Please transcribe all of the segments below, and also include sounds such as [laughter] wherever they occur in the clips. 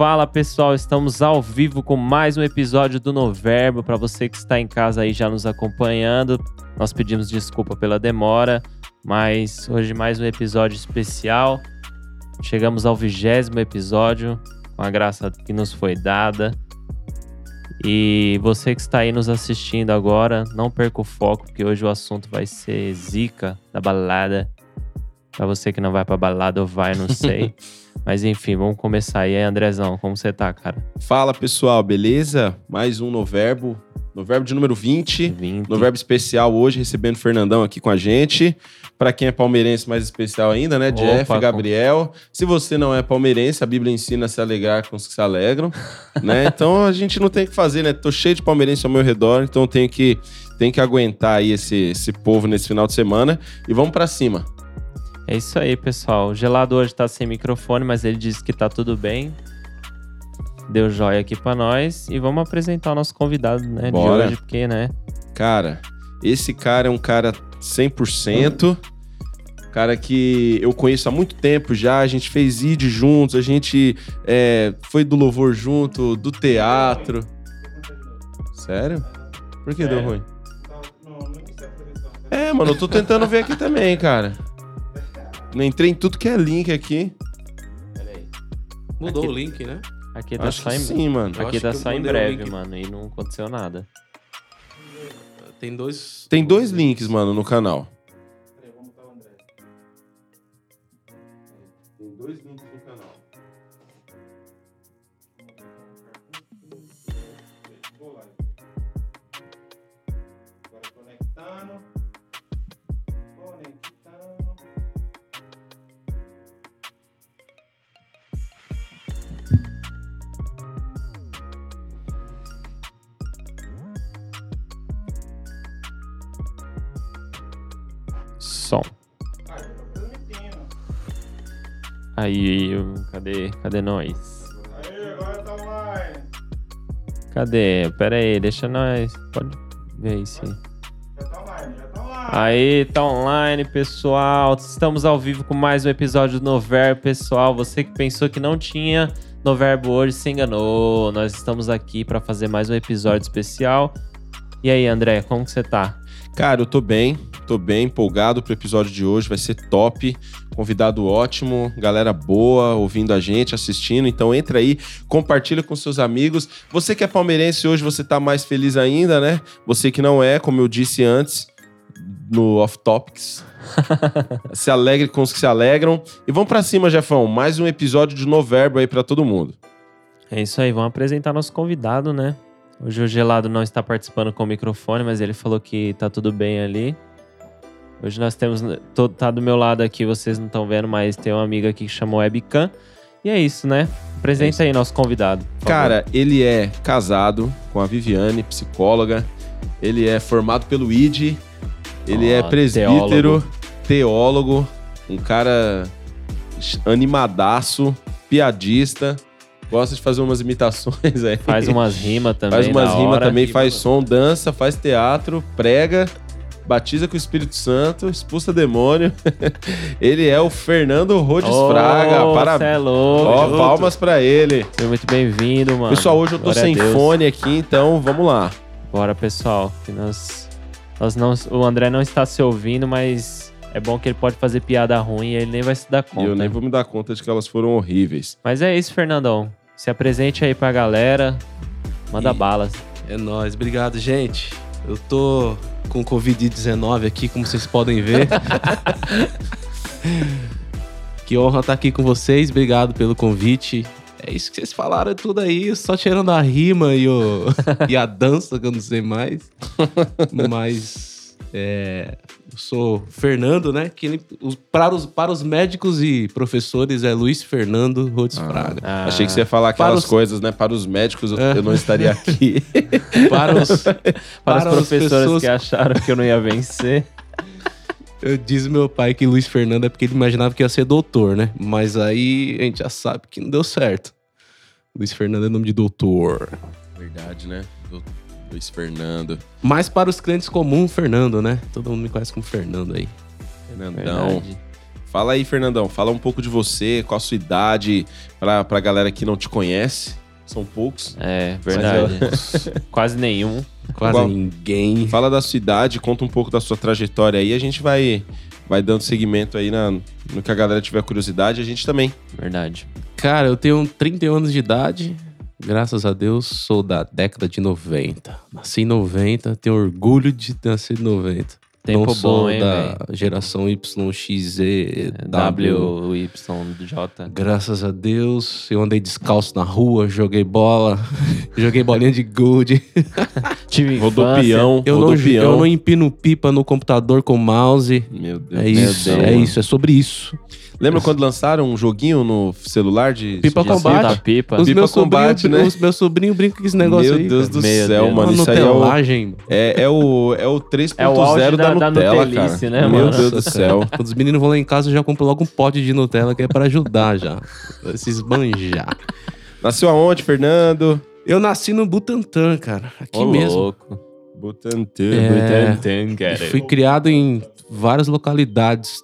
Fala pessoal, estamos ao vivo com mais um episódio do Noverbo. Para você que está em casa aí já nos acompanhando, nós pedimos desculpa pela demora, mas hoje mais um episódio especial. Chegamos ao vigésimo episódio, com a graça que nos foi dada. E você que está aí nos assistindo agora, não perca o foco, porque hoje o assunto vai ser zica da balada. Para você que não vai pra balada ou vai, não sei. [laughs] Mas enfim, vamos começar aí. Andrezão, como você tá, cara? Fala pessoal, beleza? Mais um Noverbo. Noverbo de número 20. 20. Noverbo especial hoje, recebendo o Fernandão aqui com a gente. Para quem é palmeirense, mais especial ainda, né? Jeff, Opa, Gabriel. Se você não é palmeirense, a Bíblia ensina a se alegrar com os que se alegram, [laughs] né? Então a gente não tem o que fazer, né? Tô cheio de palmeirense ao meu redor, então tenho que, tenho que aguentar aí esse, esse povo nesse final de semana. E vamos para cima. É isso aí, pessoal. O gelado hoje tá sem microfone, mas ele disse que tá tudo bem. Deu joia aqui pra nós. E vamos apresentar o nosso convidado, né? Bora. De hoje, porque, né? Cara, esse cara é um cara 100%. Cara que eu conheço há muito tempo já, a gente fez ID juntos, a gente é, foi do louvor junto, do teatro. Sério? Por que deu ruim? É, mano, eu tô tentando ver aqui também, cara. Entrei em tudo que é link aqui. Mudou Aqui- o link, né? Aqui tá Acho só em, sim, mano. Aqui acho tá só em breve, link. mano. E não aconteceu nada. Tem dois. Tem dois links, mano, no canal. Aí, cadê? Cadê nós? Aí, agora tá online. Cadê? Pera aí, deixa nós. Pode ver aí sim. Já tá online, já tá online. Aí, tá online, pessoal. Estamos ao vivo com mais um episódio do Noverbo, pessoal. Você que pensou que não tinha Noverbo hoje se enganou. Nós estamos aqui para fazer mais um episódio especial. E aí, André, como que você tá? Cara, eu tô bem, tô bem empolgado pro episódio de hoje, vai ser top. Convidado ótimo, galera boa ouvindo a gente, assistindo. Então entra aí, compartilha com seus amigos. Você que é palmeirense hoje, você tá mais feliz ainda, né? Você que não é, como eu disse antes no Off Topics. [laughs] se alegre com os que se alegram. E vamos pra cima, Jefão. Mais um episódio de Noverbo aí pra todo mundo. É isso aí, vamos apresentar nosso convidado, né? Hoje o Gelado não está participando com o microfone, mas ele falou que tá tudo bem ali. Hoje nós temos. tô- Tá do meu lado aqui, vocês não estão vendo, mas tem uma amiga aqui que chamou Webcam. E é isso, né? Apresenta aí nosso convidado. Cara, ele é casado com a Viviane, psicóloga. Ele é formado pelo ID. Ele é presbítero, teólogo. um cara animadaço, piadista. Gosta de fazer umas imitações aí. faz umas rimas também. Faz umas rimas também, Rima, faz som, dança, faz teatro, prega, batiza com o Espírito Santo, expulsa demônio. [laughs] ele é o Fernando Rhodes Ô, Fraga. cê Parabéns. é louco. Ó, junto. palmas pra ele. Seja muito bem-vindo, mano. Pessoal, hoje eu tô Glória sem fone aqui, então vamos lá. Bora, pessoal. Nós, nós não, o André não está se ouvindo, mas é bom que ele pode fazer piada ruim e ele nem vai se dar E conta. eu nem vou me dar conta de que elas foram horríveis. Mas é isso, Fernandão. Se apresente aí pra galera. Manda E- balas. É nóis. Obrigado, gente. Eu tô com Covid-19 aqui, como vocês podem ver. [laughs] que honra estar aqui com vocês. Obrigado pelo convite. É isso que vocês falaram tudo aí, só tirando a rima e, o, [laughs] e a dança, que eu não sei mais. [laughs] Mas é, eu sou Fernando, né? Que ele- os- para, os, para os médicos e professores é Luiz Fernando Rhodes Fraga. Ah, Achei que você ia falar aquelas os- coisas, né? Para os médicos, eu, É. eu não estaria [laughs] aqui. Para os, [laughs] Para, para os as professores pessoas que acharam que eu não ia vencer. [laughs] Eu diz meu pai que Luiz Fernando é porque ele imaginava que ia ser doutor, né? Mas aí a gente já sabe que não deu certo. Luiz Fernando é nome de doutor. Verdade, né? Do Luiz Fernando. Mas para os clientes comuns, Fernando, né? Todo mundo me conhece como Fernando aí. Fernandão. Verdade. Fala aí, Fernandão. Fala um pouco de você, qual a sua idade, pra, pra galera que não te conhece. São poucos. É, verdade. [laughs] Quase nenhum. Quase Igual- ninguém. Fala da sua idade, conta um pouco da sua trajetória aí. A gente vai, vai dando seguimento aí na, no que a galera tiver curiosidade. A gente também. Verdade. Cara, eu tenho 31 anos de idade. Graças a Deus, sou da década de 90. Nasci em 90, tenho orgulho de ter nascido em 90. Tempo Não sou bom, hein, da velho? geração YXZ, W. W, Y, J. Graças a Deus, eu andei descalço na rua, joguei bola, [laughs] joguei bolinha de gude. [laughs] Tive Rodopião, Eu não, rodopião. eu não empino pipa no computador com mouse. Meu Deus É do isso, céu, é isso, é sobre isso. Lembra quando lançaram um joguinho no celular de Pipa de combate. Da pipa. Os Pipa meus combate, né? os meus sobrinhos brincam com esse negócio Meu aí. Deus cara. do Meu céu, Deus. mano. Uma Isso aí é o, é, é o, é o 3.0 É da, da- da Nutella, Nutelice, cara. né, Meu mano? Deus do céu. Quando os meninos vão lá em casa, eu já compro logo um pote de Nutella que é pra ajudar já. Pra se esbanjar. Nasceu aonde, Fernando? Eu nasci no Butantã, cara. Aqui Ô, mesmo. louco. Butantã. É. Butantan, E cara. fui criado em várias localidades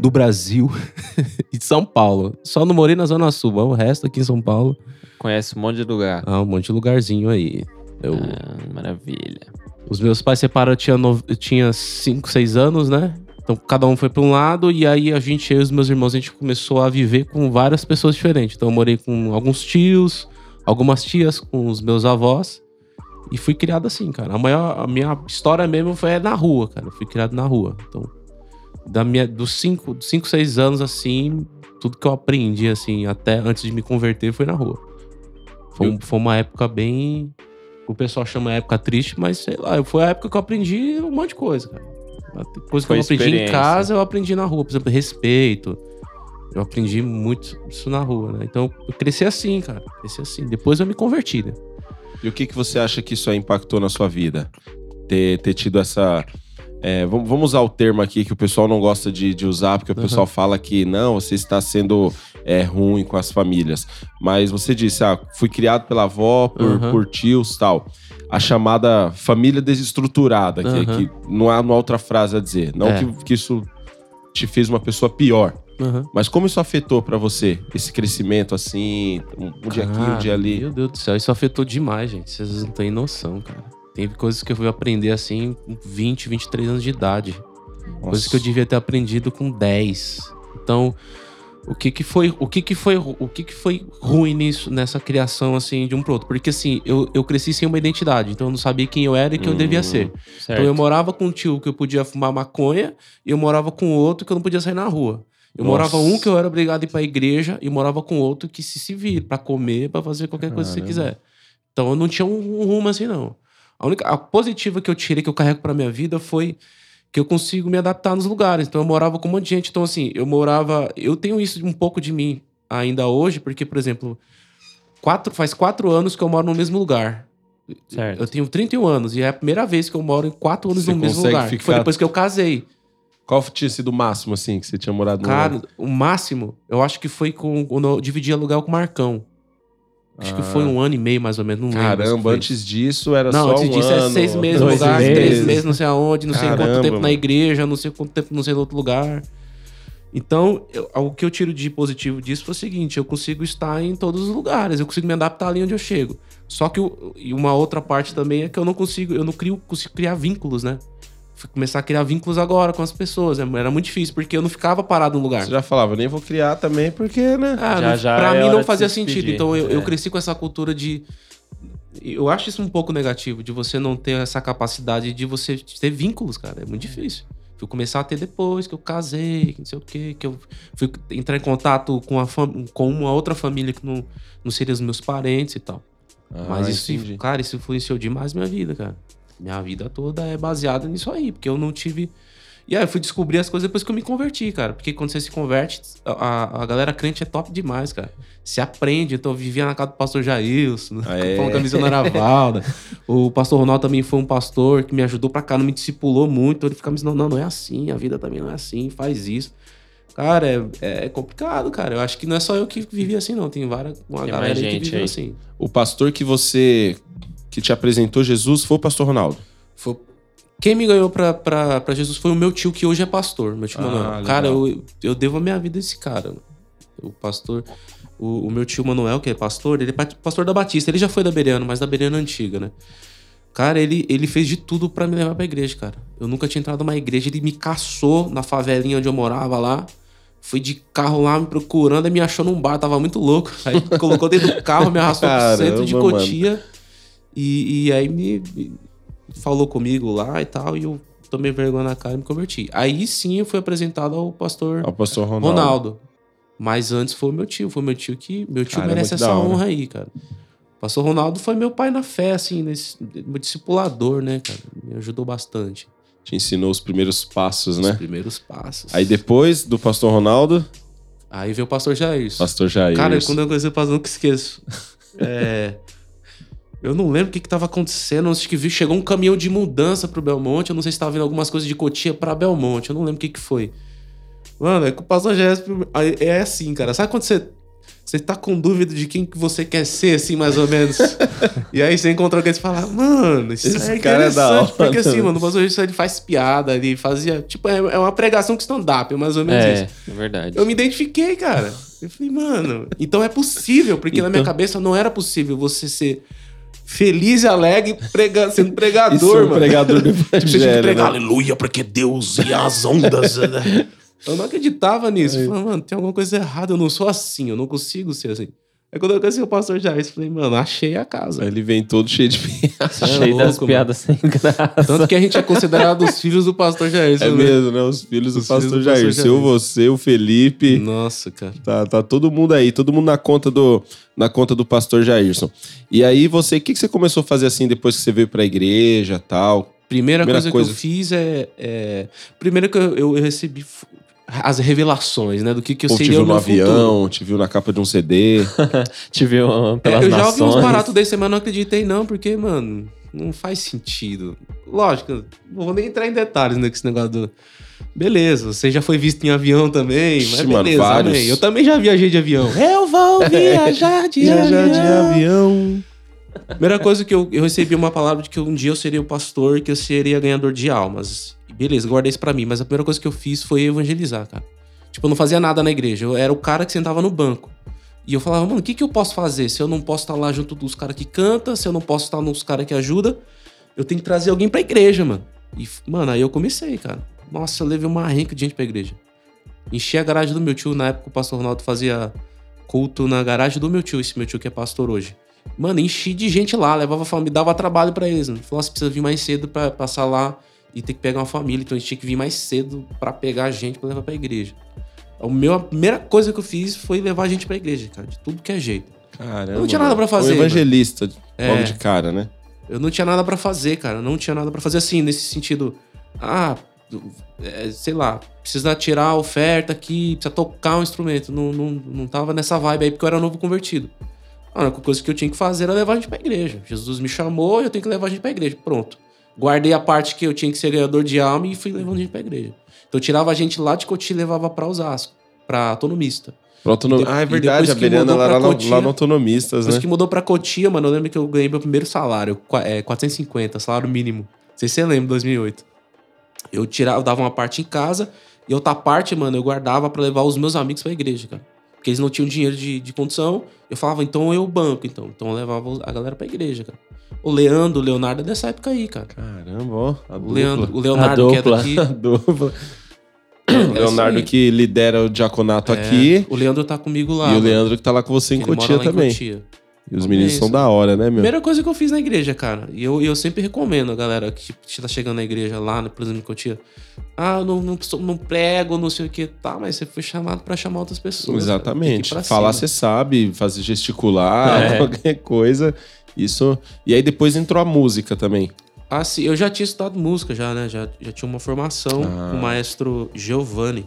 do Brasil [laughs] e de São Paulo. Só não morei na Zona Sul, mas o resto aqui em São Paulo. Conhece um monte de lugar. Ah, um monte de lugarzinho aí. Eu, Ah, maravilha. Os meus pais separaram, eu tinha, no... eu tinha 5, 6 anos, né? Então cada um foi pra um lado e aí a gente, eu e os meus irmãos, a gente começou a viver com várias pessoas diferentes. Então eu morei com alguns tios, algumas tias, com os meus avós. E fui criado assim, cara. A, maior, a minha história mesmo foi na rua, cara. Eu fui criado na rua. Então, da minha, dos 5, 5, 6 anos, assim, tudo que eu aprendi, assim, até antes de me converter, foi na rua. Foi, um- foi uma época bem. O pessoal chama época triste, mas sei lá, foi a época que eu aprendi um monte de coisa, cara. Coisa que eu aprendi em casa, eu aprendi na rua. Por exemplo, respeito. Eu aprendi muito isso na rua, né? Então, eu cresci assim, cara. Cresci assim. Depois eu me converti, né? E o que, que você acha que isso aí impactou na sua vida? Ter, ter tido essa. É, vamos, usar o termo aqui que o pessoal não gosta de, de usar, porque o Uhum. pessoal fala que não, você está sendo é, ruim com as famílias. Mas você disse, ah, fui criado pela avó, por, Uhum. por tios tal. A chamada família desestruturada, que, Uhum. que não há uma outra frase a dizer. Não É. que, que isso te fez uma pessoa pior. Uhum. Mas como isso afetou pra você? Esse crescimento assim, um, um dia aqui, um Cara, dia ali. Meu Deus do céu, isso afetou demais, gente. Vocês não têm noção, cara. Teve coisas que eu fui aprender assim com 20, 23 anos de idade. Coisas que eu devia ter aprendido com 10. Então, o que que foi, o que que foi, o que que foi ruim nisso, nessa criação assim de um pro outro? Porque assim, eu, eu cresci sem uma identidade, então eu não sabia quem eu era e quem eu Hum, devia ser. Certo. Então eu morava com um tio que eu podia fumar maconha e eu morava com outro que eu não podia sair na rua. Eu Nossa. morava um que eu era obrigado a ir pra igreja e morava com outro que se se vira pra comer, pra fazer qualquer coisa que você quiser. Então eu não tinha um, um rumo assim não. A única a positiva que eu tirei que eu carrego pra minha vida foi que eu consigo me adaptar nos lugares. Então eu morava com um monte de gente, então assim, eu morava, eu tenho isso um pouco de mim ainda hoje, porque por exemplo, quatro, faz quatro anos que eu moro no mesmo lugar. Certo. Eu tenho 31 anos e é a primeira vez que eu moro em quatro anos Você no mesmo consegue lugar. ficar- Foi depois que eu casei. Qual tinha sido o máximo, assim, que você tinha morado no Cara, o máximo, eu acho que foi com, quando eu dividi aluguel com o Marcão. Acho que foi um ano e meio, mais ou menos. Não Caramba, antes disso era Não, só antes um disso ano, é seis meses no dois lugar, meses. três meses não sei aonde, não sei Caramba, quanto tempo mano. na igreja, não sei quanto tempo não sei no outro lugar. Então, eu- o que eu tiro de positivo disso foi o seguinte: eu consigo estar em todos os lugares, eu consigo me adaptar ali onde eu chego. Só que o- e uma outra parte também é que eu não consigo, eu não crio, consigo criar vínculos, né? Fui começar a criar vínculos agora com as pessoas. é- Era muito difícil, porque eu não ficava parado no lugar. Você já falava, nem vou criar também, porque, né? Ah, Já, não- já pra é mim não fazia se sentido. despedir. Então eu, eu É. cresci com essa cultura de. Eu acho isso um pouco negativo, de você não ter essa capacidade de você ter vínculos, cara. É muito difícil. Fui começar a ter depois que eu casei, que não sei o quê, que eu fui entrar em contato com, a fam- com uma outra família que não, não seria os meus parentes e tal. Mas Ah, isso, entendi. cara, isso influenciou demais minha vida, cara. Minha vida toda é baseada nisso aí, porque eu não tive. E aí eu fui descobrir as coisas depois que eu me converti, cara. Porque quando você se converte, a, a galera crente é top demais, cara. Se aprende. Então eu vivia na casa do pastor Jailson, Ah, é? falando com a missionária Valda. O pastor Ronaldo também foi um pastor que me ajudou pra cá, não me discipulou muito. Ele ficava me ensinando, não, não é assim, a vida também não é assim, faz isso. Cara, é, é complicado, cara. Eu acho que não é só eu que vivi assim, não. Tem várias, uma Tem galera que gente viveu aí. assim. O pastor que você que te apresentou Jesus foi o pastor Ronaldo. Foi, Quem me ganhou pra, pra, pra Jesus foi o meu tio, que hoje é pastor, meu tio Ah, Manuel. Cara, eu, eu devo a minha vida a esse cara. O pastor, o, o meu tio Manuel, que é pastor, ele é pa- pastor da Batista. Ele já foi da Bereano, mas da Bereano antiga, né? Cara, ele, ele fez de tudo pra me levar pra igreja, cara. Eu nunca tinha entrado numa igreja. Ele me caçou na favelinha onde eu morava lá. Foi de carro lá me procurando, aí me achou num bar, tava muito louco. [laughs] Aí colocou dentro do carro, me arrastou pro centro de Caramba, mano. E, e aí me, me falou comigo lá e tal, e eu tomei vergonha na cara e me converti. Aí sim eu fui apresentado ao pastor Ao pastor Ronaldo. Ronaldo. Mas antes foi o meu tio, foi meu tio que. Meu tio Caramba, merece que essa honra aí, cara. O pastor Ronaldo foi meu pai na fé, assim, nesse, meu discipulador, né, cara? Me ajudou bastante. Te ensinou os primeiros passos, Os né? primeiros passos. Aí depois do pastor Ronaldo, Aí veio o pastor Jair. pastor Jair. Cara, quando eu conheci o pastor, nunca esqueço. É. [laughs] Eu não lembro o que, que tava acontecendo. Acho que vi, chegou um caminhão de mudança pro Belmonte. Eu não sei se tava vindo algumas coisas de Cotia pra Belmonte. Eu não lembro o que, que foi. Mano, é que o pastor Jéssica é assim, cara. Sabe quando você. Você tá com dúvida de quem que você quer ser, assim, mais ou menos. [laughs] e aí você encontra alguém e fala, mano, isso Esse é cara é da hora, Porque assim, mano, o pastor Jéssica ele faz piada, ele fazia. Tipo, é é uma pregação com stand-up, é mais ou menos isso. É, é verdade. Eu me identifiquei, cara. Eu falei, mano, então é possível, porque na minha Então- cabeça não era possível você ser feliz e alegre prega, sendo Isso pregador, é um mano. pregador do Tipo, você tinha que evangelho, pregar, né? aleluia, porque Deus e as ondas. né? [laughs] eu não acreditava nisso. Eu falei, mano, tem alguma coisa errada, eu não sou assim, eu não consigo ser assim. Aí quando eu conheci o pastor Jair, eu falei, mano, achei a casa. Aí Ele vem todo cheio de [laughs] piada. Você é Cheio das louco, piadas sem graça. Tanto que a gente é considerado os filhos do pastor Jair. É mesmo, né? Os filhos do Os filhos pastor do Jair. pastor Seu, Jair. você, o Felipe. Nossa, cara. Tá, tá todo mundo aí, todo mundo na conta do, na conta do pastor Jairson. E aí você, o que, que você começou a fazer assim depois que você veio pra igreja tal? Primeira, Primeira coisa, coisa. que eu fiz é. é... Primeiro que eu, eu recebi as revelações, né? Do que, que eu Ou te seria viu o no meu futuro. avião, te viu na capa de um CD. [laughs] Te viu uh, É, pelas eu já ouvi uns nações. baratos desse, mas não acreditei, não, porque, mano, não faz sentido. Lógico, não vou nem entrar em detalhes nesse negócio do. Beleza, você já foi visto em avião também, mas Ixi, mano, beleza, amém. Eu também já viajei de avião. [laughs] Eu vou [laughs] viajar de Viajar de avião. avião. Primeira coisa que eu, eu recebi uma palavra de que um dia eu seria o pastor, que eu seria ganhador de almas. Beleza, guardei isso pra mim, mas a primeira coisa que eu fiz foi evangelizar, cara. Tipo, eu não fazia nada na igreja, eu era o cara que sentava no banco. E eu falava, mano, o que, que eu posso fazer? Se eu não posso estar lá junto dos caras que canta, se eu não posso estar nos caras que ajuda, eu tenho que trazer alguém pra igreja, mano. E, mano, aí eu comecei, cara. Nossa, eu levei uma renca de gente pra igreja. Enchi a garagem do meu tio, na época o pastor Ronaldo fazia culto na garagem do meu tio, esse meu tio que é pastor hoje. Mano, enchi de gente lá, levava família, dava trabalho pra eles. Mano. Falou, "Nossa, precisa vir mais cedo pra passar lá e ter que pegar uma família. Então a gente tinha que vir mais cedo pra pegar a gente pra levar pra igreja. O meu, a primeira coisa que eu fiz foi levar a gente pra igreja, cara, de tudo que é jeito. Caramba. Eu não tinha nada mano. fazer, Um evangelista, É. logo de cara, né? Eu não tinha nada pra fazer, cara. Não tinha nada pra fazer assim, nesse sentido. Ah, é, sei lá, precisa tirar a oferta aqui, precisa tocar um instrumento. Não, não, não tava nessa vibe aí porque eu era novo convertido. A única coisa que eu tinha que fazer era levar a gente pra igreja. Jesus me chamou, eu tenho que levar a gente pra igreja. Pronto. Guardei a parte que eu tinha que ser ganhador de alma e fui levando a gente pra igreja. Então eu tirava a gente lá de Cotia e levava pra Osasco, pra autonomista. Pro autonom... Ah, é verdade, a mudou lá, lá, Cotia- lá no Autonomistas, Depois né? que mudou pra Cotia, mano, eu lembro que eu ganhei meu primeiro salário, é, 450, salário mínimo. Não sei se você lembra, 2008. Eu tirava, eu dava uma parte em casa e outra parte, mano, eu guardava pra levar os meus amigos pra igreja, cara. Porque eles não tinham dinheiro de, de condição. Eu falava, então eu banco, então. Então eu levava a galera pra igreja, cara. O Leandro, o Leonardo é dessa época aí, cara. Caramba, ó. A dupla. Leandro, o Leonardo, A que é dupla. daqui. [laughs] A dupla. É o Leonardo aí. que lidera o diaconato É, aqui. O Leandro tá comigo lá. E o Leandro que tá lá com você em Cotia lá em também. Cotia. E os É meninos isso. são da hora, né, meu? Primeira coisa que eu fiz na igreja, cara. E eu, eu sempre recomendo a galera que tipo, tá chegando na igreja lá, por exemplo, em Cotia. Ah, eu não, não, não prego, não sei o que. Tá, mas você foi chamado pra chamar outras pessoas. que Exatamente. Falar você sabe, fazer gesticular, É. [laughs] qualquer coisa. Isso. E aí depois entrou a música também. Ah, sim. Eu já tinha estudado música, já, né? Já, já tinha uma formação Ah. com o maestro Giovanni.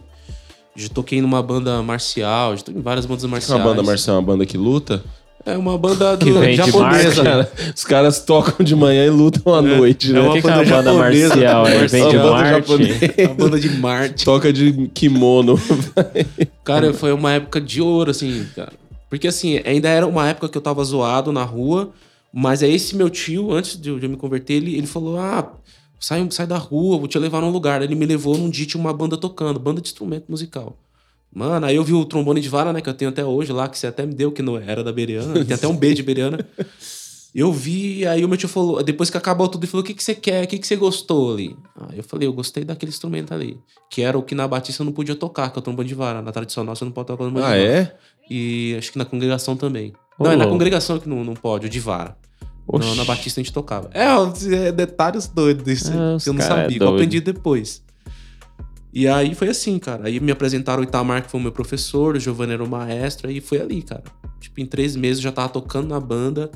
Já toquei numa banda marcial, já toquei em várias bandas Que é marciais. uma banda marcial, uma banda que luta. É uma banda do japonesa. Marte. Os caras tocam de manhã e lutam à noite, né? é uma que, que é uma banda banda japonesa, marcial? É, vem de Uma banda Marte? japonesa. É uma banda de Marte. Toca de kimono. Cara, foi uma época de ouro, assim, cara. Porque, assim, ainda era uma época que eu tava zoado na rua, mas aí esse meu tio, antes de eu de eu me converter, ele, ele falou: Ah, sai, sai da rua, vou te levar num lugar. Ele me levou num dia tinha uma banda tocando, banda de instrumento musical. Mano, aí eu vi o trombone de vara, né, que eu tenho até hoje lá, que você até me deu, que não era da Beriana. Tem até um B de Beriana. [laughs] Eu vi, aí o meu tio falou, depois que acabou tudo, ele falou: o que, que você quer? O que, que você gostou ali? Aí eu falei: eu gostei daquele instrumento ali. Que era o que na Batista eu não podia tocar, que é o trombone de vara. Na tradicional você não pode tocar o trombone Ah, de vara. é? E acho que na congregação também. Ô, não, é na congregação que não, não pode, o de vara. Oxi. Não, na Batista a gente tocava. É, é detalhes doidos isso Ah, que eu não é sabia, que eu aprendi depois. E aí foi assim, cara. Aí me apresentaram o Itamar, que foi o meu professor, o Giovanni era o maestro, aí foi ali, cara. Tipo, em três meses eu já tava tocando na banda,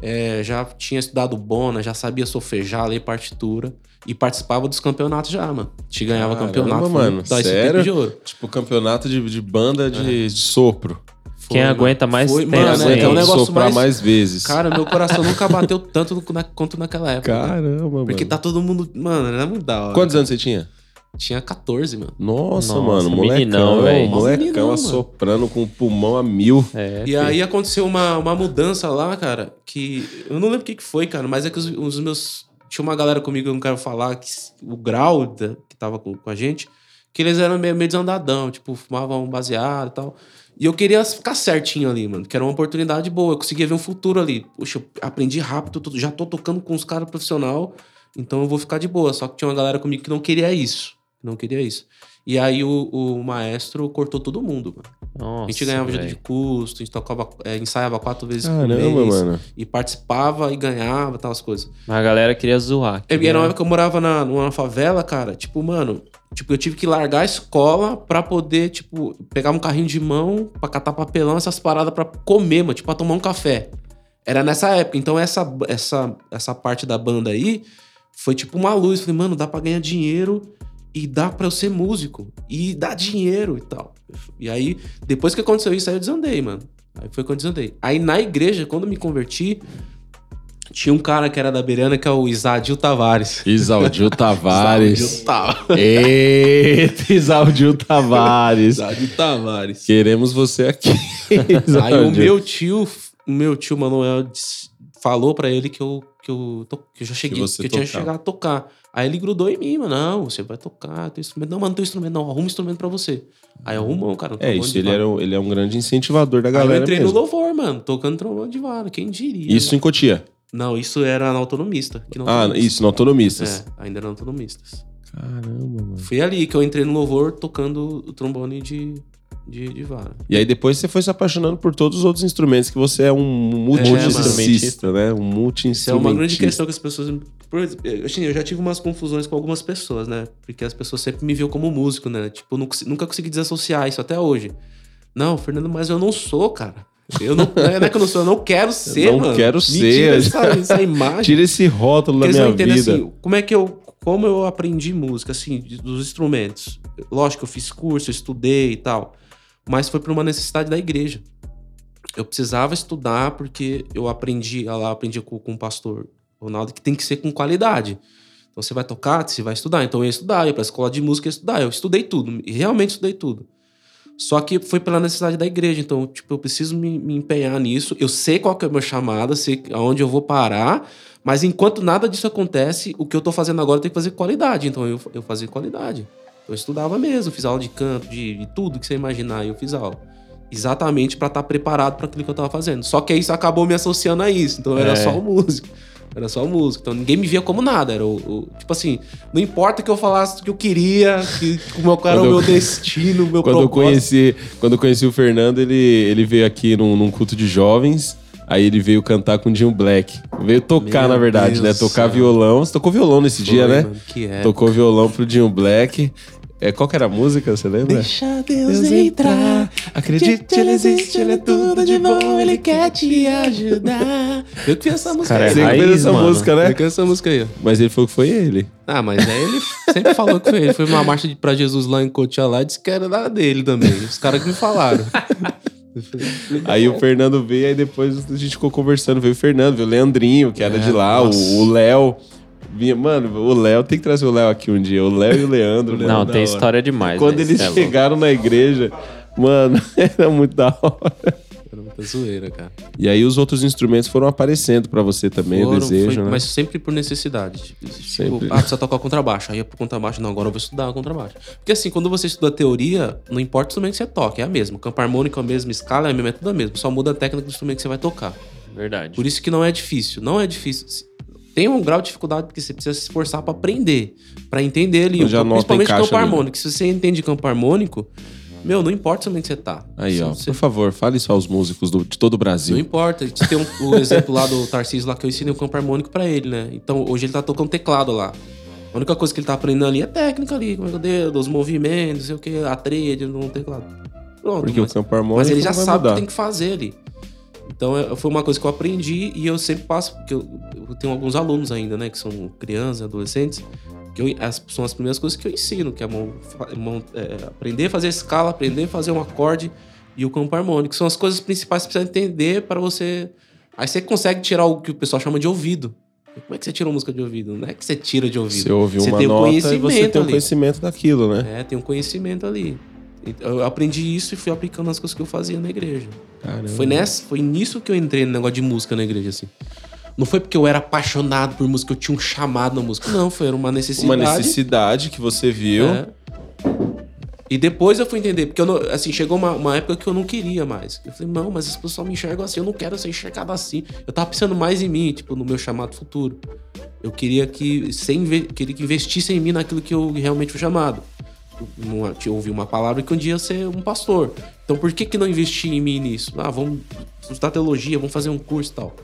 é, já tinha estudado bona, já sabia solfejar, ler partitura e participava dos campeonatos já, mano. Te ganhava Caramba, campeonato. mano, sério? de ouro. Tipo, campeonato de, de banda de, de sopro. Quem Foi, aguenta mais Foi, tempo, mano, hein? é, é um negócio soprar mais... mais vezes. Cara, meu coração [laughs] nunca bateu tanto na- quanto naquela época. cara. Caramba, Porque mano. tá todo mundo. Mano, era muito da hora. Quantos anos você tinha? Tinha 14, mano. Nossa, Nossa, mano, meninão, molecão, velho. molecão Meninão, mano. assoprando com o pulmão a mil. É, E filho. aí aconteceu uma, uma mudança lá, cara, que. Eu não lembro o que, que foi, cara, mas é que os, os meus. Tinha uma galera comigo, eu não quero falar, que o grau da- que tava com, com a gente, que eles eram meio, meio desandadão, tipo, fumavam baseado e tal. E eu queria ficar certinho ali, mano, que era uma oportunidade boa, eu conseguia ver um futuro ali. Puxa, eu aprendi rápido, tô- já tô tocando com os caras profissional, então eu vou ficar de boa. Só que tinha uma galera comigo que não queria isso. Não queria isso. E aí o, o maestro cortou todo mundo, mano. Nossa, A gente ganhava ajuda de custo, a gente tocava, é, ensaiava quatro vezes por Caramba, mês. mano. E participava e ganhava tal as coisas. Mas a galera queria zoar. Queria- era uma época que eu morava na, numa favela, cara. Tipo, mano, tipo, eu tive que largar a escola pra poder, tipo, pegar um carrinho de mão pra catar papelão, essas paradas pra comer, mano, tipo, pra tomar um café. Era nessa época. Então, essa, essa, essa parte da banda aí foi tipo uma luz. Falei, mano, dá pra ganhar dinheiro e dá pra eu ser músico. E dá dinheiro e tal. E aí, depois que aconteceu isso, aí eu desandei, mano. Aí foi quando eu desandei. Aí na igreja, quando eu me converti, tinha um cara que era da Beirana, que é o Isadil Tavares. Isaldio [laughs] Tavares. Isadil Tavares. Eita, Isaldio Tavares. Isadil Tavares. Queremos você aqui. [laughs] Aí o meu tio, o meu tio Manuel falou pra ele que eu, que eu, que eu já cheguei, que, você eu tinha chegado a tocar. Aí ele grudou em mim, mano. Não, você vai tocar, tem instrumento. Não, mas não tem instrumento, não. Arruma um instrumento pra você. Aí arrumou, cara. um É isso, ele, era, um- ele é um grande incentivador da Aí eu galera entrei mesmo. no louvor, mano, tocando trombone de vara. Quem diria? Isso em Cotia. Não, isso era na autonomista. aqui na Ah, autonomista. isso, no Autonomistas. É, ainda era na autonomistas. Caramba, mano. Foi ali que eu entrei no louvor tocando o trombone de, de, de vara. E aí depois você foi se apaixonando por todos os outros instrumentos, que você é um multi-instrumentista, né? Um Isso é multi-instrumentista. uma grande questão que as pessoas. por exemplo, Assim, eu já tive umas confusões com algumas pessoas, né? Porque as pessoas sempre me viam como músico, né? Tipo, nunca consegui desassociar isso até hoje. Não, Fernando, mas eu não sou, cara. Eu não, não é que eu não sou, eu não quero ser, não mano. quero Me ser. Tira essa, essa imagem. Tira esse rótulo da minha entendem vida. assim, como é que eu. Como eu aprendi música, assim, dos instrumentos. Lógico eu fiz curso, eu estudei e tal. Mas foi por uma necessidade da igreja. Eu precisava estudar porque eu aprendi, lá aprendi com, com o pastor Ronaldo que tem que ser com qualidade. Então você vai tocar, você vai estudar. Então eu ia estudar, eu ia pra escola de música ia estudar. Eu estudei tudo, realmente estudei tudo. Só que foi pela necessidade da igreja. Então, tipo, eu preciso me, me empenhar nisso. Eu sei qual que é o meu chamado, sei aonde eu vou parar. Mas enquanto nada disso acontece, o que eu tô fazendo agora tem que fazer qualidade. Então eu, eu fazia qualidade. Eu estudava mesmo, fiz aula de canto, de, de tudo que você imaginar, eu fiz aula. Exatamente pra estar preparado para aquilo que eu tava fazendo. Só que isso acabou me associando a isso. Então eu era É. só o músico. Era só o músico. Então ninguém me via como nada. Era o, o- tipo assim, não importa que eu falasse o que eu queria, que, que o meu cara era o meu eu- [laughs] destino, o meu Quando eu, propósito. conheci, quando eu conheci o Fernando, ele, ele veio aqui num, num culto de jovens. Aí ele veio cantar com o Dinho Black. Veio tocar, Meu na verdade, Deus né? Tocar céu. violão. Você tocou violão nesse dia, Foi, né? mano, que. Tocou violão pro Dinho Black. É, qual que era a música, você lembra? Deixa Deus entrar. Acredite, ele existe, ele é tudo de bom, ele quer te ajudar. [laughs] Eu que fiz essa música Cara, aí. Você que fez raiz, essa mano. música, Eu né? que fiz essa música aí. Mas ele falou que foi ele. Ah, mas aí ele sempre falou que foi ele. Foi uma marcha de- pra Jesus lá em lá e disse que era da dele também. Os caras que me falaram. Eu [laughs] Aí o Fernando veio, aí depois a gente ficou conversando. Veio o Fernando, veio o Leandrinho, que era É, de lá, nossa. o Léo. Vinha, mano, o Léo, tem que trazer o Léo aqui um dia. O Léo e o Leandro. né? Não, tem hora. história demais. Quando né? eles é louco. chegaram na igreja, mano, [laughs] era muito da hora. Era muita zoeira, cara. E aí os outros instrumentos foram aparecendo pra você também, Foram, o desejo, foi- né? Mas sempre por necessidade. Tipo, Sempre. ah, precisa tocar contrabaixo. Aí ia pro contrabaixo. Não, agora eu vou estudar contrabaixo. Porque assim, quando você estuda teoria, não importa o instrumento que você toca, é a mesma. Campo harmônico é a mesma, escala é a mesma, é tudo a mesma. Só muda a técnica do instrumento que você vai tocar. Verdade. Por isso que não é difícil. Não é difícil. Tem um grau de dificuldade que você precisa se esforçar pra aprender, Pra entender ali, já principalmente campo harmônico. Se você entende campo harmônico, meu, não importa o que você tá. Aí, Se ó, você- por favor, fale só aos músicos do- de todo o Não Brasil. importa. Tem um, o exemplo lá do Tarcísio lá que eu ensinei o campo harmônico pra ele, né? Então hoje ele tá tocando teclado lá. A única coisa que ele tá aprendendo ali é técnica ali, como é que eu dedo, os movimentos, não sei o que, a tríade no teclado. Pronto. Porque mas, o campo harmônico mas ele já não sabe o mudar. que tem que fazer ali. Então foi uma coisa que eu aprendi e eu sempre passo, porque eu, eu tenho alguns alunos ainda, né, que são crianças, adolescentes, que eu- as, são as primeiras coisas que eu ensino, que é, mão- mão- é, aprender a fazer escala, aprender a fazer um acorde e o campo harmônico. São as coisas principais que você precisa entender para você. Aí você consegue tirar o que o pessoal chama de ouvido. Como é que você tira uma música de ouvido? Não é que você tira de ouvido. Você ouve uma um nota e você tem um ali. conhecimento daquilo, né? É, tem um conhecimento ali. Então, Eu aprendi isso e fui aplicando as coisas que eu fazia na igreja. Caramba. Foi, nessa, foi nisso que eu entrei no negócio de música na igreja, assim. Não foi porque eu era apaixonado por música, eu tinha um chamado na música. Não, foi uma necessidade. Uma necessidade que você viu. É. E depois eu fui entender, porque não- assim, chegou uma, uma época que eu não queria mais. Eu falei, não, mas as pessoas me enxergam assim, eu não quero ser enxergado assim. Eu tava pensando mais em mim, tipo, no meu chamado futuro. Eu queria que, sem queria que investissem em mim naquilo que eu realmente fui chamado. Eu não- Eu ouvi uma palavra que um dia ia ser um pastor. Então por que, que não investir em mim nisso? Ah, vamos estudar teologia, vamos fazer um curso e tal.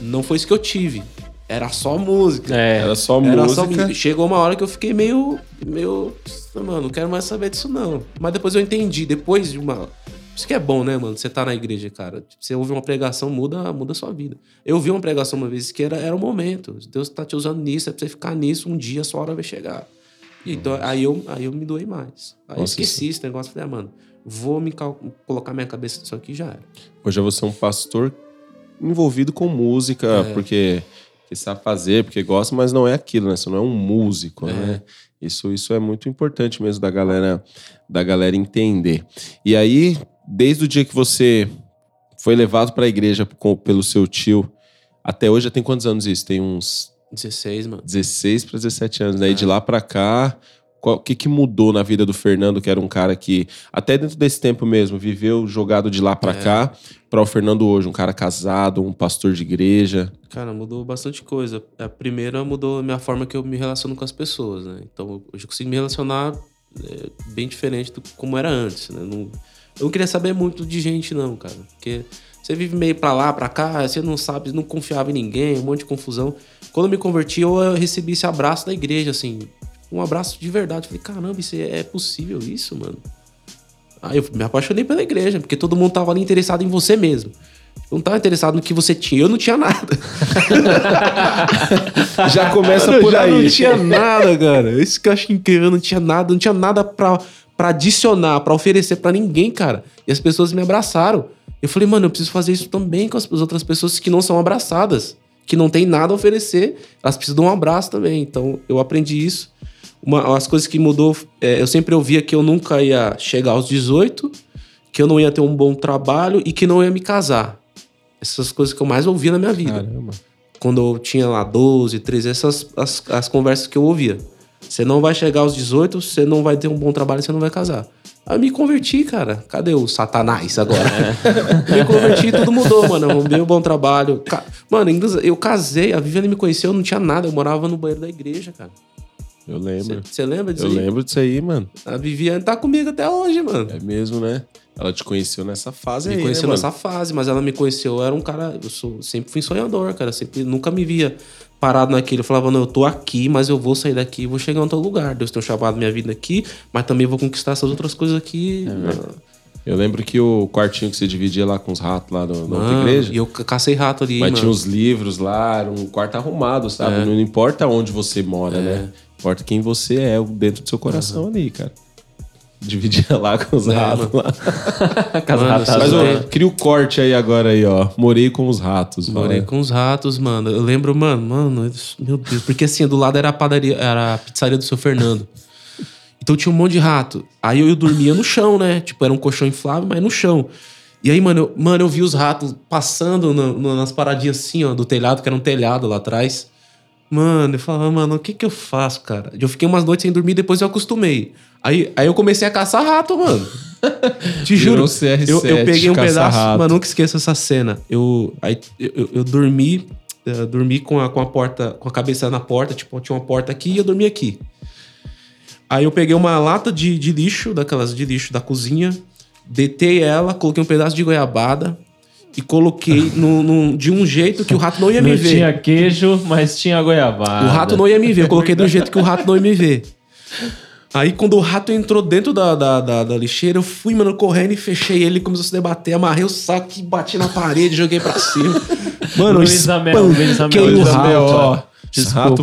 Não foi isso que eu tive. Era só música. É, Era só Era só música. música. Chegou uma hora que eu fiquei meio. meio. Mano, não quero mais saber disso, não. Mas depois eu entendi. Depois de uma. Isso que é bom, né, mano? Você tá na igreja, cara. Você ouve uma pregação, muda, muda a sua vida. Eu vi uma pregação uma vez que era, era o momento. Deus tá te usando nisso, é pra você ficar nisso, um dia a sua hora vai chegar. Então, aí eu, aí eu me doei mais. Aí eu Nossa, esqueci esse negócio. Falei, ah, mano, vou me colocar minha cabeça nisso aqui já era. Hoje você é um pastor envolvido com música, É. porque que sabe fazer, porque gosta, mas não é aquilo, né? Você não é um músico, É. né? Isso, isso é muito importante mesmo da galera, da galera entender. E aí, desde o dia que você foi levado para a igreja com- pelo seu tio, até hoje já tem quantos anos isso? Tem uns 16, mano. 16 para 17 anos, né? E É. de lá para cá, o que, que mudou na vida do Fernando, que era um cara que, até dentro desse tempo mesmo, viveu jogado de lá para É. cá, para o Fernando hoje, um cara casado, um pastor de igreja. Cara, mudou bastante coisa. A primeira mudou a minha forma que eu me relaciono com as pessoas, né? Então, hoje eu consigo me relacionar é, bem diferente do como era antes, né? Não, eu não queria saber muito de gente, não, cara. Porque você vive meio pra lá, pra cá, você não sabe, não confiava em ninguém, um monte de confusão. Quando eu me converti, eu recebi esse abraço da igreja, assim. Um abraço de verdade. Falei, caramba, isso é é possível isso, mano? Aí eu me apaixonei pela igreja, porque todo mundo tava ali interessado em você mesmo. Eu não tava interessado no que você tinha, eu não tinha nada. [laughs] Já começa Eu por já aí. não tinha nada, cara. Isso que eu acho incrível. Eu não tinha nada, não tinha nada pra, pra adicionar, pra oferecer pra ninguém, cara. E as pessoas me abraçaram. Eu falei, mano, eu preciso fazer isso também com as as outras pessoas que não são abraçadas, que não tem nada a oferecer. Elas precisam de um abraço também. Então, eu aprendi isso. Uma, as coisas que mudou, é, eu sempre ouvia que eu nunca ia chegar aos 18, que eu não ia ter um bom trabalho e que não ia me casar. Essas coisas que eu mais ouvia na minha vida Caramba. quando eu tinha lá 12, 13, essas as, as conversas que eu ouvia. Você não vai chegar aos 18, você não vai ter um bom trabalho, você não vai casar. Aí eu me converti, cara. Cadê o Satanás agora? [laughs] me converti, tudo mudou, mano. Arrumei um bom trabalho. Mano, eu casei, a Viviane me conheceu, eu não tinha nada. Eu morava no banheiro da igreja, cara. Eu lembro. Você lembra disso Eu aí? lembro disso aí, mano. A Viviane tá comigo até hoje, mano. É mesmo, né? Ela te conheceu nessa fase Me aí, conheceu né, nessa fase, mas ela me conheceu, eu era um cara, eu sou, sempre fui sonhador, cara, sempre nunca me via parado naquilo. Eu falava, não, eu tô aqui, mas eu vou sair daqui e vou chegar em outro lugar. Deus tem chamado minha vida aqui, mas também vou conquistar essas outras coisas aqui. Eu lembro que o quartinho que você dividia lá com os ratos lá na outra Mano, igreja. E eu ca- cacei rato ali, Mas mano. tinha os livros lá, era um quarto arrumado, sabe? É. Não importa onde você mora, né? Importa quem você é dentro do seu coração ali, cara. Dividia [laughs] lá com os É, ratos lá. Casa Mano. Mas É. ô, cria o corte aí agora aí, ó. Morei com os ratos. Morei com os ratos, mano. Eu lembro, mano, mano, meu Deus. Porque assim, do lado era a padaria, era a pizzaria do seu Fernando. Então tinha um monte de rato. Aí eu dormia no chão, né? Tipo, era um colchão inflável, mas no chão. E aí, mano, eu, mano, eu vi os ratos passando no- no- nas paradinhas assim, ó, do telhado, que era um telhado lá atrás. Mano, eu falava, mano, o que que eu faço, cara? Eu fiquei umas noites sem dormir, depois eu acostumei. Aí, aí eu comecei a caçar rato, mano. [laughs] Te juro. Virou CR7, Eu, eu peguei um pedaço, rato. mano, nunca esqueço essa cena. Eu, aí, eu, eu- eu dormi, eh, dormi com a, com a porta, com a cabeça na porta, tipo, tinha uma porta aqui e eu dormi aqui. Aí eu peguei uma lata de, de lixo, daquelas de lixo da cozinha, detei ela, coloquei um pedaço de goiabada e coloquei [laughs] no, no- de um jeito que o rato não ia me Não ver. tinha queijo, mas tinha goiabada. O rato não ia me ver. Eu coloquei do jeito que o rato não ia me ver. [laughs] Aí, quando o rato entrou dentro da, da, da, da lixeira, eu fui, mano, correndo e fechei ele. Começou a se debater, amarrei o saco e bati na parede, joguei pra cima. [laughs] Mano, eu Luiz Amel, Luiz Amel, espanquei o Luiz Amel, rato. ó.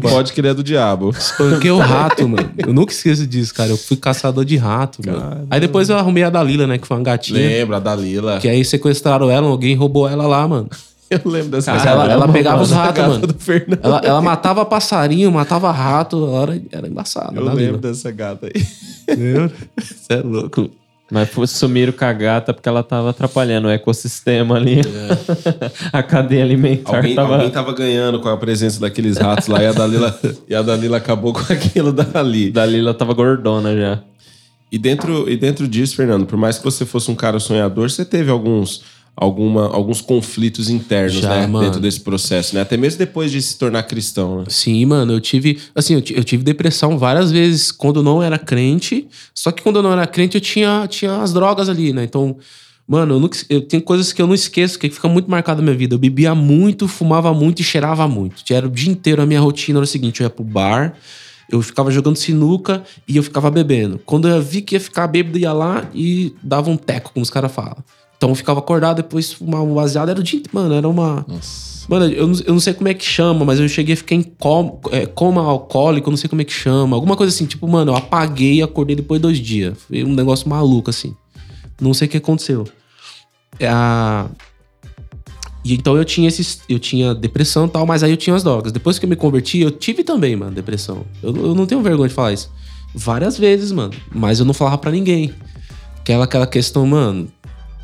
pode que ele é do diabo. Espanquei o rato, mano. Eu nunca esqueço disso, cara. Eu fui caçador de rato, mano. Aí depois eu arrumei a Dalila, né? Que foi uma gatinha. Lembra, a Dalila. Que aí sequestraram ela, alguém roubou ela lá, mano. [laughs] Eu lembro dessa Caramba, ela, ela pegava os ratos, mano. do Fernando. Ela, ela matava passarinho, matava rato. Era, era embaçada. Eu lembro dessa gata aí. Você [laughs] é louco. Mas foi- sumiram com a gata porque ela tava atrapalhando o ecossistema ali. [laughs] a cadeia alimentar Alguém tava... alguém tava ganhando com a presença daqueles ratos lá e a Dalila, e a Dalila acabou com aquilo dali. Dalila tava gordona já. E dentro, e dentro disso, Fernando, por mais que você fosse um cara sonhador, você teve alguns, alguma, alguns conflitos internos, Já, né? mano. Dentro desse processo, né? Até mesmo depois de se tornar cristão, né? Sim, mano, eu tive. Assim, eu, eu tive depressão várias vezes quando eu não era crente. Só que quando eu não era crente, eu tinha, tinha as drogas ali, né? Então, mano, eu, eu tenho coisas que eu não esqueço, que fica muito marcado na minha vida. Eu bebia muito, fumava muito e cheirava muito. Era o dia inteiro a minha rotina era o seguinte: eu ia pro bar. Eu ficava jogando sinuca e eu ficava bebendo. Quando eu vi que ia ficar bêbado, ia lá e dava um teco, como os caras falam. Então eu ficava acordado, depois fumava um baseado. Era o dia mano, era uma. Nossa. Mano, eu não, eu não sei como é que chama, mas eu cheguei a ficar em com, é, coma alcoólico, não sei como é que chama. Alguma coisa assim, tipo, mano, eu apaguei e acordei depois de dois dias. Foi um negócio maluco, assim. Não sei o que aconteceu. É a... E então eu tinha esses. Eu tinha depressão e tal, mas aí eu tinha as drogas. Depois que eu me converti, eu tive também, mano, depressão. Eu, eu não tenho vergonha de falar isso. Várias vezes, mano. Mas eu não falava pra ninguém. Aquela, aquela questão, mano.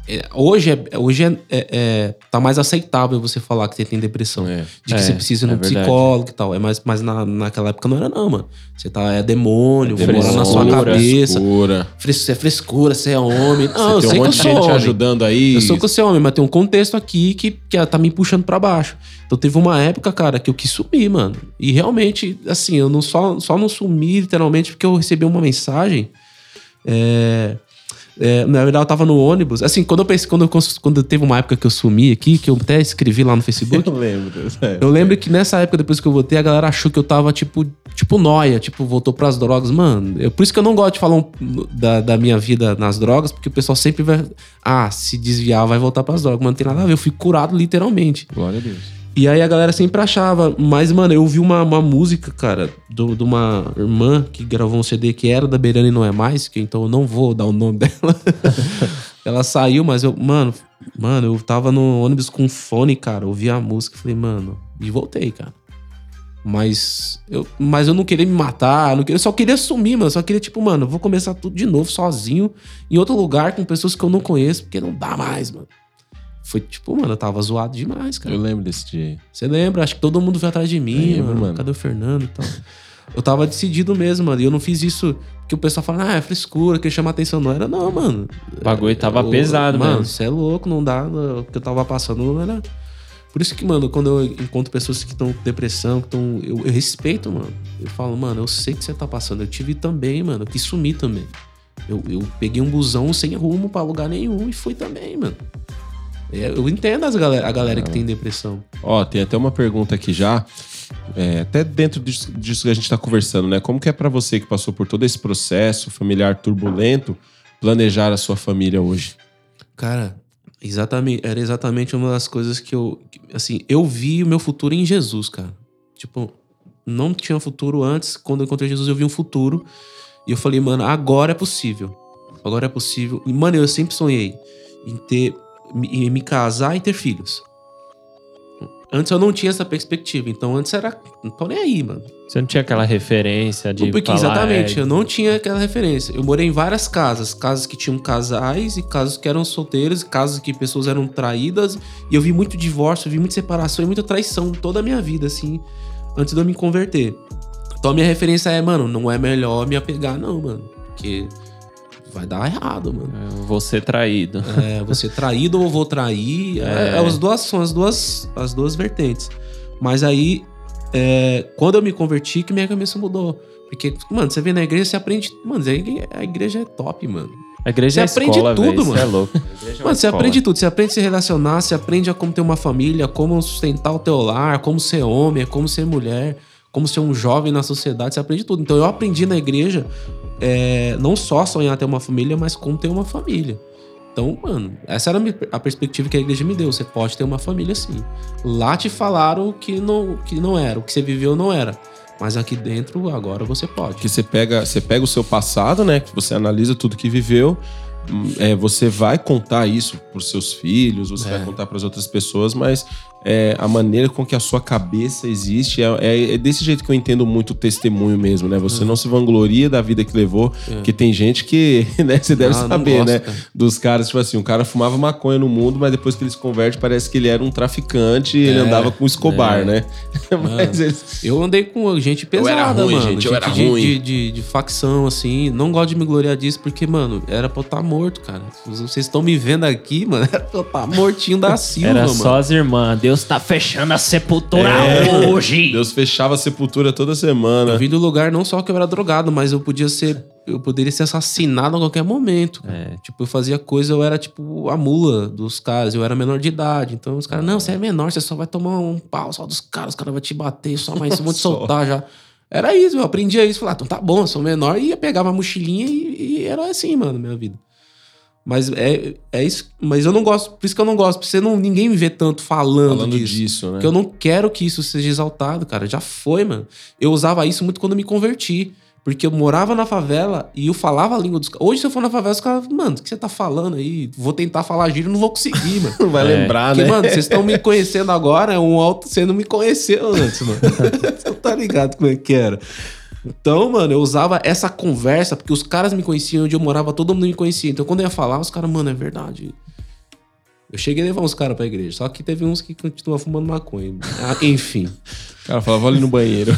É, hoje é, hoje é, é- é- tá mais aceitável você falar que você tem depressão. É. De que É, você precisa ir é verdade. psicólogo e tal. É mais, mas na, naquela época não era, não, mano. Você tá, é demônio, É na sua cabeça. Frescura. Fres- Você é frescura, você é homem. Não, Você tem sei um monte de gente homem. ajudando aí. Eu sou que eu sou homem, mas tem um contexto aqui que, que tá me puxando pra baixo. Então teve uma época, cara, que eu quis sumir, mano. E realmente, assim, eu não só, só não sumi literalmente porque eu recebi uma mensagem. É, é, na verdade, eu tava no ônibus. Assim, quando eu pensei, quando, eu, quando teve uma época que eu sumi aqui, que eu até escrevi lá no Facebook. [laughs] Eu lembro dessa época. Eu lembro que nessa época, depois que eu voltei, a galera achou que eu tava, tipo, tipo noia, tipo, voltou pras drogas. Mano, é por isso que eu não gosto de falar um- da, da minha vida nas drogas, porque o pessoal sempre vai. Ah, se desviar, vai voltar pras drogas. Mas não tem nada a ver, eu fui curado literalmente. Glória a Deus. E aí a galera sempre achava. Mas, mano, eu ouvi uma, uma música, cara, do- de uma irmã que gravou um CD que era da Beirana e não é mais, que então eu não vou dar o nome [laughs] dela. Ela saiu, mas eu, mano, mano, eu tava no ônibus com fone, cara, ouvi a música, falei, mano, e voltei, cara. Mas eu, mas eu não queria me matar, não queria, eu só queria sumir, mano. Só queria, tipo, mano, vou começar tudo de novo, sozinho, em outro lugar, com pessoas que eu não conheço, porque não dá mais, mano. Foi tipo, mano, eu tava zoado demais, cara. Eu lembro desse dia. aí. Você lembra? Acho que todo mundo veio atrás de mim, Lembro, mano. mano. Cadê o Fernando e tal? Eu tava decidido mesmo, mano. E eu não fiz isso porque o pessoal fala, ah, é frescura, quer chamar atenção. Não era, não, mano. O bagulho tava Eu- pesado mano, mesmo. você é louco, não dá. O que eu tava passando não era. Por isso que, mano, quando eu encontro pessoas que estão com depressão, que estão. Eu, eu respeito, mano. Eu falo, mano, eu sei que você tá passando. Eu tive também, mano. Eu quis sumir também. Eu, eu peguei um busão sem rumo pra lugar nenhum e fui também, mano. É, Eu entendo as galera, a galera que tem depressão. Ó, tem até uma pergunta aqui já. é, até dentro disso, disso que a gente tá conversando, né? Como que é pra você que passou por todo esse processo familiar turbulento planejar a sua família hoje? Cara, exatamente, era exatamente uma das coisas que eu, assim, eu vi o meu futuro em Jesus, cara. Tipo, não tinha futuro antes, quando eu encontrei Jesus eu vi um futuro e eu falei, mano, agora é possível. Agora é possível. E, mano, eu sempre sonhei em ter, em me casar e ter filhos. Antes eu não tinha essa perspectiva. Então antes era. Não tô nem aí, mano. Você não tinha aquela referência de. Porque, falar, exatamente, é, eu não tinha aquela referência. Eu morei em várias casas. Casas que tinham casais e casas que eram solteiros, casas que pessoas eram traídas. E eu vi muito divórcio, eu vi muita separação e muita traição toda a minha vida, assim, antes de eu me converter. Então a minha referência é, mano, não é melhor me apegar, não, mano. Porque vai dar errado, mano. Eu vou ser traído. É, você traído ou vou trair. É, É. é as duas, são as duas, as duas vertentes. Mas aí, é, quando eu me converti, que minha cabeça mudou. Porque, mano, você vem na igreja, você aprende. Mano, a igreja- a igreja é top, mano. A igreja é Você aprende escola, tudo, velho, mano. Você é louco. É Mano, você escola. aprende tudo. Você aprende a se relacionar, você aprende a como ter uma família, como sustentar o teu lar, como ser homem, como ser mulher, como ser um jovem na sociedade. Você aprende tudo. Então eu aprendi na igreja é, não só sonhar ter uma família, mas como ter uma família. Então, mano, essa era a perspectiva que a igreja me deu. Você pode ter uma família sim. Lá te falaram que não, que não era, o que você viveu não era. Mas aqui dentro, agora você pode. Que você pega, você pega o seu passado, né? Que você analisa tudo que viveu. é, você vai contar isso pros seus filhos, você É. vai contar para as outras pessoas, mas é, a maneira com que a sua cabeça existe é, é- é desse jeito que eu entendo muito o testemunho mesmo, né? Você não se vangloria da vida que levou, É. porque tem gente que, [laughs] né? Você deve Ah, saber, gosto, né? cara. Dos caras, tipo assim, um cara fumava maconha no mundo, mas depois que ele se converte, parece que ele era um traficante e ele É, andava com Escobar, é. né? [laughs] mas eles, Eu andei com gente pesada, era ruim, mano. gente, eu era de, ruim. De, de- de facção, assim. Não gosto de me gloriar disso, porque, mano, era pra eu estar morto, cara. Vocês estão me vendo aqui, mano. [laughs] Era pra eu estar mortinho da Silva, Era mano. só as irmãs. Deus tá fechando a sepultura É. hoje. Deus fechava a sepultura toda semana. Eu vim do lugar não só que eu era drogado, mas eu podia ser. Eu poderia ser assassinado a qualquer momento. É. Tipo, eu fazia coisa, eu era tipo a mula dos caras, eu era menor de idade. Então os caras, não, você é menor, você só vai tomar um pau só dos caras, os caras vão te bater, só mais vão te [laughs] soltar já. Era isso, eu aprendia isso. Falei, ah, então tá bom, eu sou menor, e ia pegar uma mochilinha e, e era assim, mano, minha vida. Mas é, é isso. Mas eu não gosto, por isso que eu não gosto, porque você não, ninguém me vê tanto falando, Falando disso. disso, né? Porque eu não quero que isso seja exaltado, cara. Já foi, mano. Eu usava isso muito quando eu me converti. Porque eu morava na favela e eu falava a língua dos caras. Hoje, se eu for na favela, os caras, mano, o que você tá falando aí? Vou tentar falar gíria, não vou conseguir, mano. [laughs] Não vai É. lembrar, Porque, né? mano, vocês estão me [laughs] conhecendo agora, é um alto. Você não me conheceu antes, mano. [laughs] você tá ligado como é que era. Então, mano, eu usava essa conversa, porque os caras me conheciam, onde eu morava, todo mundo me conhecia. Então, quando eu ia falar, os caras, mano, é verdade. Eu cheguei a levar uns caras pra igreja, só que teve uns que continuam fumando maconha. Ah, enfim. O cara falava, ali no banheiro. [laughs]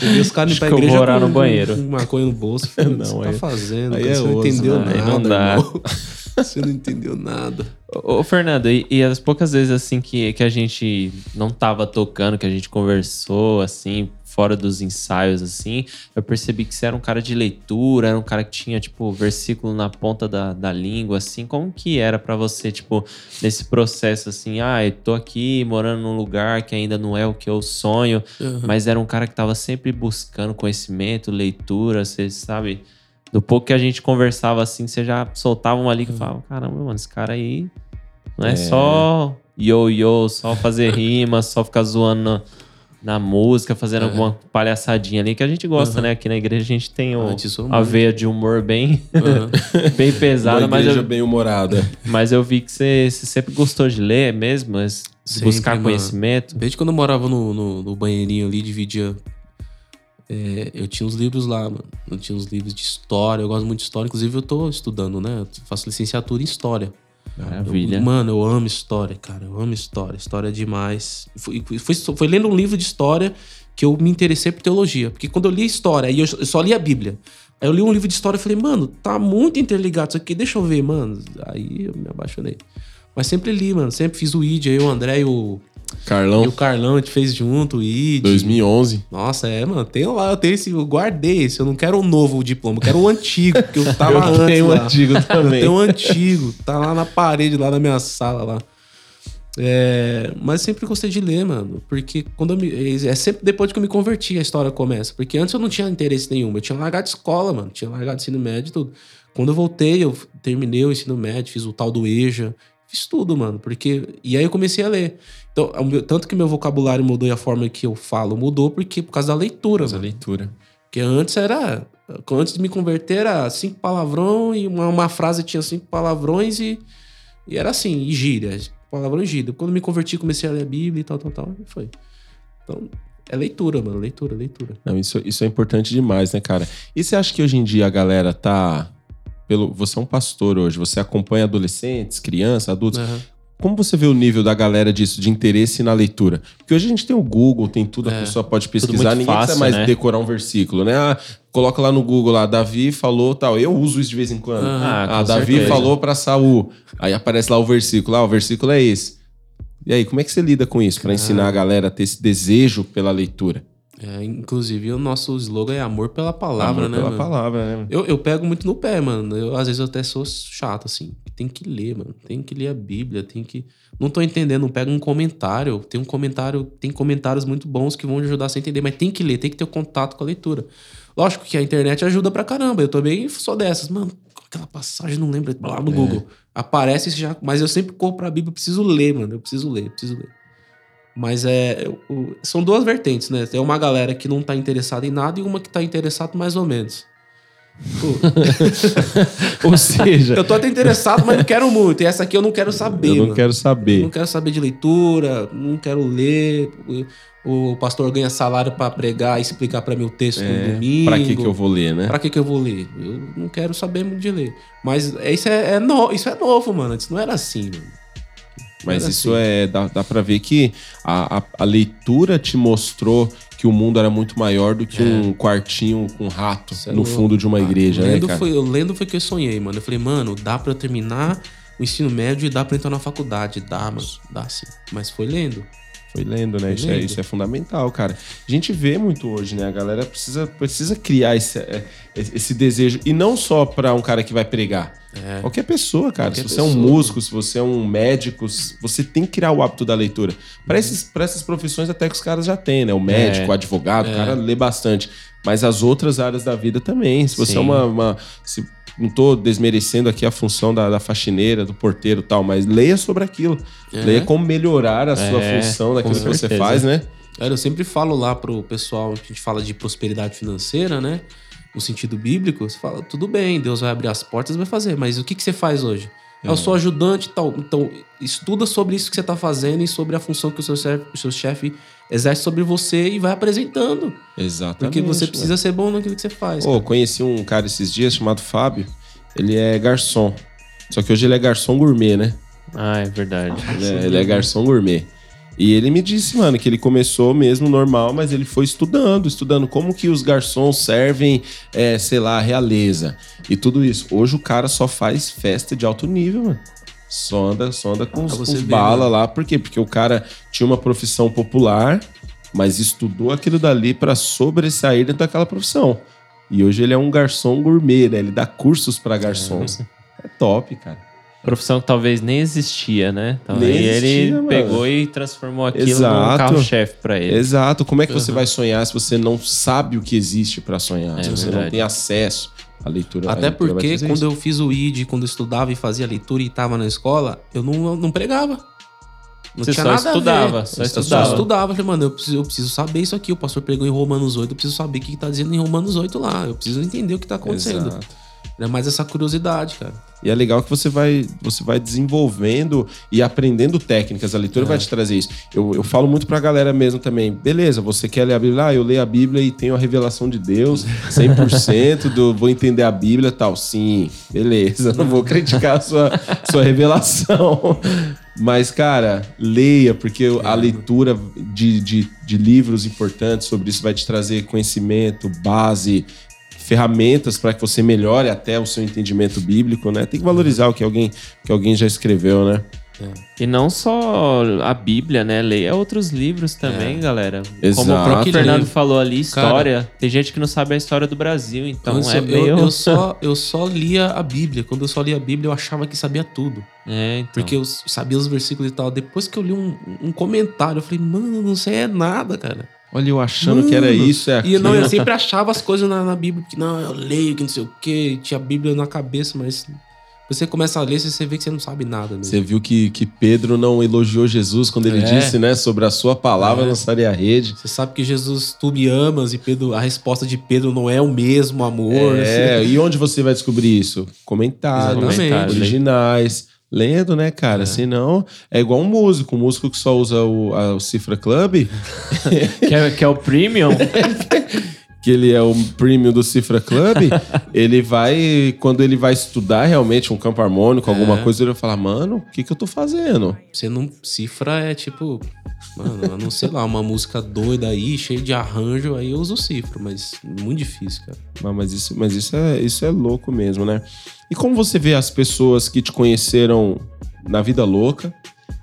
Vi os caras indo pra igreja vou orar com, no banheiro. maconha no bolso. Falei, Não, o que você aí- tá fazendo? aí cara? é você não entendeu né? Aí nada, não dá. irmão. [laughs] Você não entendeu nada. Ô, ô, Fernando, e, e as poucas vezes assim que, que a gente não tava tocando, que a gente conversou assim, fora dos ensaios assim, eu percebi que você era um cara de leitura, era um cara que tinha tipo versículo na ponta da, da língua assim. Como que era pra você, tipo, nesse processo assim, ah, eu tô aqui morando num lugar que ainda não é o que eu sonho, mas era um cara que tava sempre buscando conhecimento, leitura, você sabe? Do pouco que a gente conversava assim, você já soltava uma ali que falava, caramba, mano, esse cara aí não é, só yo-yo, só fazer [laughs] rima, só ficar zoando na, música, fazendo É. alguma palhaçadinha ali que a gente gosta, Uhum. né? Aqui na igreja a gente tem o, a veia de humor bem, Aham. [laughs] bem pesada, Uma mas eu, bem humorada. mas eu vi que você, você sempre gostou de ler mesmo, Sempre, buscar mano. conhecimento. Desde quando eu morava no, no, no banheirinho ali, dividia. é, eu tinha os livros lá, mano. Eu tinha os livros de história. Eu gosto muito de história. Inclusive, eu tô estudando, né? Eu faço licenciatura em história. Maravilha. Eu- mano, eu amo história, cara. Eu amo história. História é demais. Foi, foi, foi lendo um livro de história que eu me interessei por teologia. Porque quando eu li história, eu eu só li a Bíblia. Aí eu li um livro de história e falei, mano, tá muito interligado isso aqui, deixa eu ver, mano. Aí eu me apaixonei. Mas sempre li, mano. Sempre fiz o ID, aí o André e o, e Carlão, o Carlão, a gente fez junto o ID. 2011. Nossa, é, mano. Tem lá, eu tenho esse, eu guardei esse. Eu não quero o novo diploma, eu quero o antigo, que eu [laughs] tava Eu antes. tenho o antigo [laughs] também. Tem um antigo, tá lá na parede, lá na minha sala lá. É, mas sempre gostei de ler, mano. Porque quando eu me. É sempre depois que eu me converti a história começa. Porque antes eu não tinha interesse nenhum. Eu tinha largado escola, mano. Tinha largado ensino médio e tudo. Quando eu voltei, eu terminei o ensino médio, fiz o tal do EJA. Fiz tudo, mano. Porque. E aí eu comecei a ler. Então, tanto que meu vocabulário mudou e a forma que eu falo mudou, porque por causa da leitura, Essa mano. leitura. Porque antes era. Antes de me converter, era cinco palavrões e uma, uma frase tinha cinco palavrões e, e era assim, e gíria. palavra ungida. Quando me converti, comecei a ler a Bíblia e tal, tal, tal. E foi. Então, é leitura, mano. Leitura, leitura. Não, isso, isso é importante demais, né, cara? E você acha que hoje em dia a galera tá. Pelo, você é um pastor hoje, você acompanha adolescentes, crianças, adultos. Aham. Como você vê o nível da galera disso, de interesse na leitura? Porque hoje a gente tem o Google, tem tudo, a É, pessoa pode pesquisar, ninguém fácil, precisa mais né? decorar um versículo, né? Ah, coloca lá no Google lá, Davi falou tal. Eu uso isso de vez em quando. Ah, Ah, Davi certeza. falou pra Saul. Aí aparece lá o versículo, ah, o versículo é esse. E aí, como é que você lida com isso? Pra ensinar a galera a ter esse desejo pela leitura? É, inclusive, o nosso slogan é amor pela palavra, Amor né? Pela mano? palavra, né? Eu, eu pego muito no pé, mano. Eu, às vezes eu até sou chato, assim. Tem que ler, mano. Tem que ler a Bíblia, tem que. Não tô entendendo, pega um comentário. Tem um comentário, tem comentários muito bons que vão te ajudar a você entender, mas tem que ler, tem que ter o contato com a leitura. Lógico que a internet ajuda pra caramba. Eu também sou dessas, mano. Aquela passagem não lembra lá no Google. Aparece já, mas eu sempre corro pra Bíblia, eu preciso ler, mano. Eu preciso ler, eu preciso ler. Mas é. são duas vertentes, né? Tem uma galera que não tá interessada em nada e uma que tá interessada mais ou menos. Pô, [laughs] Ou seja, eu tô até interessado, mas não quero muito. E essa aqui eu não quero saber. eu não mano. quero Eu saber. não quero saber de leitura, não quero ler. O, pastor ganha salário pra pregar e explicar pra mim o texto no domingo. Pra que que eu vou ler, né? Pra que, que eu vou ler? Eu não quero saber muito de ler. Mas é- isso é, é no- isso é novo, mano. Isso não era assim, mano. Mas isso assim. é. Dá, dá pra ver que a, a, a leitura te mostrou que o mundo era muito maior do que É. um quartinho com rato é no fundo de uma Ah, igreja, né, lendo cara? foi, eu lendo foi que eu sonhei, mano. Eu falei, mano, dá pra eu terminar o ensino médio e dá pra entrar na faculdade. Dá, mano. Dá sim. Mas foi lendo. Foi lendo, né? Isso, É, isso é fundamental, cara. A gente vê muito hoje, né? A galera precisa, precisa criar esse, é, esse desejo. E não só pra um cara que vai pregar. É. Qualquer pessoa, cara. Qualquer se você é um pessoa. músico, se você é um médico, você tem que criar o hábito da leitura. Pra, esses, pra essas profissões até que os caras já têm, né? O médico, É. o advogado, o É. cara lê bastante. Mas as outras áreas da vida também. Se você Sim. é uma... uma- se- não tô desmerecendo aqui a função da, da faxineira, do porteiro e tal, mas leia sobre aquilo. É. Leia como melhorar a sua É, função daquilo que você faz, né? Cara, eu sempre falo lá pro pessoal que a gente fala de prosperidade financeira, né? No sentido bíblico, você fala, tudo bem, Deus vai abrir as portas, vai fazer, mas o que, que você faz hoje? É. Eu sou ajudante e tal. Então, estuda sobre isso que você tá fazendo e sobre a função que o seu chefe, o seu chefe exerce sobre você e vai apresentando. Exatamente. Porque você precisa ser bom naquilo que você faz. Pô, conheci um cara esses dias chamado Fábio. Ele é garçom. Só que hoje ele é garçom gourmet, né? Ah, é verdade. Ele é, ele é garçom gourmet. E ele me disse, mano, que ele começou mesmo normal, mas ele foi estudando, estudando como que os garçons servem, é, sei lá, a realeza e tudo isso. Hoje o cara só faz festa de alto nível, mano. Só anda, só anda com os, você os ver, bala né? lá. Por quê? Porque o cara tinha uma profissão popular, mas estudou aquilo dali pra sobressair dentro daquela profissão. E hoje ele é um garçom gourmet, né? Ele dá cursos pra garçons. É top, cara. Profissão que talvez nem existia, né? Então, Nem aí existia, ele mano. pegou e transformou aquilo Exato. num carro-chefe pra ele. Exato. Como é que você Uhum. vai sonhar se você não sabe o que existe pra sonhar? É se você verdade. não tem acesso à leitura. Até a leitura porque quando isso. eu fiz o ID, quando eu estudava e fazia leitura e tava na escola, eu não, não pregava. Não Você tinha só nada a ver. estudava, só Eu só estudava. estudava. Falei, mano, eu preciso, eu preciso saber isso aqui. O pastor pregou em Romanos 8, eu preciso saber o que, que tá dizendo em Romanos 8 lá. Eu preciso entender o que tá acontecendo. Exato. É mais essa curiosidade, cara. E é legal que você vai, você vai desenvolvendo e aprendendo técnicas. A leitura É. vai te trazer isso. Eu, eu falo muito pra galera mesmo também. Beleza, você quer ler a Bíblia? Ah, eu leio a Bíblia e tenho a revelação de Deus 100%, do, vou entender a Bíblia e tal. Sim, beleza. Não vou criticar a sua, sua revelação. Mas, cara, leia, porque É. a leitura de, de, de livros importantes sobre isso vai te trazer conhecimento, base, ferramentas para que você melhore até o seu entendimento bíblico, né? Tem que valorizar o que alguém, que alguém já escreveu, né? E não só a Bíblia, né? Leia outros livros também, galera. Como o Exato. próprio Fernando livro. falou ali, história. Tem gente que não sabe a história do Brasil, então é eu, meio... eu, eu só, [laughs] eu só lia a Bíblia. Quando eu só lia a Bíblia, eu achava que sabia tudo. É, então. Porque eu sabia os versículos e tal. Depois que eu li um, um comentário, eu falei, mano, não sei é nada, cara. Olha, eu achando que era Mano, isso, é E aquilo. não, eu sempre achava as coisas na, na Bíblia, que não, eu leio, que não sei o quê, tinha a Bíblia na cabeça, mas você começa a ler, você vê que você não sabe nada mesmo. Você viu que, que Pedro não elogiou Jesus quando ele É. disse, né, sobre a sua palavra É. lançaria a rede. Você sabe que Jesus, tu me amas, e Pedro, a resposta de Pedro não é o mesmo amor. É, e onde você vai descobrir isso? Comentários, Exatamente. originais, Lendo, né, cara? Senão, é igual um músico. Um músico que só usa o, a- o Cifra Club, Que é, que é o premium. [laughs] que ele é o premium do Cifra Club, [laughs] ele vai, quando ele vai estudar realmente um campo harmônico, alguma coisa, ele vai falar, mano, o que que eu tô fazendo? Você não. Cifra é tipo. Mano, não sei lá, uma música doida aí, cheia de arranjo, aí eu uso cifra, mas muito difícil, cara. Mas, mas isso, mas isso, é, isso é louco mesmo, né? E como você vê as pessoas que te conheceram na vida louca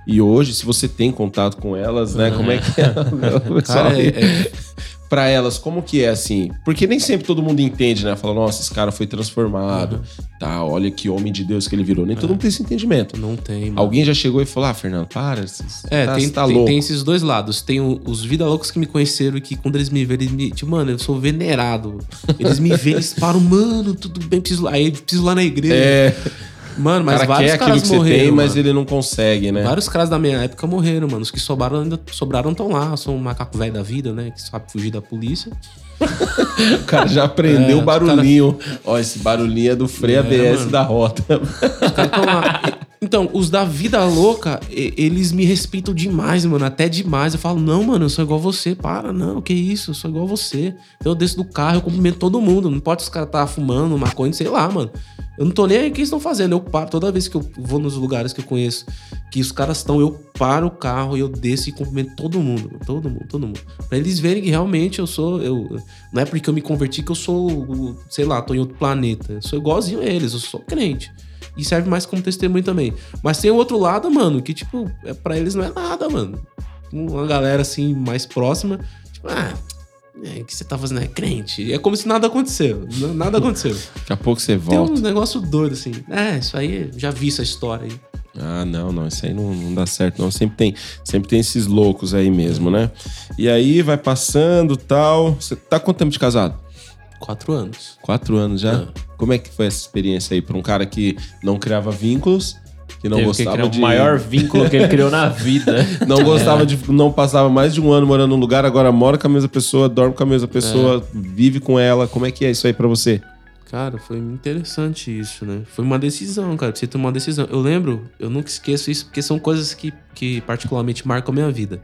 e hoje, se você tem contato com elas, né? Como é que é? [laughs] Cara, [laughs] é- é- Pra elas, como que é assim? Porque nem sempre todo mundo entende, né? Fala, nossa, esse cara foi transformado, tá? Olha que homem de Deus que ele virou. Nem todo mundo tem esse entendimento. não tem. mano. Alguém já chegou e falou, ah, Fernando, para, você É, tá, tem, tá tem, louco. tem esses dois lados. Tem os vida loucos que me conheceram e que quando eles me veem, eles me. Tipo, mano, eu sou venerado. Eles me veem, eles [laughs] param, mano, tudo bem, preciso lá. Aí preciso lá na igreja. É, Mano, o mas cara vários quer aquilo caras que você morreram. tem, mas ele não consegue, né? Vários caras da minha época morreram, mano. Os que sobraram ainda sobraram tão lá. Sou um macaco velho da vida, né? Que sabe fugir da polícia. [laughs] O cara já aprendeu É, o barulhinho. Ó, esse barulhinho é do freio É, ABS mano. da rota. Os caras tão lá. Então, os da vida louca, eles me respeitam demais, mano. Até demais. Eu falo, não, mano, eu sou igual você. Para, não, que isso, eu sou igual você. Então eu desço do carro, eu cumprimento todo mundo. Não pode os caras estar fumando, maconha, sei lá, mano. Eu não tô nem aí o que estão fazendo. Eu paro, toda vez que eu vou nos lugares que eu conheço, que os caras estão, eu paro o carro e eu desço e cumprimento todo mundo. Todo mundo, todo mundo. Pra eles verem que realmente eu sou. Eu, não é porque eu me converti que eu sou, sei lá, tô em outro planeta. Eu sou igualzinho a eles, eu sou crente. E serve mais como testemunho também. Mas tem o outro lado, mano, que, tipo, é, pra eles não é nada, mano. Uma galera, assim, mais próxima, tipo, ah, é, o que você tá fazendo? É crente. É como se nada aconteceu. Nada aconteceu. [laughs] Daqui a pouco você Tem volta. uns negócios doidos, assim. É, isso aí, já vi essa história aí. Ah, não, não, isso aí não, não dá certo, não. Sempre tem, sempre tem esses loucos aí mesmo, né? E aí vai passando tal. Você tá quanto tempo de casado? Quatro anos. Quatro anos já? É. Como é que foi essa experiência aí pra um cara que não criava vínculos, que não Teve que gostava criar de. o maior vínculo que ele criou na [laughs] vida. Não gostava de. Não passava mais de um ano morando num lugar, agora mora com a mesma pessoa, dorme com a mesma pessoa, vive com ela. Como é que é isso aí pra você? Cara, foi interessante isso, né? Foi uma decisão, cara. Você tomar uma decisão. Eu lembro, eu nunca esqueço isso, porque são coisas que, que particularmente marcam a minha vida.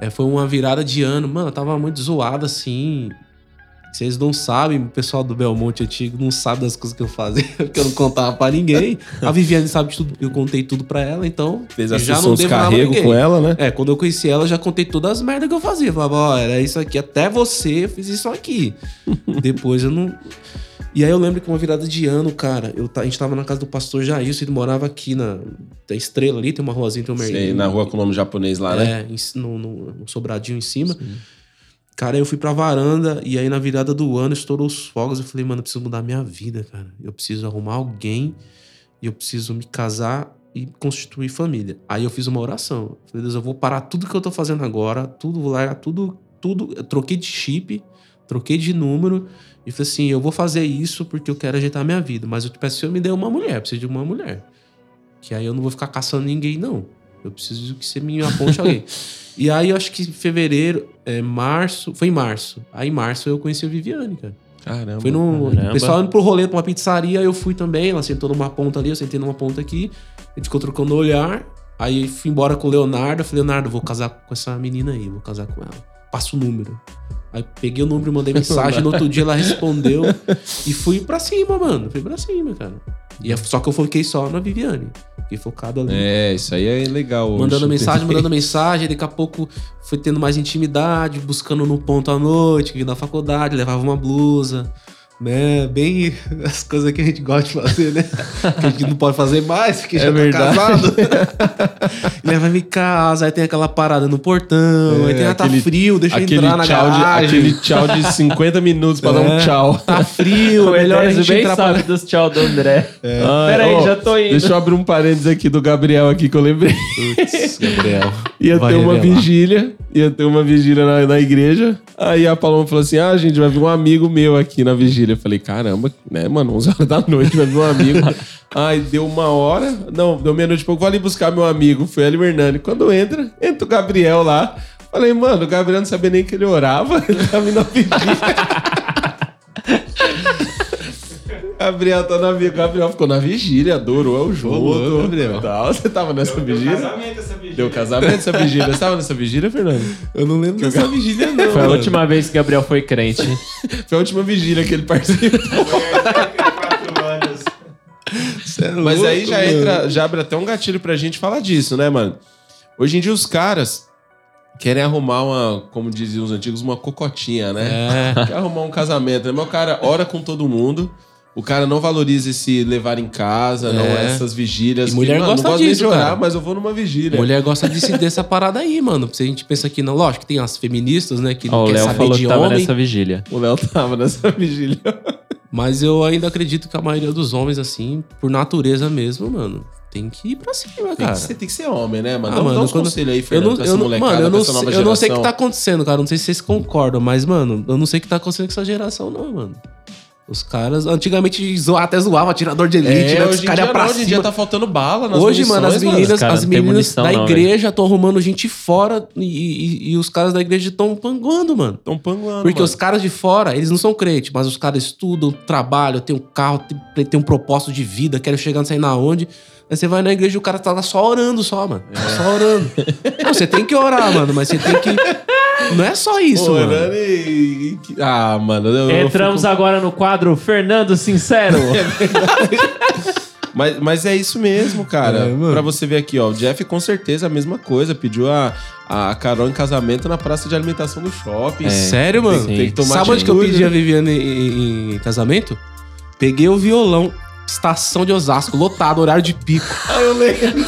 É, foi uma virada de ano. Mano, eu tava muito zoado assim. Vocês não sabem, o pessoal do Belmonte antigo não sabe das coisas que eu fazia, [laughs] porque eu não contava pra ninguém. A Viviane sabe de tudo, eu contei tudo pra ela, então Fez a já não devo carrego com ela, né? É, quando eu conheci ela, eu já contei todas as merdas que eu fazia. Eu falava, ó, era isso aqui, até você, eu fiz isso aqui. [laughs] Depois eu não. E aí eu lembro que uma virada de ano, cara, eu, a gente tava na casa do pastor Jailson, ele morava aqui na tem Estrela ali, tem uma ruazinha, tem um Sei, na rua com o nome japonês lá, né? é, no, no, no sobradinho em cima. Cara, eu fui pra varanda e aí na virada do ano estourou os fogos. Eu falei, mano, eu preciso mudar minha vida, cara. Eu preciso arrumar alguém e eu preciso me casar e constituir família. Aí eu fiz uma oração. Eu falei, Deus, eu vou parar tudo que eu tô fazendo agora, tudo, vou largar tudo, tudo. Eu troquei de chip, troquei de número e falei assim: eu vou fazer isso porque eu quero ajeitar minha vida. Mas eu te peço você me dê uma mulher, eu preciso de uma mulher. Que aí eu não vou ficar caçando ninguém, não. Eu preciso que você me aponte alguém. [laughs] E aí, eu acho que em fevereiro, é, março. Foi em março. Aí, em março, eu conheci a Viviane, cara. Caramba. Foi no. Caramba. O pessoal indo pro rolê pra uma pizzaria, eu fui também. Ela sentou numa ponta ali, eu sentei numa ponta aqui. A gente ficou trocando olhar. Aí fui embora com o Leonardo. Eu falei, Leonardo, vou casar com essa menina aí, vou casar com ela. Passa o número. Aí peguei o número, mandei [laughs] mensagem. no outro dia ela respondeu. [laughs] e fui pra cima, mano. Fui pra cima, cara. E é- só que eu foquei só na Viviane. Fiquei focado ali. É, isso aí é legal. Mandando mensagem, mandando mensagem, daqui a pouco foi tendo mais intimidade, buscando no ponto à noite, que na faculdade, levava uma blusa, né? Bem [laughs] as coisas que a gente gosta de fazer, né? Que a gente não pode fazer mais, porque já tá verdade. casado. [laughs] Leva-me em casa, aí tem aquela parada no portão, É, aí tem, ah, tá aquele- frio, deixa eu entrar na tchau, de, garagem. aquele [laughs] tchau de 50 minutos pra dar um É. tchau. Tá frio, melhor a Melhor gente bem entrar pra... sabe dos tchau do André. Ah, Peraí, ó, já tô indo. Deixa eu abrir um parênteses aqui do Gabriel aqui que eu lembrei. Putz, Gabriel. Ia ter uma revelar. vigília, ia ter uma vigília na, na igreja. Aí a Paloma falou assim: Ah, gente, vai vir um amigo meu aqui na vigília. Eu falei: Caramba, né, mano, 11 horas da noite um amigo. [laughs] Aí deu uma hora, não, deu meia-noite pouco. Vou ali buscar meu amigo, foi ali o Hernani. Quando entra, entra o Gabriel lá. Falei, mano, o Gabriel não sabia nem que ele orava, [laughs] ele tava indo na vigília. [laughs] Gabriel tá na vi- Gabriel ficou na vigília, adorou o jogo. louco, adorou. Gabriel. Tal. Você tava nessa Deu vigília? casamento essa vigília. Deu casamento essa vigília. Você tava nessa vigília, Fernando? Eu não lembro dessa vigília, não. Foi a mano. última vez que Gabriel foi crente. [laughs] Foi a última vigília que ele participou. Foi quatro anos. Cê é Mas louco, aí já mano. entra, já abre até um gatilho pra gente falar disso, né, mano? Hoje em dia os caras querem arrumar uma, como diziam os antigos, uma cocotinha, né? É. Quer arrumar um casamento, né? Mas o cara ora com todo mundo. O cara não valoriza esse levar em casa, não É. essas vigílias. E mulher mano, gosta não gosto nem disso, de orar, cara. mas eu vou numa vigília. Mulher gosta desse, dessa parada aí, mano. Se a gente pensa que não, lógico que tem as feministas, né, que Ó, não o quer Léo saber falou de que tava homem, nessa vigília. O Léo tava nessa [laughs] vigília. mas eu ainda acredito que a maioria dos homens, assim, por natureza mesmo, mano, tem que ir pra cima, Tem cara. que, ser, tem que ser homem, né, mano? Ah, dá, mano, dá uns quando- conselhos aí, Eu Fernando, não, pra eu essa não, molecada, mano, eu não, essa nova eu não sei o que tá acontecendo, cara. Não sei se vocês concordam, mas, mano, eu não sei o que tá acontecendo com essa geração, não, mano. Os caras, antigamente, zoa- até zoava tirador de elite, É, né? Os hoje em, caras pra não, hoje em cima. dia tá faltando bala nas Hoje, mano, as munições, meninas, caras as meninas munição, da não, igreja estão arrumando gente fora e, e- e os caras da igreja estão panguando, mano. Tão panguando, Porque mano. os caras de fora, eles não são crentes, mas os caras estudam, trabalham, tem um carro, tem, tem um propósito de vida, querem chegar não sei na onde. Aí você vai na igreja e o cara tá lá só orando, só, mano. É. Só orando. Não, você tem que orar, mano, mas você tem que. Não é só isso, Pô, mano. Ah, mano. eu- eu Entramos fico- agora no quadro Fernando Sincero. [laughs] Mas, mas é isso mesmo, cara. É, pra você ver aqui, ó. O Jeff com certeza a mesma coisa. Pediu a, a Carol em casamento na praça de alimentação do shopping. Sério, mano? Sim. Tem que tomar Sabe onde que eu pedi a né? Viviane em, em casamento? Peguei o violão, estação de Osasco, lotado, horário de pico. Ah, eu lembro.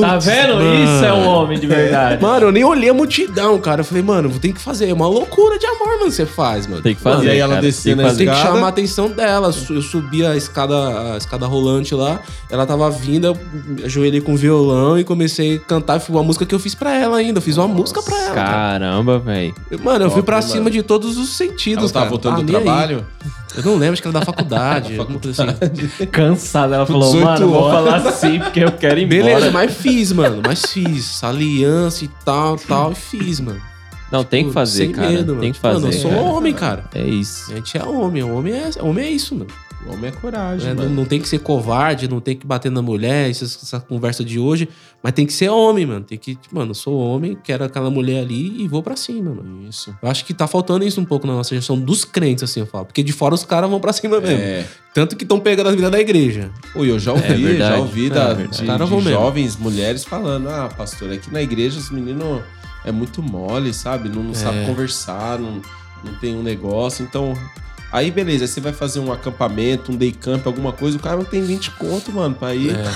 tá vendo? Isso é um homem de verdade. Mano, eu nem olhei a multidão, cara. Eu falei, mano, tem que fazer. É uma loucura de amor, mano, você faz, mano. Tem que Mano, fazer. e aí ela descendo tem que a fazer. Tem que escada. chamar a atenção dela. Eu subi a escada, a escada rolante lá. Ela tava vindo, eu ajoelhei com o violão e comecei a cantar. Foi uma música que eu fiz pra ela ainda. Eu fiz uma música pra ela. cara. Caramba, velho. Mano, eu fui Top, pra mano. cima de todos os sentidos, Ela tava cara. voltando Tá do nem aí. trabalho. Eu não lembro, acho que era da faculdade. [laughs] alguma coisa assim. Cansada. Ela falou, 18 mano, vou horas. falar assim porque eu quero ir embora. Beleza, mas fiz, mano. Mas fiz. Aliança e tal, tal. E fiz, mano. Não, tem que Tipo, fazer, cara. medo, tem que fazer. Mano, eu sou cara. homem, cara. É isso. A gente é homem. Homem é, homem é isso, mano. O homem é coragem, É, não, mano. não tem que ser covarde, não tem que bater na mulher, essa, essa conversa de hoje. Mas tem que ser homem, mano. Tem que, mano, eu sou homem, quero aquela mulher ali e vou pra cima, mano. Isso. Eu acho que tá faltando isso um pouco na nossa geração dos crentes, assim, eu falo. Porque de fora os caras vão pra cima mesmo. É. Tanto que estão pegando as vidas da igreja. Pô, eu já ouvi, verdade. já ouvi É da, verdade. de, Cara, de mesmo. jovens mulheres falando: ah, pastor, aqui na igreja os meninos é muito mole, sabe? Não, não sabe conversar, não, não tem um negócio. Então, aí beleza, aí você vai fazer um acampamento, um day camp, alguma coisa, o cara não tem 20 conto, mano, pra ir. [laughs]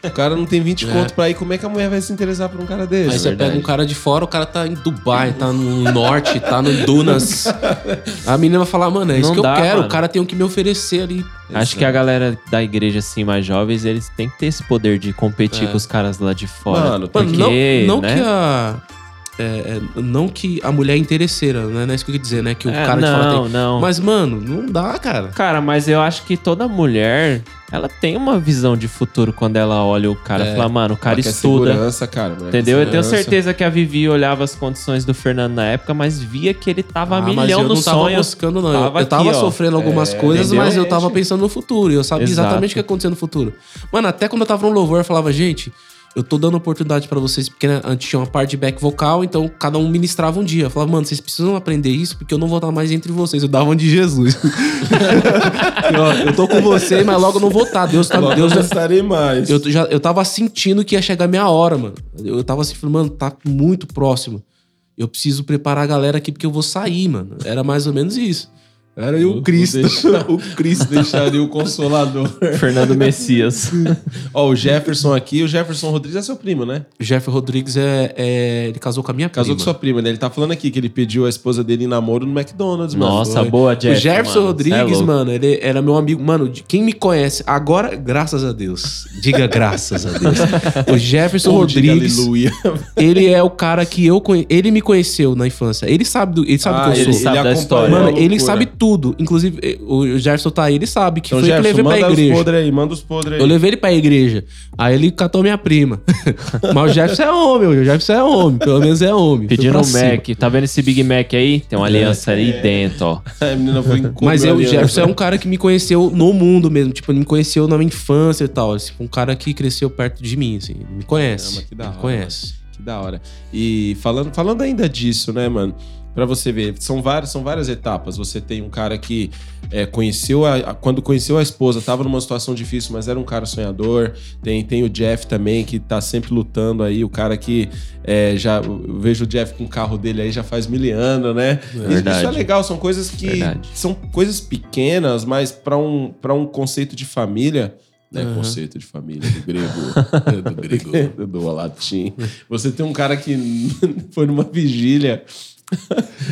O cara não tem 20 É. conto pra ir, como é que a mulher vai se interessar por um cara desse? Aí você verdade. pega um cara de fora, o cara tá em Dubai, tá no norte, tá no Dunas. [laughs] A menina vai falar, mano, é isso Não que eu dá, quero. mano. O cara tem o que me oferecer ali. Acho que a galera da igreja, assim, mais jovens, eles têm que ter esse poder de competir É. com os caras lá de fora. Mano, porque, Mano, não, não né? que a. é, é, não que a mulher é interesseira, né? Não é isso que eu queria dizer, né? Que o É, cara de fora não, tem. não. Mas, mano, não dá, cara. Cara, mas eu acho que toda mulher, ela tem uma visão de futuro quando ela olha o cara e É. fala, mano, o cara estuda. segurança, cara. Entendeu? Eu tenho segurança. certeza que a Vivi olhava as condições do Fernando na época, mas via que ele tava Ah, mas milhão eu no não tava sonho. buscando, não. Eu- Tava eu tava aqui, ó. sofrendo algumas É, coisas, entendeu? mas eu tava pensando no futuro. E eu sabia Exato. exatamente o que ia acontecer no futuro. Mano, até quando eu tava no louvor, eu falava, gente, eu tô dando oportunidade pra vocês, porque né, antes tinha uma parte de back vocal, então cada um ministrava um dia. Eu falava, mano, vocês precisam aprender isso, porque eu não vou estar mais entre vocês. Eu dava um de Jesus. [laughs] Ó, eu tô com você, mas logo eu não vou estar. Deus tá. Logo Deus eu não estarei mais. eu, já, eu tava sentindo que ia chegar a minha hora, mano. Eu tava assim, falando, mano, tá muito próximo. Eu preciso preparar a galera aqui porque eu vou sair, mano. Era mais ou menos isso. Era eu, [laughs] o Cristo. Deixa- o Cristo deixaria o consolador. [laughs] Fernando Messias. [laughs] Ó, o Jefferson aqui, o Jefferson Rodrigues é seu primo, né? O Jeff Rodrigues é, é- Ele casou com a minha Casou prima. com sua prima, né? Ele tá falando aqui que ele pediu a esposa dele em namoro no McDonald's, mano. Nossa, Foi. boa, Jeff. o Jefferson mano. É Rodrigues, louco. mano, ele era meu amigo. Mano, quem me conhece agora, graças a Deus. Diga graças a Deus. O Jefferson Rodrigues, aleluia. ele é o cara que eu conhe... Ele me conheceu na infância. Ele sabe do... ele sabe Ah, que eu ele, sou. sabe ele da história. Mano, ele loucura. sabe tudo. Inclusive, eh, o Jefferson tá aí, ele sabe que Então, foi que eu levei pra manda os igreja. podres aí, manda os podres aí. Eu levei ele pra igreja. Aí ele catou minha prima. [laughs] Mas o Jefferson é homem, o Jefferson é homem. Pelo menos é homem. Pedindo um cima. Mac. Tá vendo esse Big Mac aí? Tem uma aliança ali dentro, ó. A [laughs] menina foi Mas eu, o. Jefferson é um cara que me conheceu no mundo mesmo. Tipo, ele me conheceu na minha infância e tal. Assim, um cara que cresceu perto de mim, assim. Me conhece. Caramba, que da me hora, conhece. Que da hora. E falando, falando ainda disso, né, mano? Pra você ver, são várias, são várias etapas. Você tem um cara que é, conheceu a, a- quando conheceu a esposa, tava numa situação difícil, mas era um cara sonhador. Tem, tem o Jeff também, que tá sempre lutando aí, o cara que é, já. Eu vejo o Jeff com o carro dele aí já faz mil anos, né? Isso- Isso é Verdade. legal, são coisas que Verdade. são coisas pequenas, mas pra um, pra um conceito de família. Né, Uhum. Conceito de família [laughs] do grego. do grego. do latim. Você tem um cara que [laughs] foi numa vigília.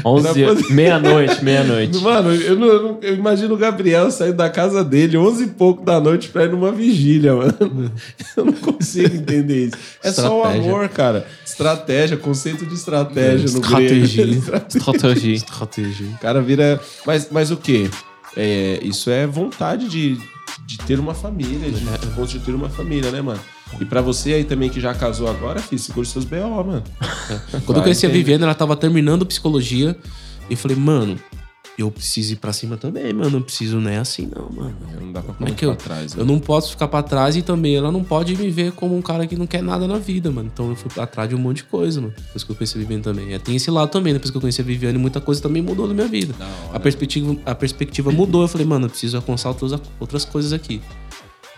11, Pra poder- meia-noite, meia-noite. [laughs] Mano, eu, não- eu não- eu imagino o Gabriel saindo da casa dele 11 e pouco da noite pra ir numa vigília, mano. [laughs] Eu não consigo entender isso. É só o amor, cara. Estratégia, conceito de estratégia no Estratégia. grego. [laughs] Estratégia. Estratégia. O cara vira. Mas, mas o quê? É, isso é vontade de, de ter uma família, de constituir uma família, né, mano? E pra você aí também que já casou agora, filho, segura seus BO, mano. [laughs] Quando eu conheci a Viviane, ela tava terminando psicologia. E eu falei, mano, eu preciso ir pra cima também, mano. Não preciso, não é assim, não, mano. Não dá pra Como ficar é muito que eu, pra trás. né? eu não posso ficar pra trás e também ela não pode me ver como um cara que não quer nada na vida, mano. Então eu fui atrás de um monte de coisa, mano. Depois que eu conheci a Viviane também. É, tem esse lado também, depois que eu conheci a Viviane, muita coisa também mudou na minha vida. A perspectiva, a perspectiva mudou. Eu falei, mano, eu preciso alcançar outras, outras coisas aqui.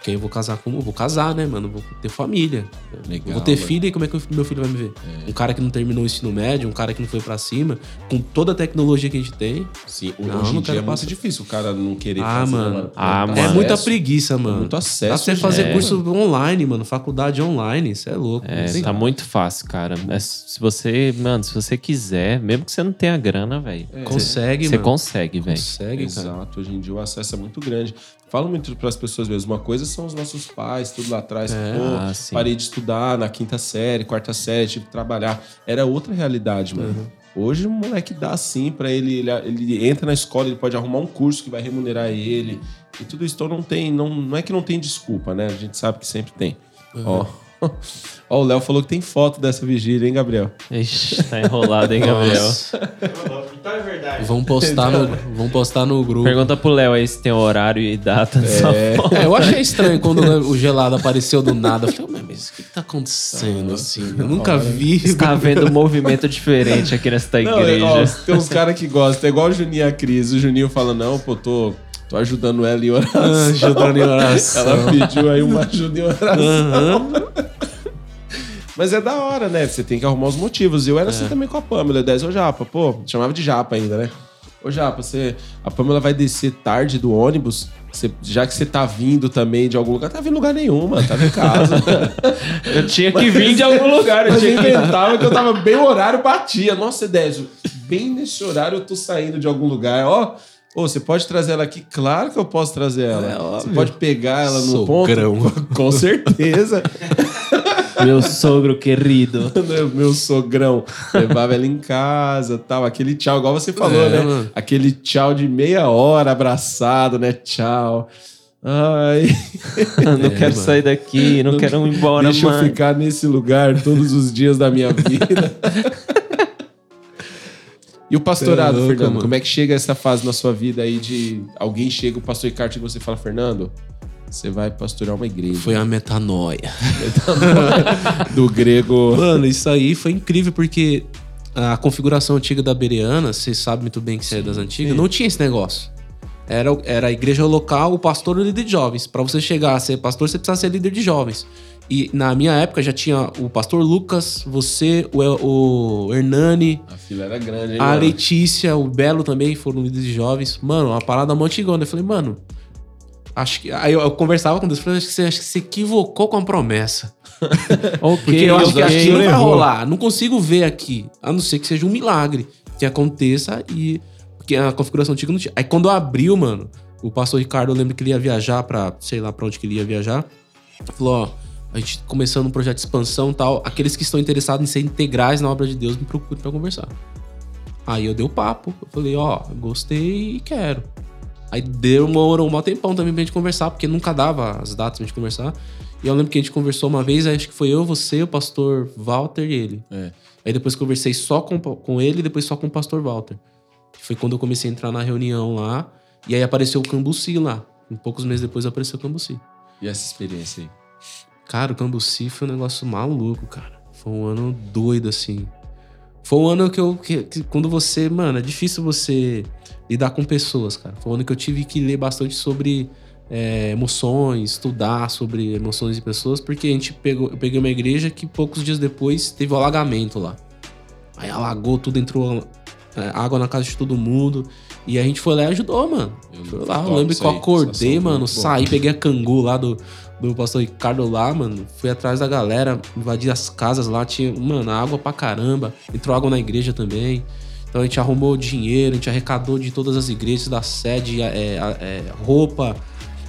Aí eu vou casar com. Eu vou casar, né, mano? Vou ter família. Legal, eu vou ter mano. filho e como é que o meu filho vai me ver? Um cara que não terminou o ensino médio, um cara que não foi pra cima, com toda a tecnologia que a gente tem. Sim, Não, hoje em não dia quero é muito passar. difícil o cara não querer Ah, fazer, né, mano. Ah, Tá É mano. muita acesso, preguiça, mano. Muito acesso. Dá pra você fazer é, curso online, mano. Faculdade online. Isso é louco. É, tá muito fácil, cara. É, se você, mano, se você quiser, mesmo que você não tenha grana, velho. Consegue, Você mano. consegue, velho. Consegue, cara. Exato, hoje em dia o acesso é muito grande. Falo muito para as pessoas mesmo. Uma coisa são os nossos pais, tudo lá atrás. É. Pô, Ah, parei de estudar na quinta série, quarta série, tive que trabalhar. Era outra realidade, mano. Uhum. Hoje o moleque dá sim pra ele, ele. Ele entra na escola, ele pode arrumar um curso que vai remunerar ele. E tudo isso então não tem. Não, não é que não tem desculpa, né? A gente sabe que sempre tem. Uhum. Ó. Ó, o Léo falou que tem foto dessa vigília, hein, Gabriel? Ixi, tá enrolado, hein, Gabriel? Então é verdade. Vão postar no, vão postar no grupo. Pergunta pro Léo aí se tem horário e data dessa foto. É, eu achei estranho quando o gelado apareceu do nada. Eu falei, mas o que, que tá acontecendo assim? Eu nunca vi. Está vendo um movimento diferente aqui nesta Não, é, igreja. ó, tem uns caras que gostam. É igual o Juninho e a Cris. O Juninho fala, não, pô, tô, tô ajudando ela em oração. Ah, Ajudando em oração. Ela pediu aí uma ajuda em oração. Aham. Mas é da hora, né? Você tem que arrumar os motivos. Eu era assim também com a Pamela. 10 ô Japa, pô, chamava de Japa ainda, né? Ô Japa, você, a Pamela vai descer tarde do ônibus. Você- já que você tá vindo também de algum lugar, tá vindo lugar nenhum, mano. Tá em casa. [laughs] Eu tinha que vir de algum lugar. Eu Mas tinha que... inventava que eu tava bem o horário, batia. Nossa, Désio, bem nesse horário eu tô saindo de algum lugar. Ó, ô, você pode trazer ela aqui? Claro que eu posso trazer ela. É você pode pegar ela no Sogrão. ponto? Com certeza. [laughs] Meu sogro querido. [laughs] Meu sogrão levava ela em casa tal. Aquele tchau, igual você falou, É, né? mano. Aquele tchau de meia hora abraçado, né? Tchau. Ai, [laughs] não quero mano. sair daqui, não, quero ir embora, deixa eu mãe. ficar nesse lugar todos os dias da minha vida. [laughs] E o pastorado, é louco, Fernando? mano. Como é que chega essa fase na sua vida aí de alguém chega, o pastor Ricardo, e você fala, Fernando, você vai pastorear uma igreja. Foi a metanoia. do grego. Mano, isso aí foi incrível porque a configuração antiga da Bereana, vocês sabem muito bem que você é das antigas, não tinha esse negócio. Era, era a igreja local, o pastor e o líder de jovens. Pra você chegar a ser pastor, você precisa ser líder de jovens. E na minha época já tinha o pastor Lucas, você, o, o Hernani, A fila era grande, hein, a mano? Letícia, o Belo também foram líderes de jovens. Mano, uma parada mó antigona. Eu falei, mano, acho que. Aí eu, eu conversava com Deus, eu falei, acho que você, acho que você equivocou com a promessa. [laughs] Ok, Porque eu acho que aqui não vai errou. rolar. Não consigo ver aqui. A não ser que seja um milagre que aconteça e. Porque a configuração antiga não tinha. Aí quando abriu, mano, o pastor Ricardo, eu lembro que ele ia viajar pra. sei lá pra onde que ele ia viajar. Falou, ó. A gente começando um projeto de expansão e tal. Aqueles que estão interessados em ser integrais na obra de Deus, me procurem pra conversar. Aí eu dei o papo. Eu falei, ó, gostei e quero. Aí demorou um tempão também pra gente conversar, porque nunca dava as datas pra gente conversar. E eu lembro que a gente conversou uma vez, acho que foi eu, você, o pastor Walter e ele. É. Aí depois conversei só com, com ele e depois só com o pastor Walter. Foi quando eu comecei a entrar na reunião lá. E aí apareceu o Cambuci lá. Um poucos meses depois apareceu o Cambuci. E essa experiência aí? Cara, o Cambuci foi um negócio maluco, cara. Foi um ano doido, assim. Foi um ano que eu. Que, que quando você. Mano, é difícil você lidar com pessoas, cara. Foi um ano que eu tive que ler bastante sobre é, emoções, estudar sobre emoções de pessoas, porque a gente pegou. Eu peguei uma igreja que poucos dias depois teve o alagamento lá. Aí alagou tudo, entrou é, água na casa de todo mundo. E a gente foi lá e ajudou, mano. Eu Foi lá, eu lembro que eu acordei, mano, saí, peguei a cangu lá do, do pastor Ricardo lá, mano. Fui atrás da galera, invadi as casas lá, tinha, mano, água pra caramba. Entrou água na igreja também. Então a gente arrumou dinheiro, a gente arrecadou de todas as igrejas da sede, é, é, roupa,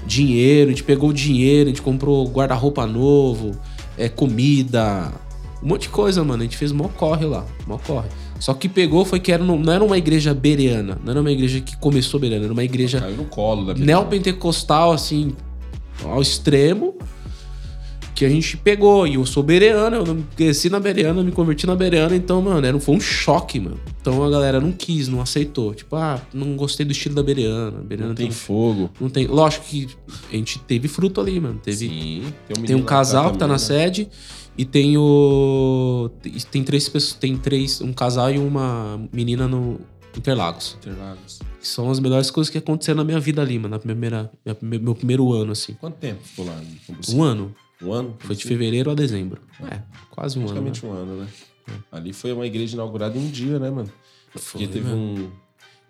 dinheiro, a gente pegou o dinheiro, a gente comprou guarda-roupa novo, é, comida, um monte de coisa, mano. A gente fez mó corre lá, mó corre. Só que pegou foi que era, não era uma igreja bereana, não era uma igreja que começou bereana, era uma igreja Caiu no colo da neopentecostal, assim, ao extremo, que a gente pegou. E eu sou bereano, eu cresci na bereana, me converti na bereana, então, mano, era, foi um choque, mano. Então a galera não quis, não aceitou. Tipo, ah, não gostei do estilo da bereana. Bereana Não tem tem, fogo. não tem. Lógico que a gente teve fruto ali, mano. Teve, Sim. tem menino um lá casal que tá na né? sede e tem o. Tem três pessoas. Tem três. Um casal e uma menina no Interlagos. Interlagos. Que são as melhores coisas que aconteceram na minha vida ali, mano. Na primeira, minha meu primeiro ano, assim. Quanto tempo ficou lá? Um ano. Um ano? Foi de fevereiro a dezembro. É, quase um ano. né? Praticamente um ano, né? Ali foi uma igreja inaugurada em um dia, né, mano? Porque Foi, teve mano. um.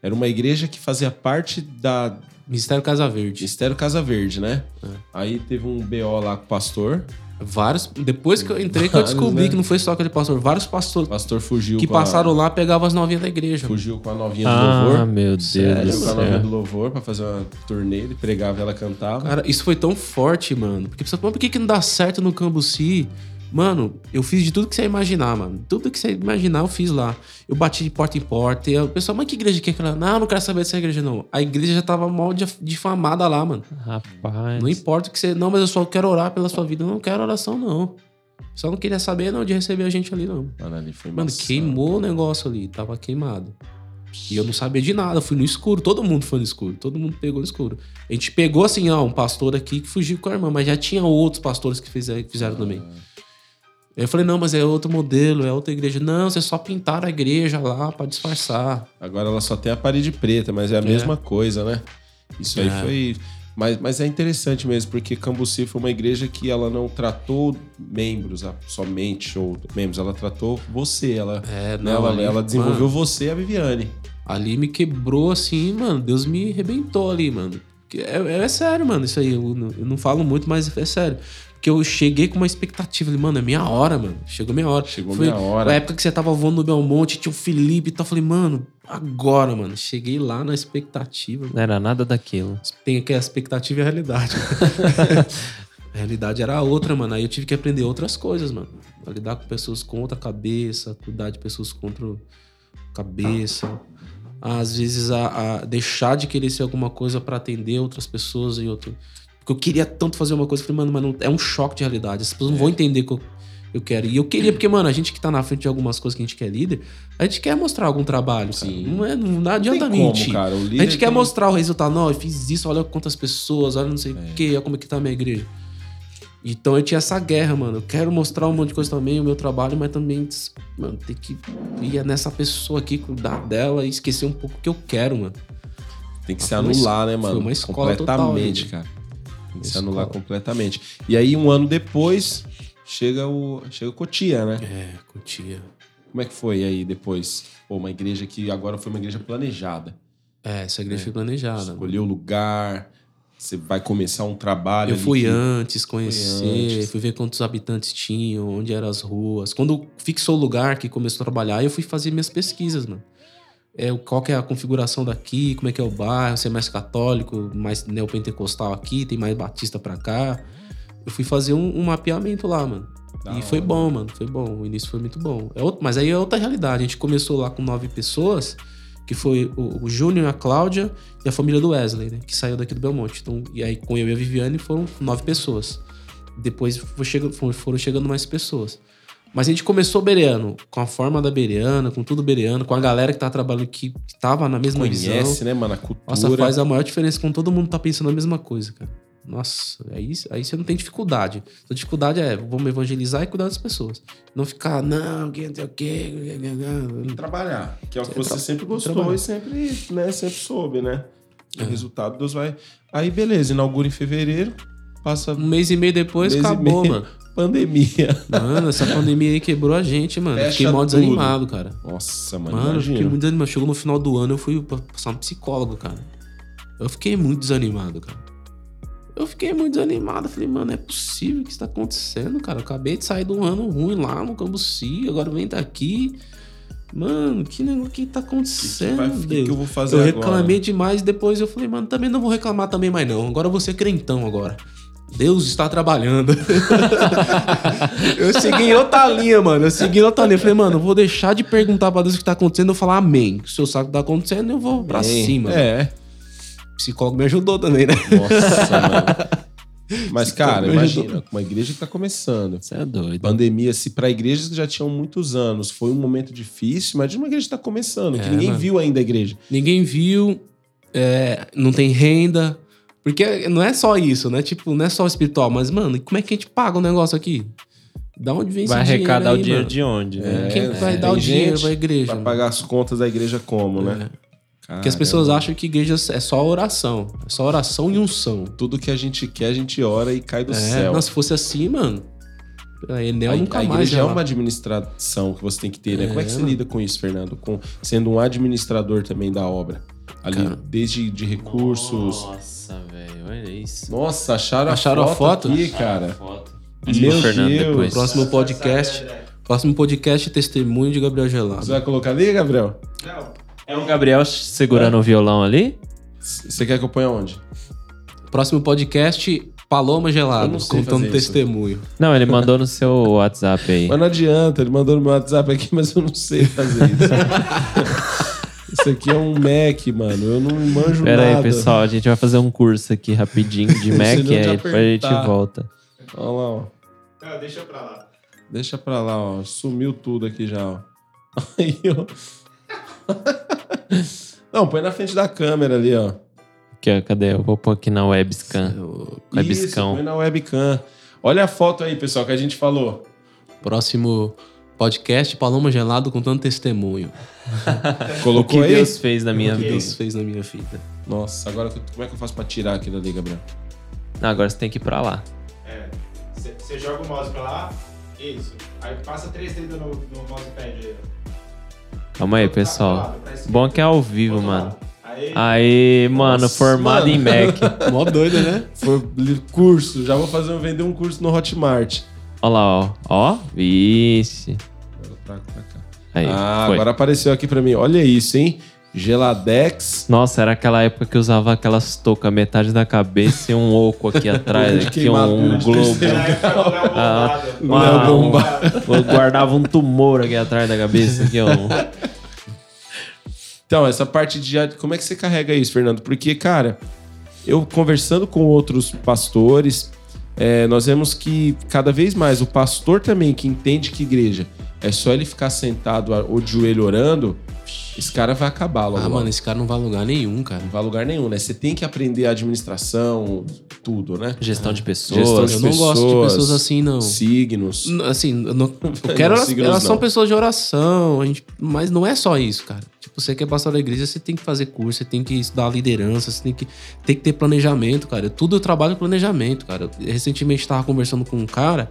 Era uma igreja que fazia parte da Ministério Casa Verde. Ministério Casa Verde, né? É. Aí teve um BO lá com o pastor. Vários. Depois que eu entrei, que eu descobri né? que não foi só aquele pastor. Vários pastores pastor fugiu que com a- passaram lá pegavam as novinhas da igreja. Fugiu com a novinha do Ah, louvor. meu Deus Sério, do com a novinha do louvor pra fazer uma turnê. Ele pregava e ela cantava. Cara, isso foi tão forte, mano. Porque mas por que, que não dá certo no Cambuci? Mano, eu fiz de tudo que você imaginar, mano. Tudo que você imaginar, eu fiz lá. Eu bati de porta em porta. E o pessoal, mas que igreja que é aquela? Não, eu não quero saber dessa igreja, não. A igreja já tava mal dif- difamada lá, mano. Rapaz. Não importa o que você. Não, mas eu só quero orar pela sua vida. Eu não quero oração, não. Só não queria saber, não, de receber a gente ali, não. Mano, ali foi Mano, queimou o negócio ali. Tava queimado. E eu não sabia de nada. Fui no escuro. Todo mundo foi no escuro. Todo mundo pegou no escuro. A gente pegou, assim, ó, um pastor aqui que fugiu com a irmã. Mas já tinha outros pastores que fizeram, que fizeram também. Aí eu falei, não, mas é outro modelo, é outra igreja. Não, vocês só pintaram a igreja lá pra disfarçar. Agora ela só tem a parede preta, mas é a mesma coisa, né? Isso aí É. foi. Mas, mas é interessante mesmo, porque Cambuci foi uma igreja que ela não tratou membros somente, ou membros, ela tratou você. Ela, É, né, não, ela, ali, ela desenvolveu mano, você e a Viviane. ali me quebrou assim, mano. Deus me arrebentou ali, mano. É, é sério, mano, isso aí. Eu, não- eu não falo muito, mas é sério. Porque eu cheguei com uma expectativa. Falei, mano, é minha hora, mano. Chegou minha hora. Chegou Foi minha hora. Na época que você tava voando no Belmonte, tinha o Felipe e tal. Eu Falei, mano, agora, mano. Cheguei lá na expectativa. Não era nada daquilo. Tem aqui a expectativa e a realidade. [laughs] a realidade era outra, mano. Aí eu tive que aprender outras coisas, mano. A lidar com pessoas com outra cabeça, cuidar de pessoas com outra cabeça. Às vezes a, a deixar de querer ser alguma coisa pra atender outras pessoas e outro. Porque eu queria tanto fazer uma coisa, eu falei, mano, mas não, é um choque de realidade. As pessoas não vão entender o que eu, eu quero. E eu queria, porque, mano, a gente que tá na frente de algumas coisas que a gente quer líder, a gente quer mostrar algum trabalho, cara. Sim. Não, é, não Não adianta como, mentir. cara. O A gente quer mostrar o resultado. Não, eu fiz isso, olha quantas pessoas, olha não sei o É. quê, olha como é que tá a minha igreja. Então eu tinha essa guerra, mano. Eu quero mostrar um monte de coisa também, o meu trabalho, mas também, mano, tem que ir nessa pessoa aqui, cuidar dela e esquecer um pouco o que eu quero, mano. Tem que Ah, se uma anular, né, mano? foi uma escola total, Completamente, né? cara. Se anular completamente. E aí, um ano depois, chega o, chega o Cotia, né? É, curtia. Como é que foi aí depois? Pô, uma igreja que agora foi uma igreja planejada. É, essa igreja foi planejada. Escolheu o lugar, você vai começar um trabalho. Eu fui que- antes conhecer, antes. fui ver quantos habitantes tinham, onde eram as ruas. Quando fixou o lugar que começou a trabalhar, eu fui fazer minhas pesquisas, mano. É, qual é a configuração daqui, como é que é o bairro, se é mais católico, mais neopentecostal aqui, tem mais batista pra cá. Eu fui fazer um, um mapeamento lá, mano. Da e foi hora. bom, mano. Foi bom. O início foi muito bom. É outro- mas aí é outra realidade. A gente começou lá com nove pessoas, que foi o, o Júnior, a Cláudia e a família do Wesley, né? Que saiu daqui do Belmonte. Então, e aí com eu e a Viviane foram nove pessoas. Depois foi foi- foram chegando mais pessoas. Mas a gente começou bereano, com a forma da bereana, com tudo bereano, com a galera que tá trabalhando que que tava na mesma visão. Conhece, né, mano? A cultura. Nossa, faz a maior diferença quando todo mundo tá pensando a mesma coisa, cara. Nossa, aí, aí você não tem dificuldade. A dificuldade é vamos evangelizar e cuidar das pessoas. Não ficar, não, que não sei o quê. Trabalhar, que é o que É, você sempre gostou trabalhar. e sempre, né, sempre soube, né? O É. resultado Deus vai. Aí, beleza, inaugura em fevereiro, passa Um mês e meio depois, Mês acabou, meio. mano. Pandemia. Mano, essa pandemia aí quebrou a gente, mano. Fecha Fiquei mal desanimado, cara. Nossa, mano, Mano, eu fiquei imagina. muito desanimado. Chegou no final do ano, eu fui pa- passar um psicólogo, cara. Eu fiquei muito desanimado, cara. Eu fiquei muito desanimado. Falei, mano, é possível que isso tá acontecendo, cara. Eu acabei de sair de um ano ruim lá no Cambuci, agora vem daqui. Mano, que negócio que tá O que, que, acontecendo, o que que eu vou fazer Eu agora? reclamei demais, depois eu falei, mano, também não vou reclamar também mais não. Agora eu vou ser crentão agora. Deus está trabalhando. [laughs] eu segui em outra linha, mano. Eu segui em outra linha. Eu falei, mano, eu vou deixar de perguntar pra Deus o que tá acontecendo. Eu falar amém. Se o saco tá acontecendo, eu vou pra Bem, cima. É. O psicólogo me ajudou também, né? Nossa, mano. [laughs] Mas, cara, imagina, ajudou. uma igreja que tá começando. Você é doido. Pandemia, se para igrejas que já tinham muitos anos foi um momento difícil, imagina uma igreja que tá começando, que É, ninguém mano. viu ainda a igreja. Ninguém viu, é, não tem renda. Porque não é só isso, né? Tipo, não é só espiritual, mas, mano, como é que a gente paga o negócio aqui? Da onde vem esse Vai dinheiro arrecadar aí, o dinheiro mano? de onde, né? É, Quem vai tem dar o dinheiro pra igreja? Pra mano? pagar as contas da igreja como, né? É. Porque as pessoas acham que igreja é só oração. É só oração e unção. Tudo que a gente quer, a gente ora e cai do É, céu. não, se fosse assim, mano. A Enel a, nunca a mais. é uma administração que você tem que ter, né? É, Como é que você mano. lida com isso, Fernando? Com, sendo um administrador também da obra. Ali, Cara. desde de recursos. Nossa, velho, olha isso. Nossa, acharam, Acharam a a foto, foto? aqui, cara. Foto. Meu Fernando Deus. depois. Próximo podcast. Próximo podcast Testemunho de Gabriel Gelado. Você vai colocar ali, Gabriel? Não, É o Gabriel segurando o violão ali? Você quer que eu ponha onde? Próximo podcast Paloma Gelado, contando fazer isso. testemunho. Não, ele mandou no seu WhatsApp aí. Mas não adianta, ele mandou no meu WhatsApp aqui, mas eu não sei fazer isso. [laughs] isso aqui é um Mac, mano. Eu não manjo Pera nada. aí, pessoal, a gente vai fazer um curso aqui rapidinho de [laughs] Mac e aí depois a gente volta. Olha lá, ó. não, deixa pra lá. Deixa pra lá, ó. Sumiu tudo aqui já, ó. [laughs] Aí, ó. [laughs] Não, põe na frente da câmera ali, ó. Aqui, ó, cadê? Eu vou pôr aqui na webcam. O Isso, Webcam. põe na webcam. Olha a foto aí, pessoal, que a gente falou. próximo podcast Paloma Gelado contando testemunho. [laughs] O que Colocou aí? Deus fez na minha O que vida. Deus fez na minha vida. Nossa, agora como é que eu faço pra tirar aquilo ali, Gabriel? Não, agora você tem que ir pra lá. É. Você joga o mouse pra lá, isso. Aí passa três dedos no, no mousepad aí. ó. Calma aí, pra pessoal. esquerda. Bom que é ao vivo, Outro mano. lado. Aí, Aí, mano, formado mano. em Mac. [laughs] Mó doido, né? Foi curso, já vou fazer vender um curso no Hotmart. Olha lá, ó. Ó, vixe. Agora pra, pra cá. Aí, ah, foi. agora apareceu aqui pra mim. Olha isso, hein? Geladex. Nossa, era aquela época que usava aquelas toucas, metade da cabeça e um oco aqui [laughs] atrás, aqui um de globo. [laughs] Ah, uma-. Eu guardava um tumor aqui atrás da cabeça, aqui, ó. Então, essa parte de. Como é que você carrega isso, Fernando? Porque, cara, eu conversando com outros pastores, é, nós vemos que cada vez mais o pastor também que entende que igreja é só ele ficar sentado ou de joelho orando, esse cara vai acabar logo. Ah, logo. mano, esse cara não vai a lugar nenhum, cara. Não vai a lugar nenhum, né? Você tem que aprender a administração, tudo, né? Gestão de pessoas. Gestão de Eu não gosto de pessoas, pessoas assim, não. Signos. Assim, eu, não, [laughs] eu quero. Elas, signos elas são pessoas de oração, a gente, mas não é só isso, cara. Tipo, você que é pastor da igreja, você tem que fazer curso, você tem que estudar liderança, você tem que, tem que ter planejamento, cara. Tudo eu trabalho planejamento, cara. Eu, recentemente tava conversando com um cara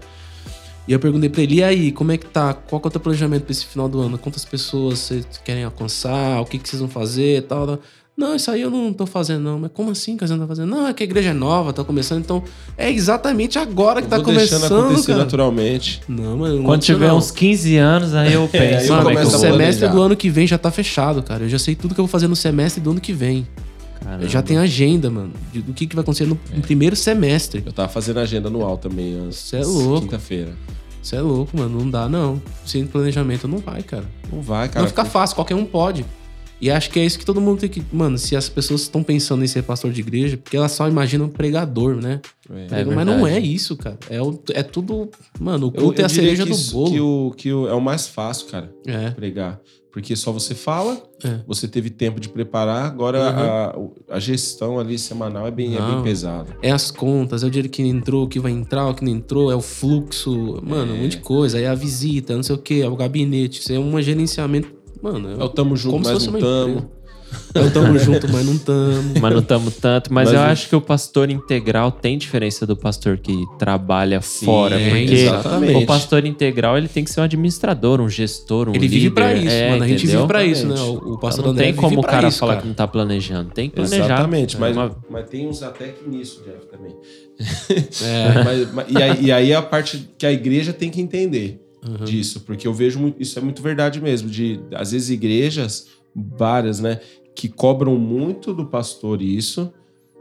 e eu perguntei pra ele: e aí, como é que tá? Qual que é o teu planejamento pra esse final do ano? Quantas pessoas vocês querem alcançar? O que, que vocês vão fazer tal, tal? Não, isso aí eu não tô fazendo, não. Mas como assim que você não tá fazendo? Não, é que a igreja é nova, tá começando, então é exatamente agora que Eu tá vou começando. deixando acontecer cara. naturalmente. Não, mas não Quando tiver não. uns 15 anos, aí eu penso. [laughs] aí eu é começo o a semestre planejar. do ano que vem já tá fechado, cara. Eu já sei tudo que eu vou fazer no semestre do ano que vem. Caramba. Eu já tenho agenda, mano, de- do que, que vai acontecer no, no primeiro semestre. Eu tava fazendo agenda anual também, antes. Cê é louco. Quinta-feira. Você é louco, mano. Não dá, não. Sem planejamento não vai, cara. Não vai, cara. não fica fácil, qualquer um pode. E acho que é isso que todo mundo tem que. Mano, se as pessoas estão pensando em ser pastor de igreja, porque elas só imaginam pregador, né? É. É Mas não é isso, cara. É, o- é tudo. Mano, o Eu, culto é eu a diria cereja que do isso- bolo. Que, o, que o- é o mais fácil, cara, É. pregar. Porque só você fala, É. você teve tempo de preparar, agora a, o- a gestão ali semanal é bem, é bem pesada. É as contas, é o dinheiro que entrou, que vai entrar, o que não entrou, é o fluxo, mano, um monte de coisa. Aí é a visita, não sei o que, é o gabinete. Isso é um gerenciamento. Mano, É o tamo junto, como se mas fosse não tamo. empresa. É tamo junto, mas não tamo. [laughs] Mas não estamos tanto. Mas, Mas eu acho que o pastor integral tem diferença do pastor que trabalha fora. é, Porque exatamente. o pastor integral ele tem que ser um administrador, um gestor, um Ele líder. vive pra isso, é, mano. A gente entendeu? vive pra isso, né? O, o pastor Então não André tem vive como o cara isso, falar cara. que não tá planejando. Tem que planejar. Exatamente, mas, É uma- mas tem uns até que nisso, Jeff, também. [laughs] É. Mas- mas- e, aí, e aí é a parte que a igreja tem que entender Uhum. disso, porque eu vejo muito, isso é muito verdade mesmo, de às vezes igrejas, várias, né, que cobram muito do pastor isso,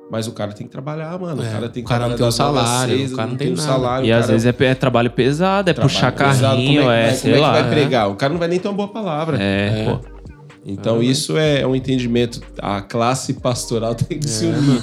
mas o cara tem que trabalhar, mano. É, o cara tem que o cara não trabalhar tem o salário, seis, o cara não não tem tem nada. salário. E às vezes é, é trabalho pesado, é trabalho puxar pesado, carrinho, como é, vai- sei como é lá. que vai pregar? O cara não vai nem ter uma boa palavra. É, pô. Então Ah, isso é um entendimento. A classe pastoral [laughs] tem que se unir.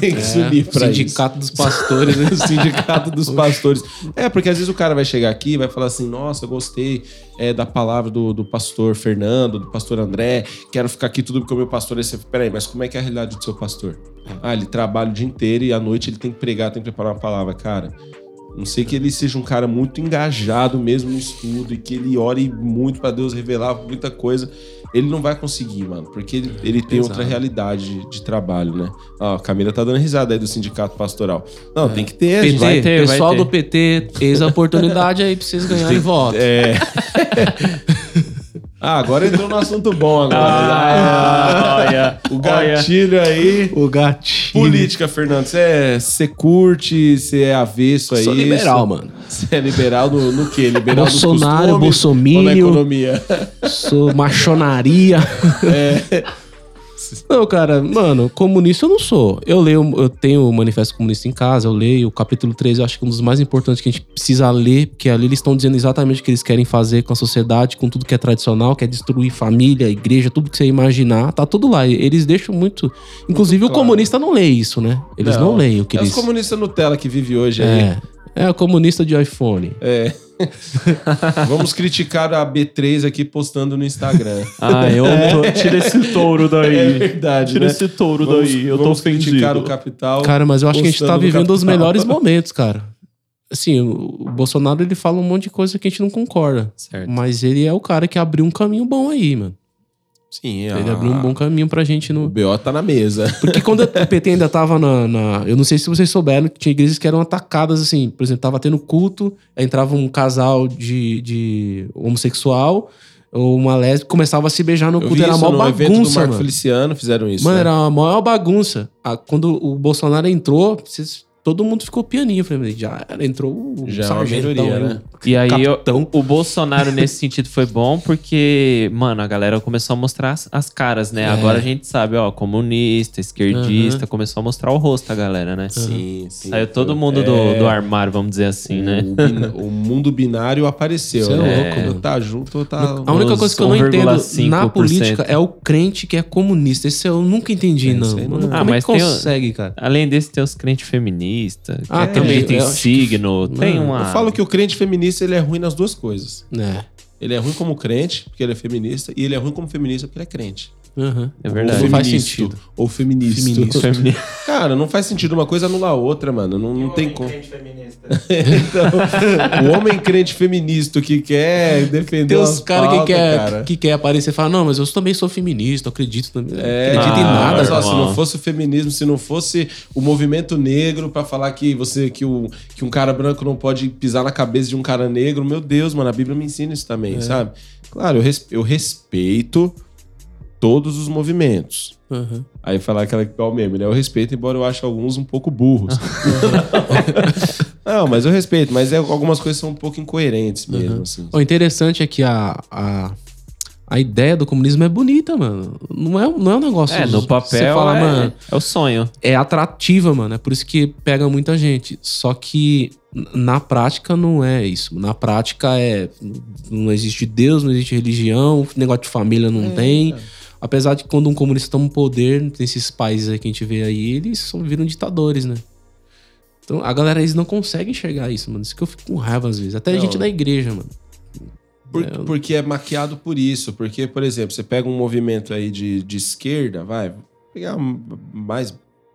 Tem que se É, unir pra isso. Sindicato dos pastores, né? o [laughs] sindicato dos pastores. É, porque às vezes o cara vai chegar aqui e vai falar assim: nossa, eu gostei é, da palavra do, do pastor Fernando, do pastor André, quero ficar aqui tudo porque o meu pastor. Você, peraí, mas como é que é a realidade do seu pastor? Ah, ele trabalha o dia inteiro e à noite ele tem que pregar, tem que preparar uma palavra. Cara, não sei que ele seja um cara muito engajado mesmo no estudo e que ele ore muito pra Deus revelar muita coisa. Ele não vai conseguir, mano, porque ele, ele tem Exato. outra realidade de, trabalho, né? Ó, a Camila tá dando risada aí do sindicato pastoral. Não, tem que ter, PT, vai ter, vai pessoal ter. do PT, eis a oportunidade aí pra vocês [laughs] ganharem voto. É. [laughs] ah, agora entrou no assunto bom agora. [laughs] Ah, olha, o olha. gatilho aí. O gatinho. Política, Fernando. Você é, você curte, você é avesso a Sou isso? liberal, mano. [laughs] Você é liberal no, no quê? Liberal Bolsonaro, costumes bolsominion. na economia? Sou machonaria. [laughs] [laughs] Não, cara, mano, comunista eu não sou. Eu leio, eu tenho o Manifesto Comunista em casa, eu leio o capítulo 13, eu acho que é um dos mais importantes que a gente precisa ler, porque ali eles estão dizendo exatamente o que eles querem fazer com a sociedade, com tudo que é tradicional, que é destruir família, igreja, tudo que você imaginar, tá tudo lá. Eles deixam muito. Inclusive, o claro. comunista não lê isso, né? Eles não, leem o que é eles. os comunistas Nutella que vive hoje aí. É. É o comunista de iPhone. É. [laughs] Vamos criticar a B3 aqui postando no Instagram. Ah, eu [laughs] tô... Tira esse touro daí. É verdade, Tira né? esse touro Vamos, daí. Eu tô vamos ofendido. criticar o capital. Cara, mas eu acho que a gente tá vivendo os melhores [laughs] momentos, cara. Assim, o o Bolsonaro ele fala um monte de coisa que a gente não concorda. Certo. Mas ele é o cara que abriu um caminho bom aí, mano. Sim, Ele a- abriu um bom caminho pra gente O no. BO tá na mesa. Porque quando [laughs] o PT ainda tava na, na- Eu não sei se vocês souberam que tinha igrejas que eram atacadas, assim. Por exemplo, tava tendo culto, entrava um casal de, de homossexual ou uma lésbica, começava a se beijar no Eu culto. Era isso uma no evento do bagunça, Marco mano. Feliciano, fizeram isso. Mano, né? era a maior bagunça. Ah, Quando o Bolsonaro entrou, vocês- todo mundo ficou pianinho. Falei, já entrou o Já é melhoria, aí, né? E aí, eu- o Bolsonaro, nesse sentido, foi bom porque, mano, a galera começou a mostrar as, as caras, né? É. Agora a gente sabe, ó, comunista, esquerdista, começou a mostrar o rosto a galera, né? Sim, sim. Saiu todo mundo É, do, do armário, vamos dizer assim, né? O, o mundo binário apareceu, Cê é né? louco. Ou tá junto ou tá... A única coisa que eu não entendo 1,5%. na política é o crente que é comunista. Esse eu nunca entendi, É, não. isso não- Mano, Ah, como é mas que tem o- consegue, cara? Além desse, tem os crentes feministas, que Ah, também, em eu acho que- signo, tem uma... Eu falo que o crente feminista ele é ruim nas duas coisas. É. Ele é ruim como crente, porque ele é feminista, e ele é ruim como feminista porque ele é crente. Uhum. É verdade. Ou Não faz sentido. Ou feminista. Feminista. Femini- [laughs] Cara, não faz sentido uma coisa anular a outra, mano. Não, não tem como. Crente feminista. [laughs] Então, o homem crente feminista que quer defender Tem os uns caras que quer, cara. que quer aparecer e falar, não, mas eu também sou feminista, eu acredito também. É, acredito em Ah, nada, mas, ó, cara. se não fosse o feminismo, se não fosse o movimento negro pra falar que você que, o, que um cara branco não pode pisar na cabeça de um cara negro, meu Deus, mano, a Bíblia me ensina isso também, É. sabe? Claro, eu, res- eu respeito todos os movimentos. Uhum. Aí falar aquela igual meme, né? Eu respeito, embora eu ache alguns um pouco burros. [laughs] não, mas eu respeito, mas é, algumas coisas são um pouco incoerentes mesmo, assim. O interessante é que a, a, a ideia do comunismo é bonita, mano. Não é, não é um negócio. É, no Você papel fala, é, mano, é o sonho. é atrativa, mano. É por isso que pega muita gente. Só que na prática não é isso. Na prática é. Não existe Deus, não existe religião, negócio de família não tem. Apesar de quando um comunista toma o poder, nesses países aí que a gente vê aí, eles são, viram ditadores, né? Então a galera, eles não conseguem enxergar isso, mano. Isso que eu fico com raiva às vezes. Até Não. gente da igreja, mano. Por- É, eu- Porque é maquiado por isso. Porque, por exemplo, você pega um movimento aí de, de esquerda, vai, pegar mais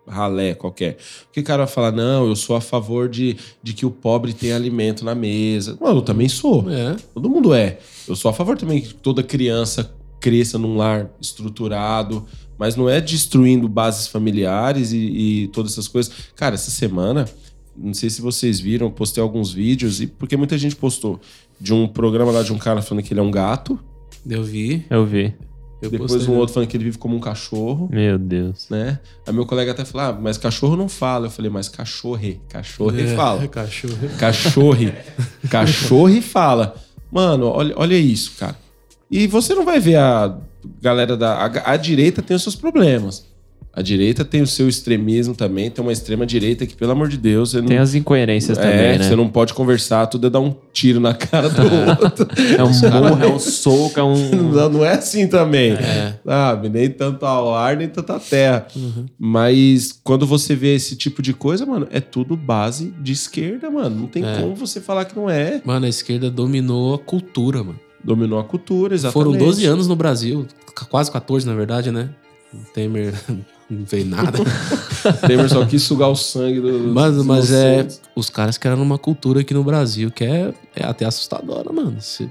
ralé qualquer. Que o cara vai falar, não, eu sou a favor de, de que o pobre tenha alimento na mesa. Mano, eu também sou. É. Todo mundo é. Eu sou a favor também que toda criança cresça num lar estruturado, mas não é destruindo bases familiares e, e todas essas coisas. Cara, essa semana, não sei se vocês viram, eu postei alguns vídeos, e porque muita gente postou de um programa lá de um cara falando que ele é um gato, Eu vi. Eu vi. Eu depois postei, um né? outro falando que ele vive como um cachorro. Meu Deus. Né? Aí meu colega até falou: ah, mas cachorro não fala. Eu falei, mas cachorre, cachorre É, fala. [laughs] Cachorro. Cachorre. Cachorre fala. Mano, olha, olha isso, cara. E você não vai ver a galera da. A, a direita tem os seus problemas. A direita tem o seu extremismo também. Tem uma extrema direita que, pelo amor de Deus, você não. Tem as incoerências é, também, né? você não pode conversar, tudo é dar um tiro na cara do [laughs] outro. É um morro, é um soco, é um. [laughs] Não, não é assim também. É. Sabe? Nem tanto ao ar, nem tanta terra. Uhum. Mas quando você vê esse tipo de coisa, mano, é tudo base de esquerda, mano. Não tem É. como você falar que não é. Mano, a esquerda dominou a cultura, mano. Dominou a cultura, exatamente. Foram 12 anos no Brasil. Quase 14, na verdade, né? O Temer [laughs] não fez nada. [laughs] Temer só quis sugar o sangue do. mas mas é. Os caras criaram uma cultura aqui no Brasil que é, é até assustadora, mano. Se-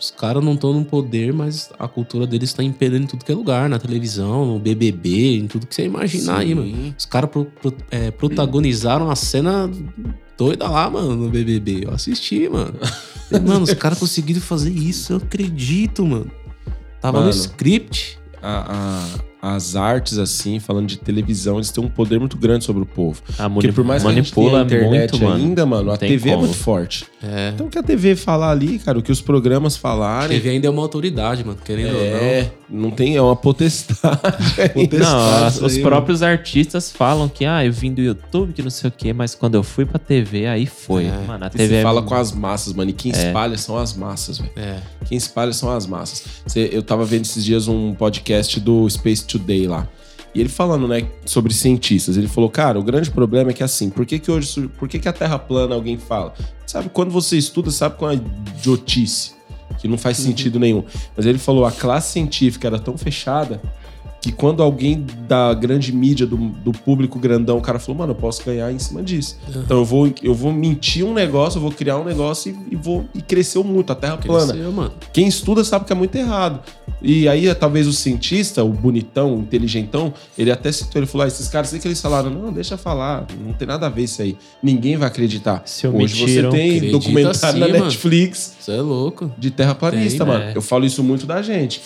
os caras não estão no poder, mas a cultura deles tá impedindo em tudo que é lugar. Na televisão, no BBB, em tudo que você imaginar aí, Sim. mano. Os caras pro- pro- é, protagonizaram a cena doida lá, mano, no BBB. Eu assisti, mano. [laughs] E, mano, os caras conseguiram fazer isso, eu acredito, mano. Tava no Mano. script. A- a- as artes, assim, falando de televisão, eles têm um poder muito grande sobre o povo. A Porque mani- por mais que a gente manipula tenha a internet muito, mano. ainda, mano, Não a TV é como. muito forte. É. Então o que a TV falar ali, cara, o que os programas A falarem. TV ainda é uma autoridade, mano, querendo ou não. É, não tem, é uma potestade. [laughs] ainda. Não, as- os aí, próprios artistas falam que, ah, eu vim do YouTube, que não sei o quê, mas quando eu fui pra TV, aí foi. É. Mano, a E TV se é- fala com as massas, mano. E quem É. espalha são as massas, velho. É. Quem espalha são as massas. Cê- eu tava vendo esses dias um podcast do Space Today lá. E ele falando, né, sobre cientistas. Ele falou, cara, o grande problema é que assim, por que que hoje, por que que a Terra plana alguém fala? Sabe, quando você estuda, sabe com a idiotice, que não faz sentido nenhum. Mas ele falou, a classe científica era tão fechada que quando alguém da grande mídia, do, do público grandão, o cara falou, mano, eu posso ganhar em cima disso. Então eu vou, eu vou mentir um negócio, eu vou criar um negócio e, e vou e cresceu muito, a Terra plana. Cresceu, mano. Quem estuda sabe que é muito errado. E aí, talvez o cientista, o bonitão, o inteligentão, ele até citou, ele falou: ah, esses caras, sei que eles falaram, não, deixa falar, não tem nada a ver isso aí. Ninguém vai acreditar. Se Hoje omitiram, você tem documentário sim, na mano. Netflix Você é louco. de terraplanista, Tem, mano. né? Eu falo isso muito da gente.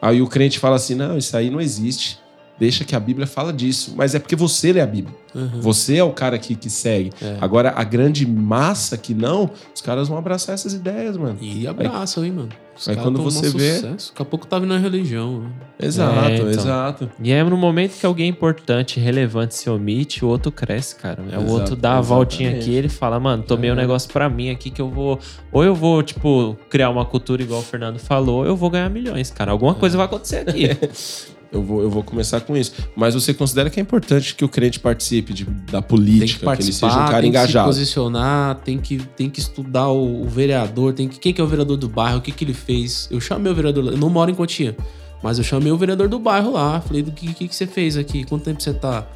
Aí o crente fala assim: não, isso aí não existe. Deixa que a Bíblia fala disso. Mas é porque você lê a Bíblia. Uhum. Você é o cara que, que segue. É. Agora, a grande massa que não, os caras vão abraçar essas ideias, mano. E abraçam, hein, mano. Os aí caras quando você vê- sucesso. Daqui a pouco tá vindo a religião. né? Exato, É, então. exato. E é no momento que alguém importante, relevante se omite, o outro cresce, cara. É o Exato, outro dá a voltinha aqui ele fala, mano, tomei um É. negócio pra mim aqui que eu vou. Ou eu vou, tipo, criar uma cultura igual o Fernando falou, ou eu vou ganhar milhões, cara. Alguma coisa vai acontecer aqui. [laughs] Eu vou, eu vou começar com isso. Mas você considera que é importante que o crente participe de- da Tem que política, que, ele seja um cara tem que se engajado? posicionar, tem que, tem que estudar o, o vereador, tem que, quem que é o vereador do bairro, o que que ele fez. Eu chamei o vereador, eu não moro em Cotia, mas eu chamei o vereador do bairro lá, falei, do que, que, que você fez aqui, quanto tempo você tá?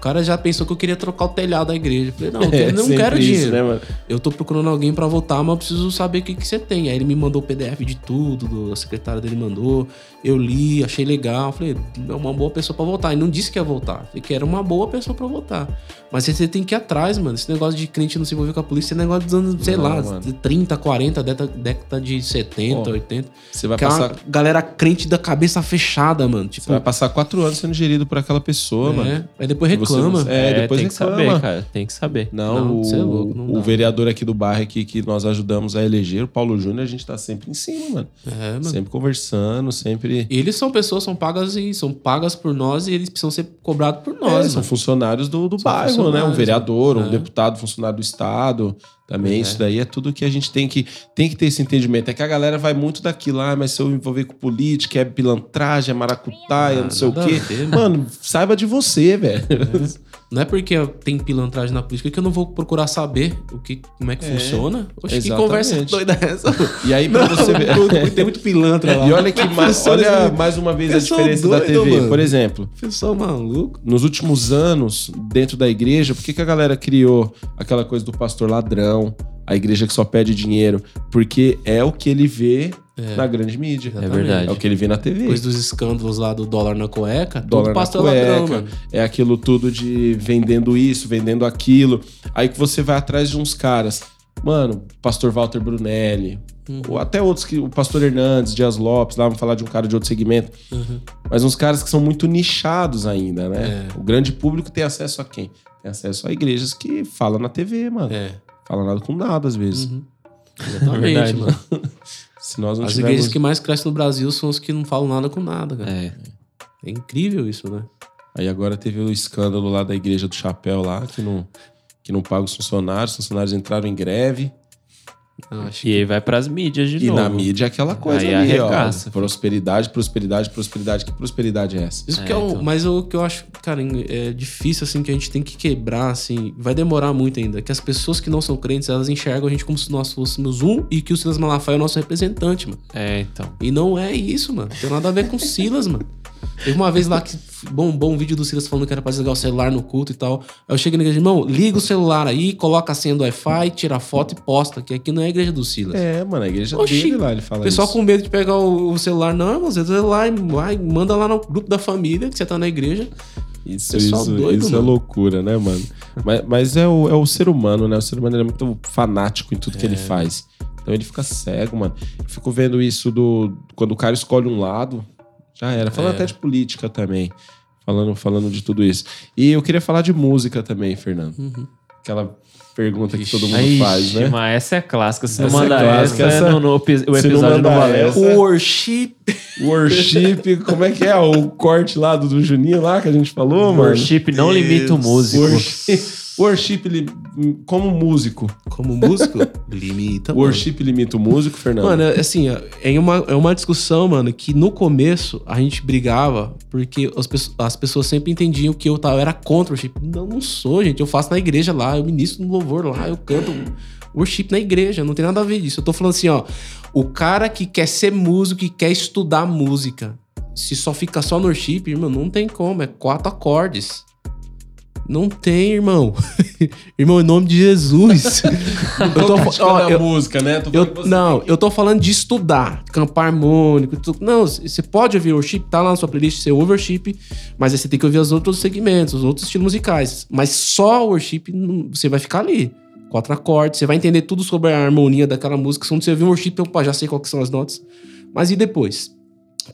O cara já pensou que eu queria trocar o telhado da igreja. Eu falei, não, eu [laughs] É não quero isso, dinheiro. né, mano? Eu tô procurando alguém pra votar, mas eu preciso saber o que, que você tem. Aí ele me mandou o PDF de tudo, do- a secretária dele mandou. Eu li, achei legal. Falei, é uma boa pessoa pra votar. E não disse que ia votar. Falei que era uma boa pessoa pra votar. Mas você tem que ir atrás, mano. Esse negócio de crente não se envolver com a polícia, esse negócio dos anos, sei Não, lá, mano. de 30, 40, década, década de 70, Pô, 80. Você vai, é passar, galera crente da cabeça fechada, mano. Tipo, você vai passar quatro anos sendo gerido por aquela pessoa, é. mano. Aí depois reclama reclama. você- É, depois tem que reclama. saber, cara. Tem que saber. Não, Não, o, é louco, não o vereador aqui do bairro aqui que nós ajudamos a eleger, o Paulo Júnior, a gente tá sempre em cima, mano. É, mano. Sempre conversando, sempre. Eles são pessoas, são pagas e são pagas por nós e eles precisam ser cobrados por É, nós, são mano. funcionários do, do São bairro, né? Um funcionários, vereador, um é. deputado, funcionário do Estado. Também, É. isso daí é tudo que a gente tem que, tem que ter esse entendimento. É que a galera vai muito daquilo, ah, mas se eu me envolver com política, é pilantragem, é maracutaia, Ah, não sei o quê. a ver, mano, saiba de você, velho. Não é porque tem pilantragem na política que eu não vou procurar saber o que, como é que É, funciona. Oxe, que exatamente. conversa doida é essa? [laughs] E aí, pra você ver. [laughs] Tem muito pilantra [laughs] lá. E olha que mais, olha mais uma vez a Pessoal diferença da doido, TV. mano. Por exemplo, Pessoal maluco. nos últimos anos, dentro da igreja, por que, que a galera criou aquela coisa do pastor ladrão, a igreja que só pede dinheiro? Porque é o que ele vê na grande mídia. Exatamente. verdade. É o que ele vê na TV. Depois dos escândalos lá do dólar na cueca, Dólar pastor cueca, ladrão, mano. é aquilo tudo de vendendo isso, vendendo aquilo. Aí que você vai atrás de uns caras. Mano, pastor Walter Brunelli, Uhum. ou até outros que. O pastor Hernandes, Dias Lopes, lá vamos falar de um cara de outro segmento. Uhum. Mas uns caras que são muito nichados ainda, né? É. O grande público tem acesso a quem? Tem acesso a igrejas que falam na TV, mano. É. Fala nada com nada, às vezes. Uhum. Exatamente, verdade. mano. [laughs] Se nós não As tivermos... igrejas que mais crescem no Brasil são os que não falam nada com nada, cara. É. É incrível isso, né? Aí agora teve o escândalo lá da igreja do chapéu lá, que não, que não paga os funcionários. Os funcionários entraram em greve. E aí vai pras mídias de E novo. na mídia é aquela coisa Aí ali, arregaça, ó. Prosperidade, prosperidade, prosperidade. Que prosperidade é essa? Isso É, que é um, então. Mas o que eu acho, cara, é difícil, assim, que a gente tem que quebrar, assim, vai demorar muito ainda. Que as pessoas que não são crentes, elas enxergam a gente como se nós fôssemos um e que o Silas Malafaia é o nosso representante, mano. É, então. E não é isso, mano. Tem nada a ver com o Silas, mano. Teve uma vez lá que bombou um vídeo do Silas falando que era pra desligar o celular no culto e tal. Aí eu cheguei na igreja, irmão, liga o celular aí, coloca a senha do Wi-Fi, tira a foto e posta, que aqui não é a igreja do Silas. É, mano, a igreja Oxi, dele lá, ele fala pessoal isso. com medo de pegar o, o celular, não, irmão, você celular, vai, manda lá no grupo da família que você tá na igreja. Isso, isso, doido, isso é loucura, né, mano? [laughs] mas mas é, o, é o ser humano, né? O ser humano é muito fanático em tudo que ele É. faz. Então ele fica cego, mano. Eu fico vendo isso do. Quando o cara escolhe um lado, já era. Falando É. até de política também. Falando, falando de tudo isso. E eu queria falar de música também, Fernando. Uhum. Aquela pergunta que Ixi. todo mundo Ixi, faz, né? Mas essa é clássica. Se Essa não é manda clássica, essa, essa- no, no o não episódio não, valeu. essa- O worship. Worship, como é que é? O corte lá do, do Juninho lá que a gente falou, mano? Worship não limita o músico. Worship, worship li- como músico. Como músico, [laughs] limita. mano. Worship limita o músico, Fernando? Mano, é assim, ó, é uma, é uma discussão, mano, que no começo a gente brigava porque as, pesso- as pessoas sempre entendiam que eu tava, era contra o worship. Não, não sou, gente. Eu faço na igreja lá, eu ministro no louvor lá, eu canto worship na igreja. Não tem nada a ver disso. Eu tô falando assim, ó. O cara que quer ser músico, que quer estudar música, se só fica só no worship, irmão, não tem como. É quatro acordes. Não tem, irmão. [laughs] irmão, em nome de Jesus. [laughs] eu tô, ó, eu, música, né? Eu- não, eu tô falando de estudar, campo harmônico. tu- não, você pode ouvir worship, tá lá na sua playlist, você ouve worship, mas aí você tem que ouvir os outros segmentos, os outros estilos musicais. Mas só worship, você vai ficar ali. Quatro acordes, você vai entender tudo sobre a harmonia daquela música. Se você ouvir um worship, opa, já sei quais são as notas. Mas e depois?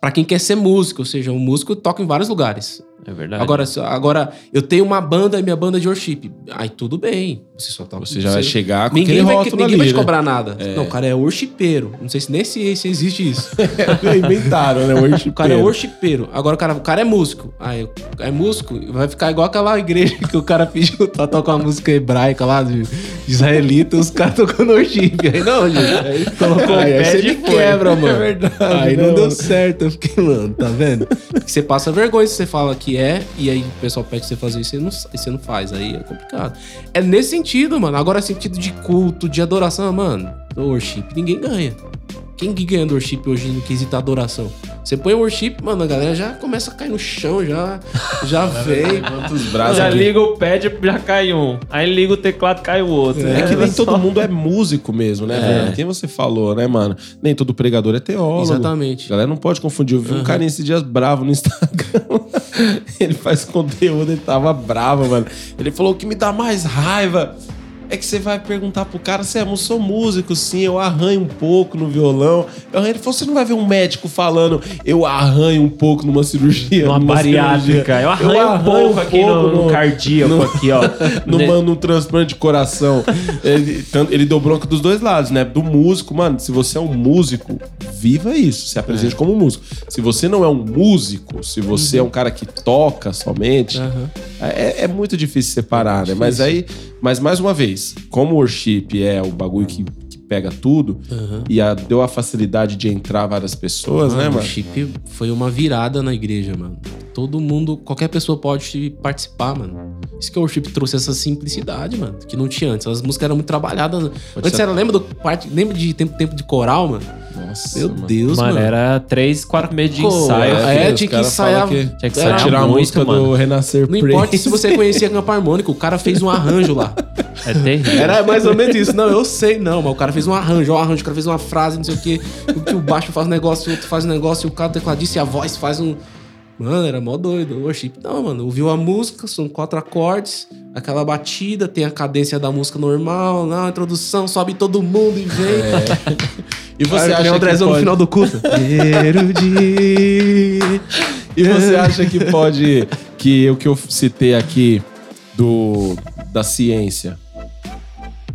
Pra quem quer ser músico, ou seja, um músico toca em vários lugares. É verdade. Agora, agora, eu tenho uma banda e minha banda é de worship. Aí tudo bem. Você só toca. Você já vai chegar com Ninguém, vai, ninguém ali, vai te né? cobrar nada. Não, o cara é worshipeiro. Não sei se nem se, se existe isso. [laughs] Inventaram, né? Worship. [laughs] O cara é worshipeiro. Agora o cara, o cara é músico. Aí, é músico, vai ficar igual aquela igreja que o cara pediu pra tocar uma música hebraica lá de, de israelita, os caras tocando worship. Aí não, gente. Aí colocou Aí o pé você de quebra, mano. É verdade, Aí né, não deu mano? certo. Eu fiquei, mano, tá vendo? Você passa vergonha se você fala que é, e aí o pessoal pede você fazer isso e você não, você não faz. Aí é complicado. É nesse sentido, mano. Agora, sentido de culto, de adoração, mano, do worship, ninguém ganha. Quem que ganha do worship hoje no quesito adoração? Você põe o worship, mano, a galera já começa a cair no chão, já, já vem. Levanta os braços já aqui. liga o pad, já cai um. Aí liga o teclado, cai o outro. É que nem só- todo mundo é músico mesmo, né, velho? Quem você falou, né, mano? Nem todo pregador é teólogo. A Exatamente. galera não pode confundir. Eu vi um cara nesses dias bravo no Instagram. [laughs] ele faz conteúdo, ele tava bravo, mano. Ele falou o que me dá mais raiva É que você vai perguntar pro cara, você é, eu sou músico, sim, eu arranho um pouco no violão. Eu arranho. Ele falou, você não vai ver um médico falando, eu arranho um pouco numa cirurgia. Numa bariátrica. cirurgia. Eu arranho um pouco aqui no, no cardíaco, aqui, ó. [laughs] numa, num transplante de coração. ele, tanto- ele deu bronca dos dois lados, né? Do músico, mano, se você é um músico, viva isso, se apresente como músico. Se você não é um músico, se você é um cara que toca somente, é, é muito difícil separar, né? Mas aí, mas mais uma vez, como o worship é o bagulho que, que pega tudo e a- deu a facilidade de entrar várias pessoas, né, O mano? chip foi uma virada na igreja, mano. Todo mundo, qualquer pessoa pode participar, mano. Isso que o worship trouxe essa simplicidade, mano, que não tinha antes. As músicas eram muito trabalhadas. antes ser- era, lembra do parte, lembra de tempo, tempo de coral, mano? Nossa, Meu mano. Deus, Mano, mano. era três, quatro meses de Pô, ensaio. é, os tinha que ensaiar. que Tinha que ensaiar tirar a música mano. do Renascer Não Praise. importa se você conhecia campo harmônico, o cara fez um arranjo lá. É terrível. Era mais ou menos isso. Não, eu sei, não, mas o cara fez um arranjo, um arranjo, o cara fez uma frase, não sei o quê. O que o baixo faz um negócio, o outro faz um negócio, e o cara tecladista e a voz faz um. Mano, era mó doido. O worship, não, mano. Ouviu a música, são quatro acordes, aquela batida, tem a cadência da música normal, não, a introdução, sobe todo mundo e vem. [laughs] E você nem acha o que Andrezão no pode... final do culto. [laughs] E você acha que pode que o que eu citei aqui do da ciência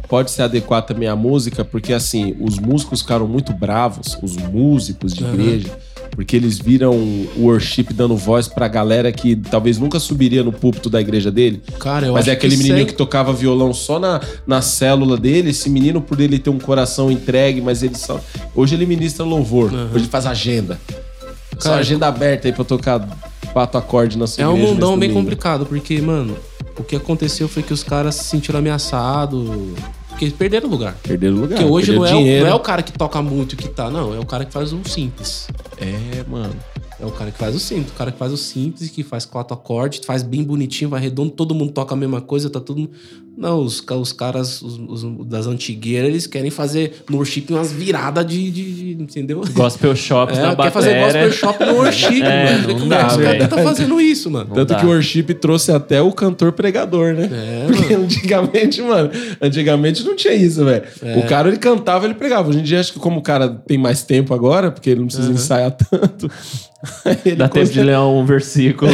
pode se adequar também à música, porque assim, os músicos ficaram muito bravos, os músicos de igreja, porque eles viram o worship dando voz pra galera que talvez nunca subiria no púlpito da igreja dele. Cara, eu Mas é aquele que menininho isso que tocava violão só na, na célula dele, esse menino, por ele ter um coração entregue, mas ele só. Hoje ele ministra louvor, hoje ele faz agenda. Só Cara, agenda aberta aí pra tocar quatro acordes na sua É um mundão bem complicado, porque, mano, o que aconteceu foi que os caras se sentiram ameaçados. Porque perderam o lugar. Perderam o lugar. Porque hoje não é, o, não é o cara que toca muito que tá, não. É o cara que faz o simples. É, mano. É o cara que faz o simples. O cara que faz o simples, que faz quatro acordes, faz bem bonitinho, vai redondo, todo mundo toca a mesma coisa, tá mundo. Não, os, os caras os, os das antigueiras, eles querem fazer no worship umas viradas de, de- de- Entendeu? Gospel Shops [laughs] É, na quer fazer gospel shop no worship, [laughs] É, mano. não Como dá, é que os caras tá fazendo isso, mano? Tanto dá. que o worship trouxe até o cantor pregador, né? É, [laughs] Porque antigamente, mano, antigamente não tinha isso, velho. É. O cara, ele cantava, ele pregava. Hoje em dia, acho que como o cara tem mais tempo agora, porque ele não precisa ensaiar tanto, [laughs] Dá tempo de ler um versículo.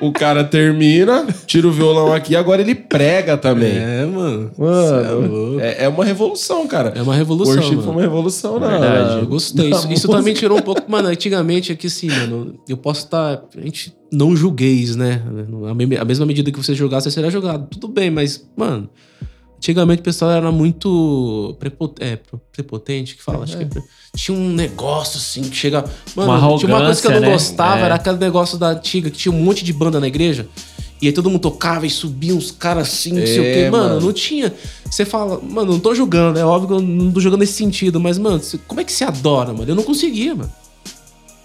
o cara termina, tira o violão aqui, agora ele prega também. É, mano. Mano, é é, é uma revolução, cara. É uma revolução, O worship mano. foi uma revolução, na- Verdade. na- Eu gostei. Isso, isso também tirou um pouco. Mano, antigamente aqui assim, mano, eu posso estar. A gente não julgueis, né? A mesma medida que você julgar, você será julgado. Tudo bem, mas, mano. Antigamente o pessoal era muito prepo- é, prepotente, que fala, acho que é pre- tinha um negócio assim que chega. Mano, Uma tinha uma coisa que eu não né? gostava, É. era aquele negócio da antiga, que tinha um monte de banda na igreja. E aí todo mundo tocava e subia uns caras assim, não sei o É, quê. Mano, mano. não tinha. Você fala, mano, não tô julgando, é óbvio que eu não tô julgando nesse sentido, mas, mano, como é que você adora, mano? Eu não conseguia, mano.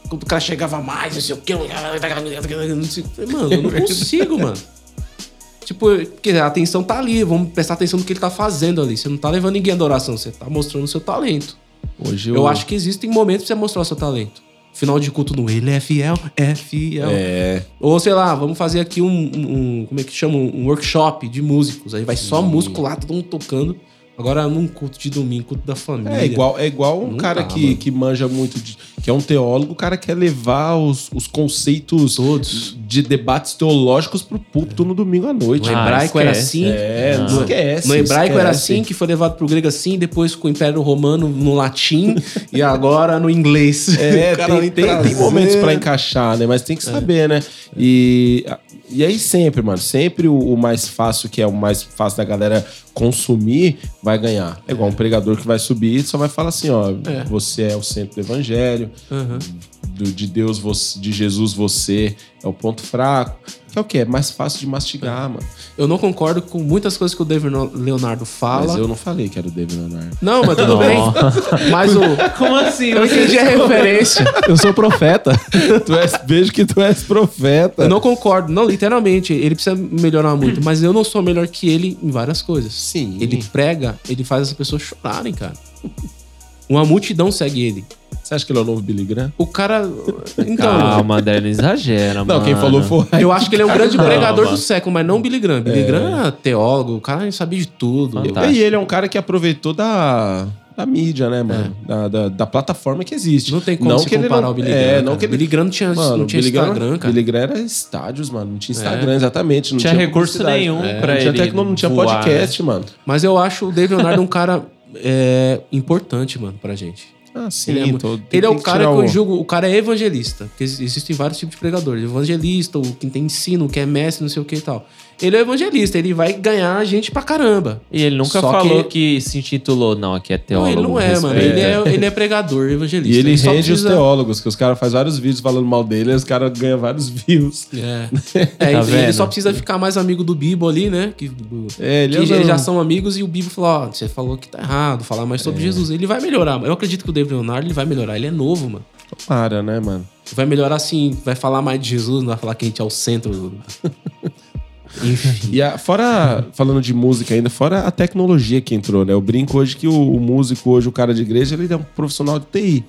Quando o cara chegava mais, não sei o quê. [laughs] Mano, eu não consigo, mano. Tipo, porque a atenção tá ali, vamos prestar atenção no que ele tá fazendo ali. Você não tá levando ninguém à adoração, você tá mostrando o seu talento. Hoje Eu, acho que existem momentos pra você mostrar o seu talento. Final de culto no Ele é fiel, é fiel. É. Ou sei lá, vamos fazer aqui um, um- um- como é que chama? Um workshop de músicos. Aí vai só músico lá, todo mundo tocando. Agora num culto de domingo, culto da família. É igual, é igual um cara dá, que, mano. que manja muito, de, que é um teólogo, o cara quer levar os, os conceitos Todos. de debates teológicos pro púlpito no domingo à noite. No Ah, hebraico era esquece. assim. É, não No- esquece. No hebraico era esquece. assim, que foi levado pro grego assim, depois com o Império Romano no latim [laughs] e agora no inglês. É, [laughs] tem, tem, tem momentos pra encaixar, né? Mas tem que saber, né? E, e aí sempre, mano, sempre o, o mais fácil, que é o mais fácil da galera consumir, vai ganhar. É igual um pregador que vai subir e só vai falar assim, ó, É. você é o centro do evangelho, Aham. do- de Deus, você, de Jesus, você é o ponto fraco. Que é o quê? É mais fácil de mastigar, mano. Eu não concordo com muitas coisas que o David Leonardo fala. Mas eu não falei que era o David Leonardo. Não, mas tudo bem. [laughs] Mas o. [laughs] Como assim? Eu entendi a [laughs] referência. Eu sou profeta. tu és, vejo que tu és profeta. Eu não concordo. Não, literalmente. Ele precisa melhorar muito. Mas eu não sou melhor que ele em várias coisas. Sim. Ele prega, ele faz as pessoas chorarem, cara. Uma multidão segue ele. Você acha que ele é o novo Billy Graham? O cara. Então. Calma, André, não exagera, mano. Não, quem falou foi o Eu acho que ele é um grande Calma. pregador do século, mas não o Billy Graham. Billy Graham é teólogo, o cara sabia de tudo. Fantástico. E ele é um cara que aproveitou da, da mídia, né, mano? Da, da, da plataforma que existe. É. Não tem como se que ele comparar não- o Billy é, Graham. não cara. que ele... Billy Graham não tinha, Mano, não tinha Billy Graham, Instagram, cara. Billy Graham era estádios, mano. Não tinha É. Instagram, exatamente. Não Tinha tinha recurso nenhum É, pra não tinha ele tecno- Não tinha voar, podcast, mano. Mas eu acho o David Leonardo um cara é, importante, mano, pra gente. Ah, sim. Ele é, tô- tem- ele é o cara que eu julgo, o cara é evangelista. Porque ex- existem vários tipos de pregadores. Evangelista, o que tem ensino, o que é mestre, não sei o que e tal. Ele é evangelista, ele vai ganhar a gente pra caramba. E ele nunca Só falou que... se intitulou, não, aqui é Não, teólogo. ele não é, mano. Ele é, ele é pregador, evangelista. E ele só rende os precisa- teólogos, que os caras fazem vários vídeos falando mal dele, e os caras ganham vários views. É. [laughs] É, Tá e ele vendo? só precisa ficar mais amigo do Bibo ali, né? Que, É, ele que é já- não. já são amigos e o Bibo falou: Ó, você falou que tá errado, falar mais É. sobre Jesus. Ele vai melhorar. Eu acredito que o David Leonardo ele vai melhorar. Ele é novo, mano. Para, né, mano? Vai melhorar assim, vai falar mais de Jesus, não vai falar que a gente é o centro. [laughs] Enfim. E a- fora, falando de música ainda, fora a tecnologia que entrou, né? Eu brinco hoje que o, o músico, hoje, o cara de igreja, ele é um profissional de TI.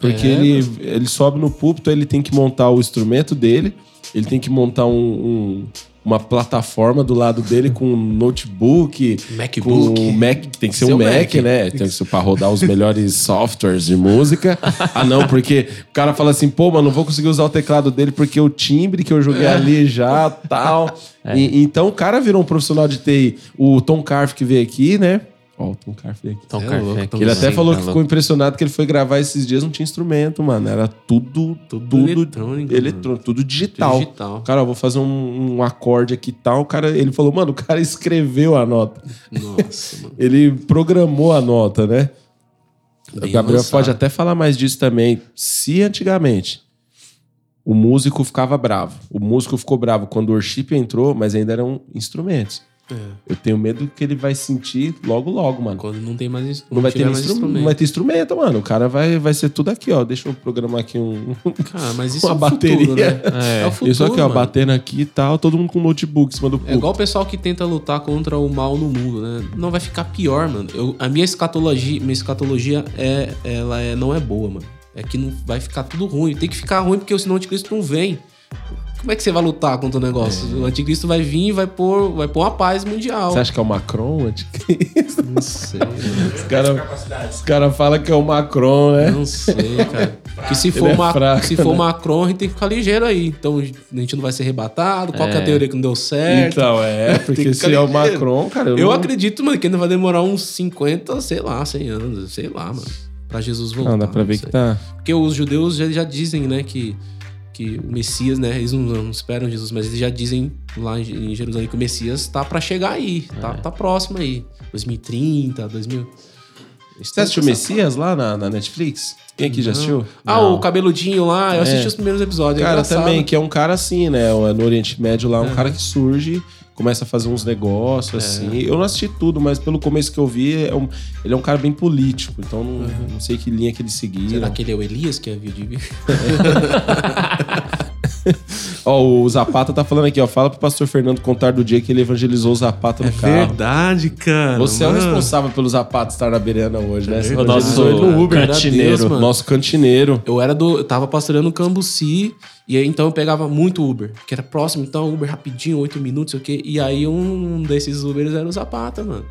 Porque É, ele, ele sobe no púlpito, ele tem que montar o instrumento dele, ele tem que montar um- um- uma plataforma do lado dele com um notebook, MacBook. com um Mac, tem que ser Seu um Mac, Mac. né? Tem que ser pra rodar os melhores [laughs] softwares de música. Ah, não, porque o cara fala assim, pô, mano, não vou conseguir usar o teclado dele porque o timbre que eu joguei ali já, tal. E- então o cara virou um profissional de TI. O Tom Carf que veio aqui, né? Ó, o Tom Carf veio aqui. Tom É louco, aqui. Tom Ele até Sim, falou tá que louco. ficou impressionado que ele foi gravar esses dias, não tinha instrumento, mano. Era tudo, tudo, Tudo tudo eletrônico, eletrônico, tudo digital. Digital. Cara, eu vou fazer um, um acorde aqui e tal. O cara, ele falou, mano, o cara escreveu a nota. Nossa, [laughs] mano. Ele programou a nota, né? Bem o Gabriel avançado. pode até falar mais disso também. Se antigamente o músico ficava bravo, o músico ficou bravo quando o worship entrou, mas ainda eram instrumentos. É. Eu tenho medo que ele vai sentir logo, logo, mano. Quando não tem mais instrumento. Não vai, ter mais instru- não vai ter instrumento, mano. O cara vai, vai ser tudo aqui, ó. Deixa eu programar aqui um. [laughs] Cara, mas isso Uma é o bateria. futuro, né? É. o futuro, Isso aqui, ó, mano. batendo aqui e tal, todo mundo com notebook em cima do É púlpito. igual o pessoal que tenta lutar contra o mal no mundo, né? Não vai ficar pior, mano. Eu- a minha escatologia, minha escatologia é, ela é, não é boa, mano. É que não vai ficar tudo ruim. Tem que ficar ruim porque senão o anticristo não vem. Como é que você vai lutar contra o negócio? O anticristo vai vir e vai pôr, vai pôr uma paz mundial. Você acha que é o Macron o anticristo? Não sei. Os caras cara falam que é o Macron, né? Não sei, cara. Que se for, é Ma- fraco, se for né? Macron, a gente tem que ficar ligeiro aí. Então a gente não vai ser arrebatado. Qual que é a É. teoria que não deu certo? Então, é, [laughs] porque que se ficar é o ligeiro. Macron, cara, eu, Eu não... acredito, mano, que ainda vai demorar uns 50, sei lá, 100 anos, sei lá, mano. Pra Jesus voltar. Não, dá pra ver que tá. Porque os judeus já, já dizem, né, que, que o Messias, né, eles não, não esperam Jesus, mas eles já dizem lá em Jerusalém que o Messias tá pra chegar aí, tá, É. tá próximo aí. 2030, 2000. Você assistiu Messias lá na, na Netflix? Quem aqui já assistiu? Ah, Não. o cabeludinho lá, eu assisti É. os primeiros episódios. é Cara, engraçado. também, que é um cara assim, né? No Oriente Médio lá, um Uhum. cara que surge, começa a fazer uns negócios, É. assim. Eu não assisti tudo, mas pelo começo que eu vi, é um- ele é um cara bem político. Então, não, não sei que linha que ele seguia. Será que ele é o Elias que é viu de [laughs] [laughs] Ó, o Zapata tá falando aqui, ó. Fala pro pastor Fernando contar do dia que ele evangelizou o Zapata no carro. verdade, cara. Você é o mano. responsável pelo Zapata estar na Beirana hoje, né? Você É nosso no Uber. Deus, cantineiro. mano. Nosso cantineiro. Eu era do. Eu tava pastoreando Cambuci, e aí então eu pegava muito Uber, que era próximo, então Uber rapidinho, oito minutos, sei o quê. E aí um desses Ubers era o Zapata, mano.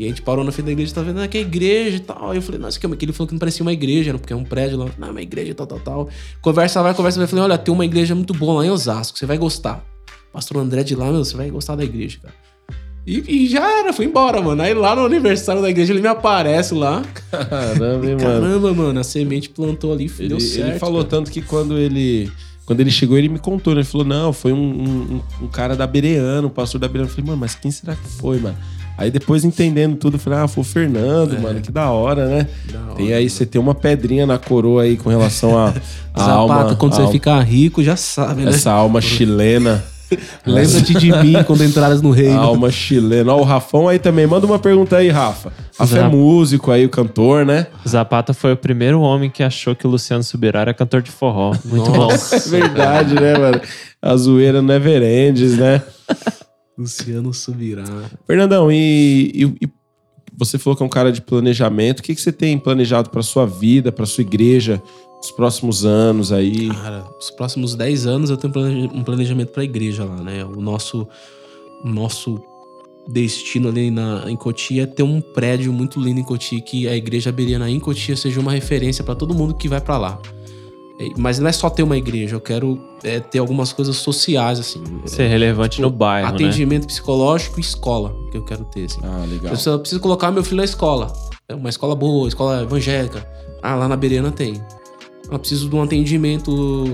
E a gente parou na frente da igreja, tá vendo aqui é igreja e tal. Aí eu falei, nossa, que é que ele falou que não parecia uma igreja, porque é um prédio lá. Não, é uma igreja, tal, tal, tal. Conversa vai, conversa vai. Eu falei, olha, tem uma igreja muito boa lá em Osasco, você vai gostar. Pastor André de lá, meu, você vai gostar da igreja, cara. E, e já era, fui embora, mano. Aí lá no aniversário da igreja ele me aparece lá. [laughs] Caramba, hein, mano. Caramba, mano, a semente plantou ali, Ele, deu certo. ele falou cara. tanto que quando ele. Quando ele chegou, ele me contou, né? Ele falou, não, foi um, um, um cara da Bereano, um pastor da Bereano. Eu falei, mano, mas quem será que foi, mano? Aí depois, entendendo tudo, eu falei, ah, foi o Fernando, É. mano, que da hora, né? Da hora, Tem aí, você tem uma pedrinha na coroa aí com relação a, a Zapato, alma. quando a você alma- ficar rico, já sabe, né? Essa alma chilena. [laughs] Lembra-te de mim quando entraras no reino. alma chilena. Ó, o Rafão aí também. Manda uma pergunta aí, Rafa. Rafa é Zap- músico aí, o cantor, né? Zapata foi o primeiro homem que achou que o Luciano Subirá era cantor de forró. Muito bom. Nossa. [laughs] É verdade, né, mano? A zoeira never ends, né? [laughs] Luciano subirá. Fernandão, e, e- e você falou que é um cara de planejamento. O que, que você tem planejado para sua vida, para sua igreja, nos próximos anos aí? Cara, os próximos 10 anos eu tenho um planejamento pra igreja lá, né? O nosso, nosso destino ali na, em Cotia é ter um prédio muito lindo em Cotia, que a igreja Beriana em Cotia seja uma referência pra todo mundo que vai pra lá. É, Mas não é só ter uma igreja, eu quero é, ter algumas coisas sociais, assim. Ser relevante no bairro, né? Atendimento psicológico e escola, que eu quero ter, assim. Ah, legal. Eu só preciso colocar meu filho na escola. É uma escola boa, escola evangélica. Ah, lá na Berena tem. Ah, preciso de um atendimento,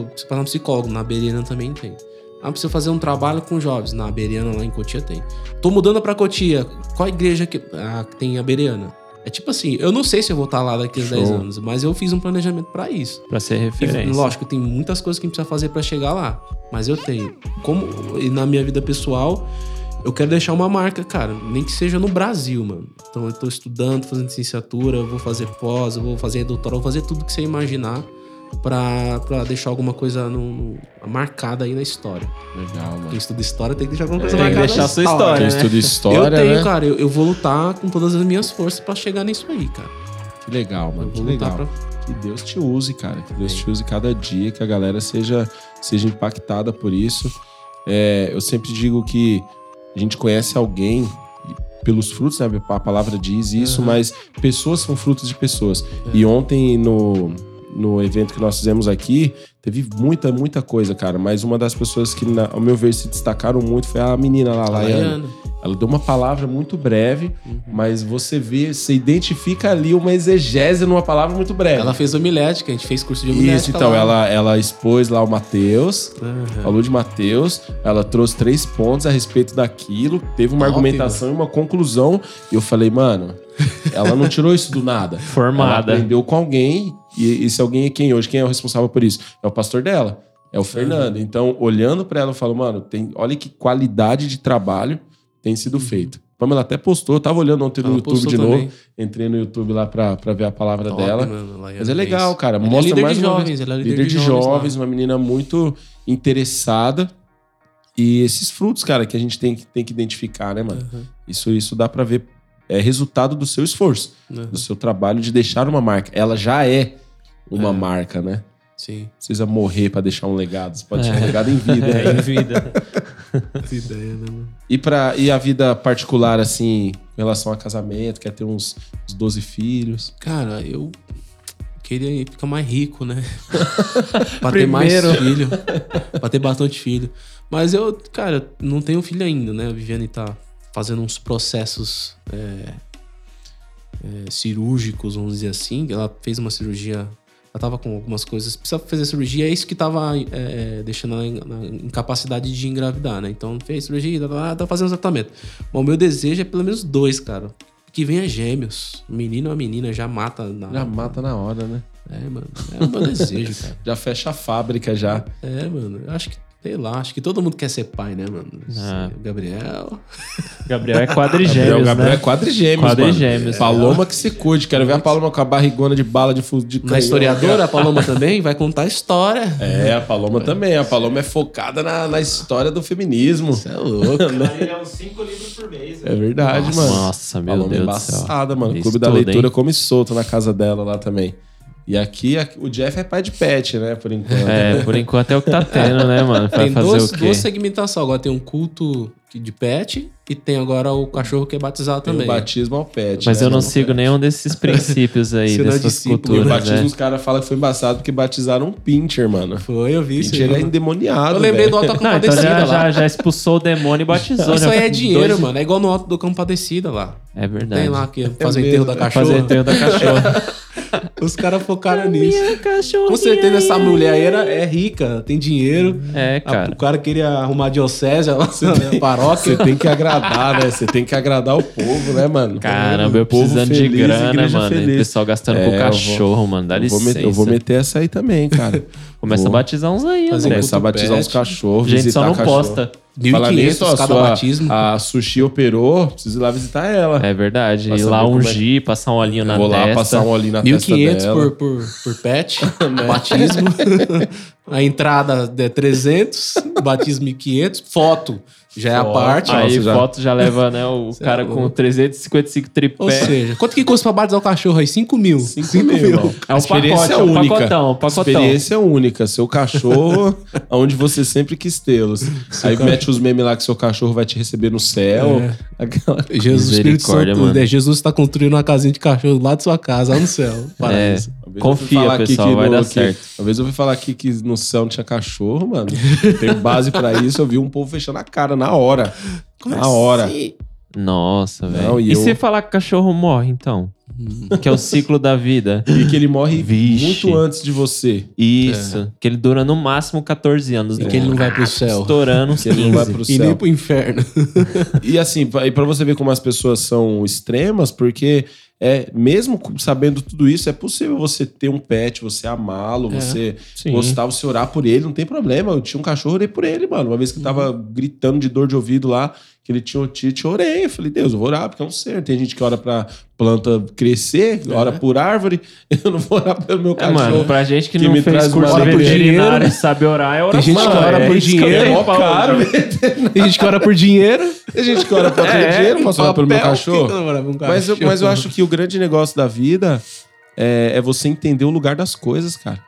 preciso passar um psicólogo. Na Berena também tem. Ah, preciso fazer um trabalho com jovens. Na Berena, lá em Cotia, tem. Tô mudando pra Cotia. Qual a igreja que, ah, tem a Berena? É tipo assim, eu não sei se eu vou estar lá daqui a Show. 10 anos, mas eu fiz um planejamento pra isso. Pra ser E, referência. lógico, tem muitas coisas que a gente precisa fazer pra chegar lá. Mas eu tenho. Como e na minha vida pessoal, eu quero deixar uma marca, cara. Nem que seja no Brasil, mano. Então eu tô estudando, fazendo licenciatura, vou fazer pós, vou fazer doutorado, vou fazer tudo que você imaginar pra, pra deixar alguma coisa no, no- marcada aí na história. Legal, mano. Quem estuda história tem que deixar alguma coisa Tem que marcada deixar na a sua história. história, Quem né? estuda história, eu tenho, né? cara. Eu, eu vou lutar com todas as minhas forças pra chegar nisso aí, cara. Que legal, Eu mano. Que vou lutar legal. pra Que Deus te use, cara. Que Deus Amém. te use cada dia, que a galera seja, seja impactada por isso. É, eu sempre digo que a gente conhece alguém pelos frutos, né? A palavra diz isso, Aham. mas pessoas são frutos de pessoas. E ontem, no, no evento que nós fizemos aqui, teve muita, muita coisa, cara. Mas uma das pessoas que, na- ao meu ver, se destacaram muito foi a menina lá, a Laiane. Ela deu uma palavra muito breve, Uhum. mas você vê, você identifica ali uma exegese numa palavra muito breve. Ela fez homilética, a gente fez curso de homilética. Isso, então, lá. ela, ela expôs lá o Mateus, Aham. falou de Mateus, ela trouxe três pontos a respeito daquilo, teve uma argumentação e uma conclusão, e eu falei, mano, ela não tirou isso do nada. [laughs] Ela Formada. aprendeu com alguém, e esse alguém é quem hoje? Quem é o responsável por isso? É o pastor dela, é o Fernando. Então, olhando pra ela, eu falo, mano, tem, olha que qualidade de trabalho tem sido feito. Pamela até postou, eu tava olhando ontem no Ela YouTube de também. novo, entrei no YouTube lá pra, pra ver a palavra Top, dela. mano, Mas é legal, cara. Ela é Mostra líder mais de uma jovens, vez. ela é líder, de, jovens, uma menina muito interessada. E esses frutos, cara, que a gente tem, que- tem que identificar, né, mano? Uhum, Isso, isso dá pra ver. É resultado do seu esforço, uhum. do seu trabalho de deixar uma marca. Ela já é uma É. marca, né? Sim. Precisa morrer pra deixar um legado. Você pode deixar É. um legado em vida. É, em vida. [laughs] Que ideia, né, mano? E, pra, e a vida particular, assim, em relação a casamento, quer ter uns, uns 12 filhos. Cara, eu queria ficar mais rico, né? [laughs] pra ter mais filho. pra ter bastante filho. Mas eu, cara, não tenho filho ainda, né? A Viviane tá fazendo uns processos é, é, cirúrgicos, vamos dizer assim. Ela fez uma cirurgia. Ela tava com algumas coisas. Precisa fazer cirurgia, é isso que tava é, deixando ela em- na incapacidade de engravidar, né? Então fez cirurgia, tá, tá, tá fazendo tratamento. Mas o meu desejo é pelo menos dois, cara. Que venha gêmeos. Menino ou menina já mata na. Já mata na hora, né? É, mano. É o meu desejo, [laughs] cara. Já fecha a fábrica já. É, mano. Eu acho que, sei lá, acho que todo mundo quer ser pai, né, mano? Ah. O Gabriel. Gabriel é Gabriel, quadrigêmeos, Gabriel é né? quadrigêmeos, Quadrigêmeos. mano. Paloma que se cuide. Quero ver a Paloma com a barrigona de bala de fuso de Na historiadora, a Paloma também vai contar a história. É, a Paloma também. A Paloma é focada na, na história do feminismo. Você é louco. [laughs] Ela lê uns 5 livros por mês. É né? verdade, Nossa, mano. nossa, meu Paloma é Deus do céu. embaçada, mano. Isso Clube da Leitura hein? come solto na casa dela lá também. E aqui, o Jeff é pai de pet, né? Por enquanto. É, por enquanto é o que tá tendo, né, mano? Vai Tem fazer duas, o quê? duas segmentações. Agora tem um culto de pet e tem agora o cachorro que é batizado Tem também. o batismo ao pet. Mas né, eu não sigo nenhum desses [laughs] princípios aí, é dessas discípulo, E o culturas, batismo, né? os caras falam que foi embaçado porque batizaram um pincher, mano. Foi, eu vi isso. Pincher é endemoniado. Eu lembrei velho. do Auto Não, então Compadecida já, lá. já, já expulsou o demônio e batizou. Isso já aí é dois- dinheiro, mano. É igual no Auto do Compadecida lá. É verdade. Tem lá que faz o mesmo, enterro da é. cachorra. Fazer enterro da cachorra. [laughs] Os caras focaram nisso. cachorra. Com certeza essa mulher aí era, é rica, tem dinheiro. É, A- cara. o cara queria arrumar a diocese lá na [laughs] paróquia. Você tem que agradar, né? Você tem que agradar o povo, né, mano? Caramba, eu precisando de feliz, grana, igreja mano. E o feliz. pessoal gastando É, com o vou- cachorro, mano. Dá Eu vou, licença. meter, eu vou meter essa aí também, cara. [laughs] Começa vou. a batizar uns aí, André. Começar a batizar uns cachorros, Gente, só não cachorro. posta. Falar 1.500 nisso, ó, cada sua- batismo. A Sushi operou, preciso ir lá visitar ela. É verdade. Ir lá como é ungir, passar um olhinho na Vou lá testa. passar um olhinho na testa 1.500 dela. por, por, por pet, [laughs] batismo. [laughs] A entrada é 300, [laughs] batismo 1.500, foto já é a parte. Nossa, Aí já- foto já leva, né, o [laughs] Cê cara é com louco. 355 tripé. Ou seja, quanto que custa pra batizar o cachorro aí? 5 mil. 5 mil, irmão. É um experiência pacote, é um única. pacotão, um pacotão. Experiência única. Seu cachorro, [laughs] aonde você sempre quis tê-los. Aí mete os memes lá que seu cachorro vai te receber no céu. É. Aquela- Jesus, Espírito Misericórdia, Santo, mano. né, Jesus está construindo uma casinha de cachorro lá de sua casa, lá no céu. Paraíso. Uma vez Confia, pessoal, que vai no- dar que- certo. Uma vez eu ouvi falar aqui que no céu não tinha cachorro, mano. [laughs] Tem base pra isso. Eu vi um povo fechando a cara na hora. na hora. Nossa, velho. E, e eu- se falar que o cachorro morre, então? [laughs] que é o ciclo da vida. E que ele morre Vixe. muito antes de você. Isso. Que ele dura no máximo 14 anos. E [laughs] que ele não vai pro céu. Estourando uns Que ele não vai 15. pro E nem céu. pro inferno. [laughs] E assim, pra- pra você ver como as pessoas são extremas, porque é mesmo sabendo tudo isso, é possível você ter um pet, você amá-lo, É. você Sim. gostar, você orar por ele, não tem problema. Eu tinha um cachorro, orei por ele, mano. Uma vez que eu tava gritando de dor de ouvido lá, que ele tinha otite, eu orei. Eu falei, Deus, eu vou orar, porque é um ser. Tem gente que ora pra planta crescer, ora por árvore. [laughs] Eu não vou orar pelo meu É, cachorro. mano, pra gente que, que não me fez curso de veterinário e sabe orar, é oração. Tem gente que ora é por dinheiro. É caro. [laughs] Tem gente que ora por dinheiro. Tem gente que ora pra ter É, dinheiro, posso orar pelo meu cachorro. Mas eu, mas eu acho que o grande negócio da vida é, é você entender o lugar das coisas, cara.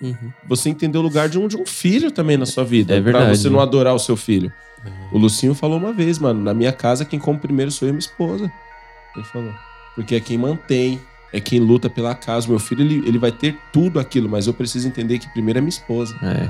Uhum. Você entender o lugar de um, de um filho também na sua vida. É Pra verdade. você não adorar o seu filho. O Lucinho falou uma vez, mano, na minha casa quem come primeiro sou eu e minha esposa. Ele falou. Porque é quem mantém, é quem luta pela casa. Meu filho, ele, ele vai ter tudo aquilo, mas eu preciso entender que primeiro é minha esposa. É.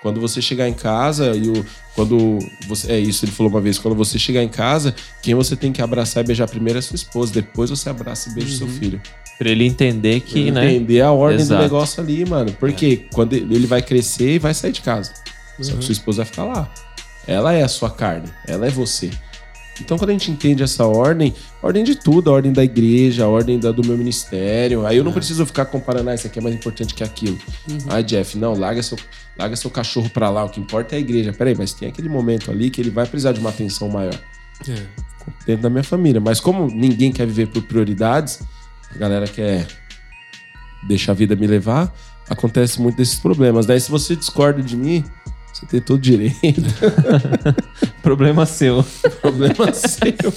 Quando você chegar em casa e o quando você é isso ele falou uma vez, quando você chegar em casa, quem você tem que abraçar e beijar primeiro é sua esposa, depois você abraça e beija o seu filho. Pra ele entender que, Pra né? entender a ordem Exato. do negócio ali, mano. Porque quando ele ele vai crescer e vai sair de casa. Só que sua esposa vai ficar lá. Ela é a sua carne, ela é você. Então, quando a gente entende essa ordem, ordem de tudo, a ordem da igreja, a ordem da- do meu ministério, aí eu não preciso ficar comparando, ah, isso aqui é mais importante que aquilo. Ah, Jeff, não, larga seu, larga seu cachorro pra lá, o que importa é a igreja. Peraí, mas tem aquele momento ali que ele vai precisar de uma atenção maior É. dentro da minha família. Mas como ninguém quer viver por prioridades, a galera quer deixar a vida me levar, acontece muito desses problemas. Daí, se você discorda de mim, você tem todo direito. [laughs] Problema seu. [laughs] Problema seu.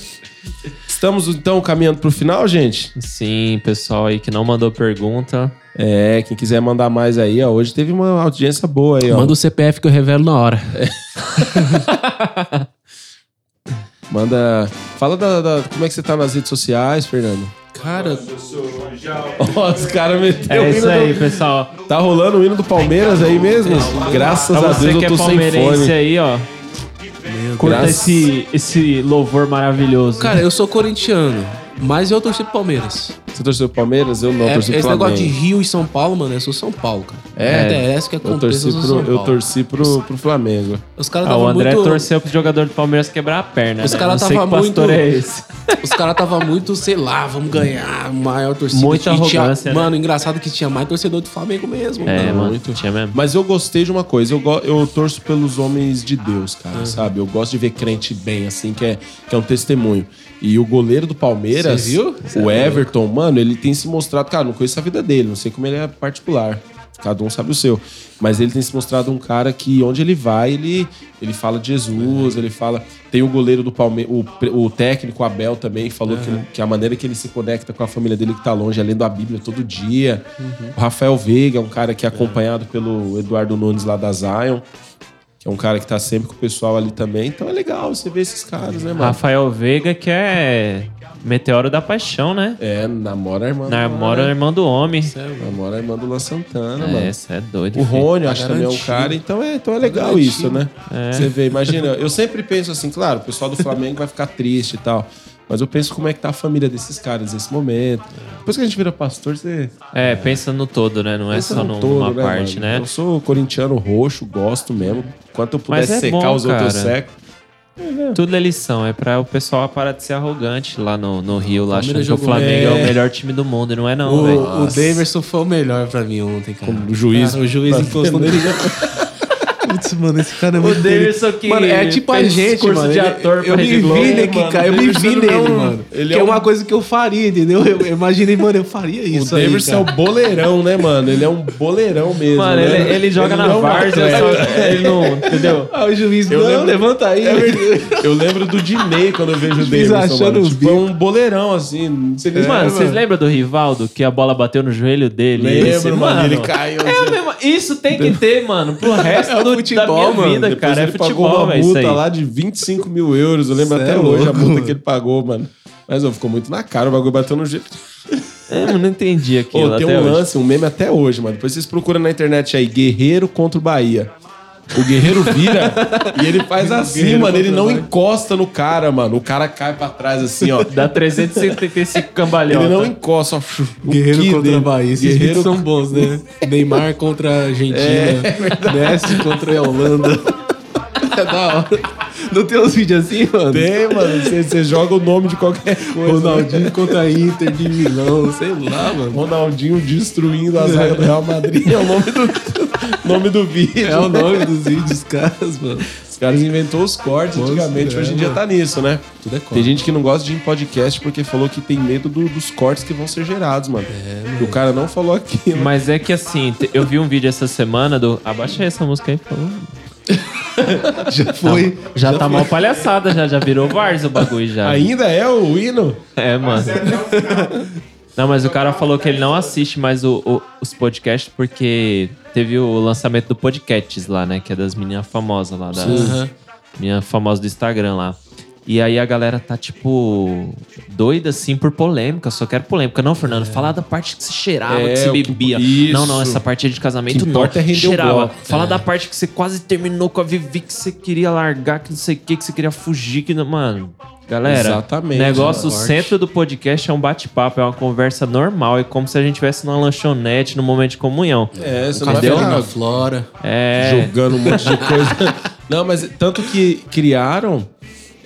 Estamos, então, caminhando pro final, gente? Sim, pessoal aí que não mandou pergunta. É, quem quiser mandar mais aí, ó. Hoje teve uma audiência boa aí, ó. Manda o CPF que eu revelo na hora. [laughs] Manda. Fala da, da- Como é que você tá nas redes sociais, Fernando? Cara, Eu sou já Ó, os caras meteram o É hino isso aí, do... pessoal. Tá rolando o hino do Palmeiras aí mesmo? Graças Pra a você Deus que eu é tô sem palmeirense fone. aí, ó. Curta Graças- esse, esse louvor maravilhoso. cara, eu sou corintiano, mas eu torci pro Palmeiras. Você torceu pro Palmeiras? Eu não, É, torci pro esse Flamengo. negócio de Rio e São Paulo, mano, eu sou São Paulo, cara. É? Não interessa o que Eu aconteça, torci, eu sou pro, São eu torci pro, pro Flamengo. Os caras Ah, o André muito... torceu pro jogador do Palmeiras quebrar a perna. Os né? cara Não sei tava que muito- é esse. [laughs] Os caras tava muito, sei lá, vamos ganhar, maior torcida. Muita E tinha- arrogância, né? Mano, engraçado que tinha mais torcedor do Flamengo mesmo. É, mano. mano, muito. tinha mesmo. Mas eu gostei de uma coisa, eu, go- eu torço pelos homens de Deus, cara, sabe? Eu gosto de ver crente bem, assim, que é, que é um testemunho. E o goleiro do Palmeiras, viu? O é Everton, mano, ele tem se mostrado, cara, não conheço a vida dele, não sei como ele é particular. Cada um sabe o seu. Mas ele tem se mostrado um cara que onde ele vai, ele, ele fala de Jesus, ele fala. Tem o goleiro do Palmeiras, o, o técnico Abel também falou que, que a maneira que ele se conecta com a família dele que tá longe, é lendo a Bíblia todo dia. O Rafael Veiga é um cara que é acompanhado pelo Eduardo Nunes lá da Zion, é um cara que tá sempre com o pessoal ali também. Então é legal você ver esses caras, né, mano? Rafael Veiga, que é meteoro da paixão, né? É, namora a irmã. Namora a irmã do homem. Namora a irmã do Lan Santana, mano. É, você é doido. O. Rony, acho que também é um cara, então é, então é legal garantido. isso, né? É. Você vê, imagina, eu sempre penso assim, claro, o pessoal do Flamengo vai ficar triste e tal. Mas eu penso como é que tá a família desses caras nesse momento. Depois que a gente vira pastor, você É, pensa no todo, né? Não é pensa só no numa todo, né, parte, mano? né? Eu sou corintiano roxo, gosto mesmo. Enquanto eu puder é secar bom, os outros, eu cara. seco. Tudo é lição, é pra o pessoal parar de ser arrogante lá no, no Rio, lá achando que o Flamengo é. o É. melhor time do mundo, e não é não, velho. O, o Daverson foi o melhor pra mim ontem, cara. Como juiz. Ah, o juiz Tá encostou nele já. Putz, mano, esse cara é O muito Davidson que Mano, é tipo a gente, curso mano. de ator eu pra me vi nele, cara. Eu me Davidson vi nele, é um- mano. ele que é é um- uma coisa que eu faria, entendeu? Eu eu imaginei, mano, eu faria O isso aí, Davidson é o boleirão, né, mano? Ele é um boleirão mesmo. Mano, né? ele, ele joga Ele na não é ele não. Entendeu? Ah, o juiz, Eu não, lembro- levanta aí. É. Eu lembro do Dinei quando eu vejo o Davidson, achando mano. o Tipo, é um boleirão, assim. Você nem- mano, É, vocês lembram do Rivaldo que a bola bateu no joelho dele? Lembro, mano, ele caiu. É assim. mesmo, isso tem que ter, mano, pro resto [laughs] É o do, futebol, da minha mano. vida, Depois cara. É ele pagou futebol, uma velho, isso aí. multa lá de 25 mil euros. Eu lembro Cê até é hoje a multa mano. que ele pagou, mano. Mas ó, ficou muito na cara, o bagulho bateu no jeito. [laughs] É, eu não entendi aquilo Pô, tem um hoje. lance, um meme até hoje, mano. Depois vocês procuram na internet aí, Guerreiro contra o Bahia. O guerreiro vira [laughs] e ele faz assim, mano. Ele não encosta no cara, mano. O cara cai pra trás assim, ó. Dá 375 cambalhota. Ele não encosta, ó. O Guerreiro contra dele. Bahia. Esses Guerreiro são bons, né? [laughs] Neymar contra a Argentina. Messi contra a Holanda. É [laughs] da hora. Não tem uns vídeos assim, mano? Tem, mano. Você, joga o nome de qualquer [laughs] coisa. Ronaldinho contra a Inter de Milão, sei lá, mano. Ronaldinho destruindo a zaga do Real Madrid. É o nome do, [laughs] nome do vídeo. É o nome dos vídeos caras, mano. Os caras inventou os cortes Nossa, antigamente. é, Hoje em dia tá nisso, né? Tudo é corte. Tem gente que não gosta de ir em podcast porque falou que tem medo do- dos cortes que vão ser gerados, mano. É, o cara não falou aquilo. Mas é que assim, eu vi um vídeo essa semana do. Abaixa aí essa música aí, por favor. [laughs] Já foi. Já, tá mal palhaçada, já, já virou Vars o bagulho já. Ainda é o hino? É, mano. Não, mas o cara falou que ele não assiste mais o- o- os podcasts porque teve o lançamento do Podcasts lá, né? Que é das meninas famosas lá, das famosa do Instagram lá. E aí a galera tá, tipo, doida assim por polêmica. Só quero polêmica. Não, Fernando, falar da parte que você cheirava, É, que que- bebia. isso. Não, não, essa parte de casamento que não. importa é render o cheirava. bloco. Fala da parte que você quase terminou com a Vivi, que você queria largar, que não sei o que, que você queria fugir, que não. Mano. Galera, Exatamente, negócio, o centro do podcast é um bate-papo, é uma conversa normal, é como se a gente estivesse numa lanchonete, num momento de comunhão. É, você não vai Cadê na Flora? É. jogando um monte de coisa. [laughs] não, mas tanto que criaram,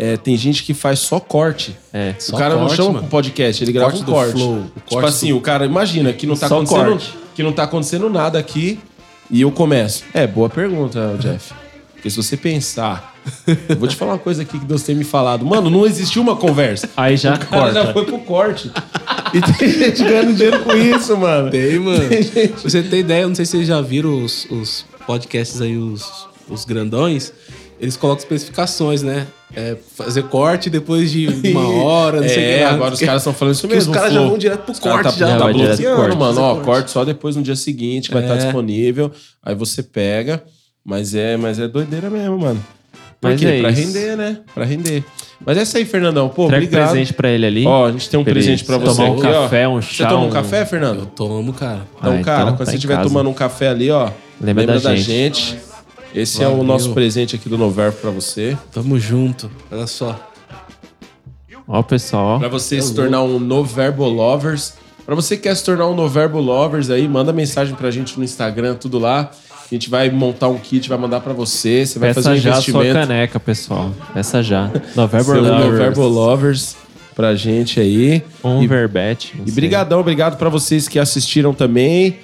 é, tem gente que faz só corte. É. o Só cara não corte, chama mano. podcast, ele grava Corte um do corte. flow, o tipo corte assim, o cara imagina que não tá Só acontecendo, corte. que não tá acontecendo nada aqui e eu começo. É, boa pergunta, Jeff. Porque se você pensar, eu vou te falar uma coisa aqui que Deus tem me falado. Mano, não existiu uma conversa. Aí já O cara já corta. foi pro corte. E tem gente ganhando dinheiro com isso, mano. Tem, mano. Pra você ter ideia, eu não sei se vocês já viram os, os podcasts aí, os, os grandões. Eles colocam especificações, né? É, fazer corte depois de uma hora, não sei o [laughs] que. É, lá. agora os caras estão falando isso Que mesmo. os caras já vão direto pro Os caras corte, tá, já. tá vai bloqueando, mano. Ó, Corte. corte só depois no dia seguinte, vai estar É. disponível. Aí você pega. Mas é, mas é doideira mesmo, mano. Por Mas quê? é pra isso. render, né? Pra render. Mas é isso aí, Fernandão. Pô, Entrega obrigado. presente pra ele ali. Ó, a gente tem um Pra presente pra você tomar um aqui, ó. café, um Você chá, toma um um- café, Fernando? Tomo, cara. Então, Ah, cara, então quando tá você estiver tomando um café ali, ó, Lembra lembra, da da, gente. gente. Esse é o Valeu. nosso presente aqui do Noverbo pra você. Tamo junto. Olha só. Ó, pessoal, Pra ó. você se tornar um Noverbo Lovers. Pra você que quer se tornar um Noverbo Lovers aí, manda mensagem pra gente no Instagram, tudo lá. A gente vai montar um kit, vai mandar pra você. Você vai fazer Peça um já a sua investimento. caneca, pessoal. Peça já. [laughs] Seu Lovers. Noverbo Lovers pra gente aí. Um E- verbete. E brigadão, obrigado pra vocês que assistiram também.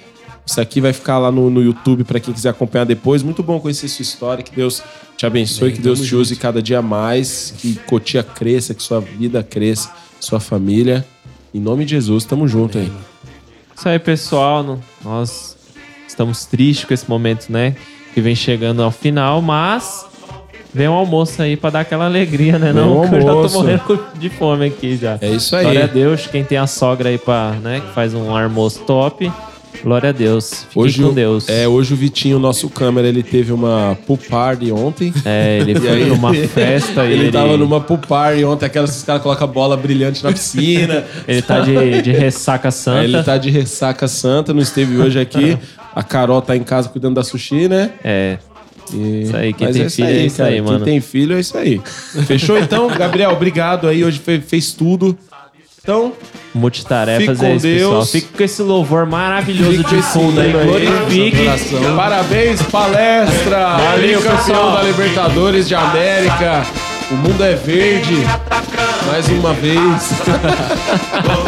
Isso aqui vai ficar lá no, no YouTube pra quem quiser acompanhar depois. Muito bom conhecer sua história. Que Deus te abençoe, Bem, que Deus te use cada dia mais, que Cotia cresça, que sua vida cresça, sua família. Em nome de Jesus, tamo junto aí. Isso aí, pessoal. Nós estamos tristes com esse momento, né? Que vem chegando ao final, mas vem um almoço aí pra dar aquela alegria, né? Vem Não, um [laughs] eu já tô morrendo de fome aqui já. É isso aí. Glória a Deus, quem tem a sogra aí pra, né, que faz um almoço top. Glória a Deus. Fiquem Hoje, com o- Deus. É, hoje o Vitinho, nosso câmera, ele teve uma pool party ontem. É, ele [laughs] foi aí- numa [laughs] festa ele, ele, tava numa pool party ontem, aquelas que os caras colocam bola brilhante na piscina. [laughs] ele tá de, de ressaca santa. Aí ele tá de ressaca santa, não esteve hoje aqui. A Carol tá em casa cuidando da sushi, né? É, E- Isso aí, quem Mas tem isso filho é isso cara. aí, Quem mano. tem filho é isso aí. Fechou então? Gabriel, obrigado aí. Hoje fe- fez tudo. Então, multitarefas é isso, pessoal. Deus. Fique com esse louvor maravilhoso de fundo aí. Glorifique. Parabéns, palestra! Valeu, campeão pessoal. da Libertadores de América. O mundo é verde. Mais uma vez. [laughs]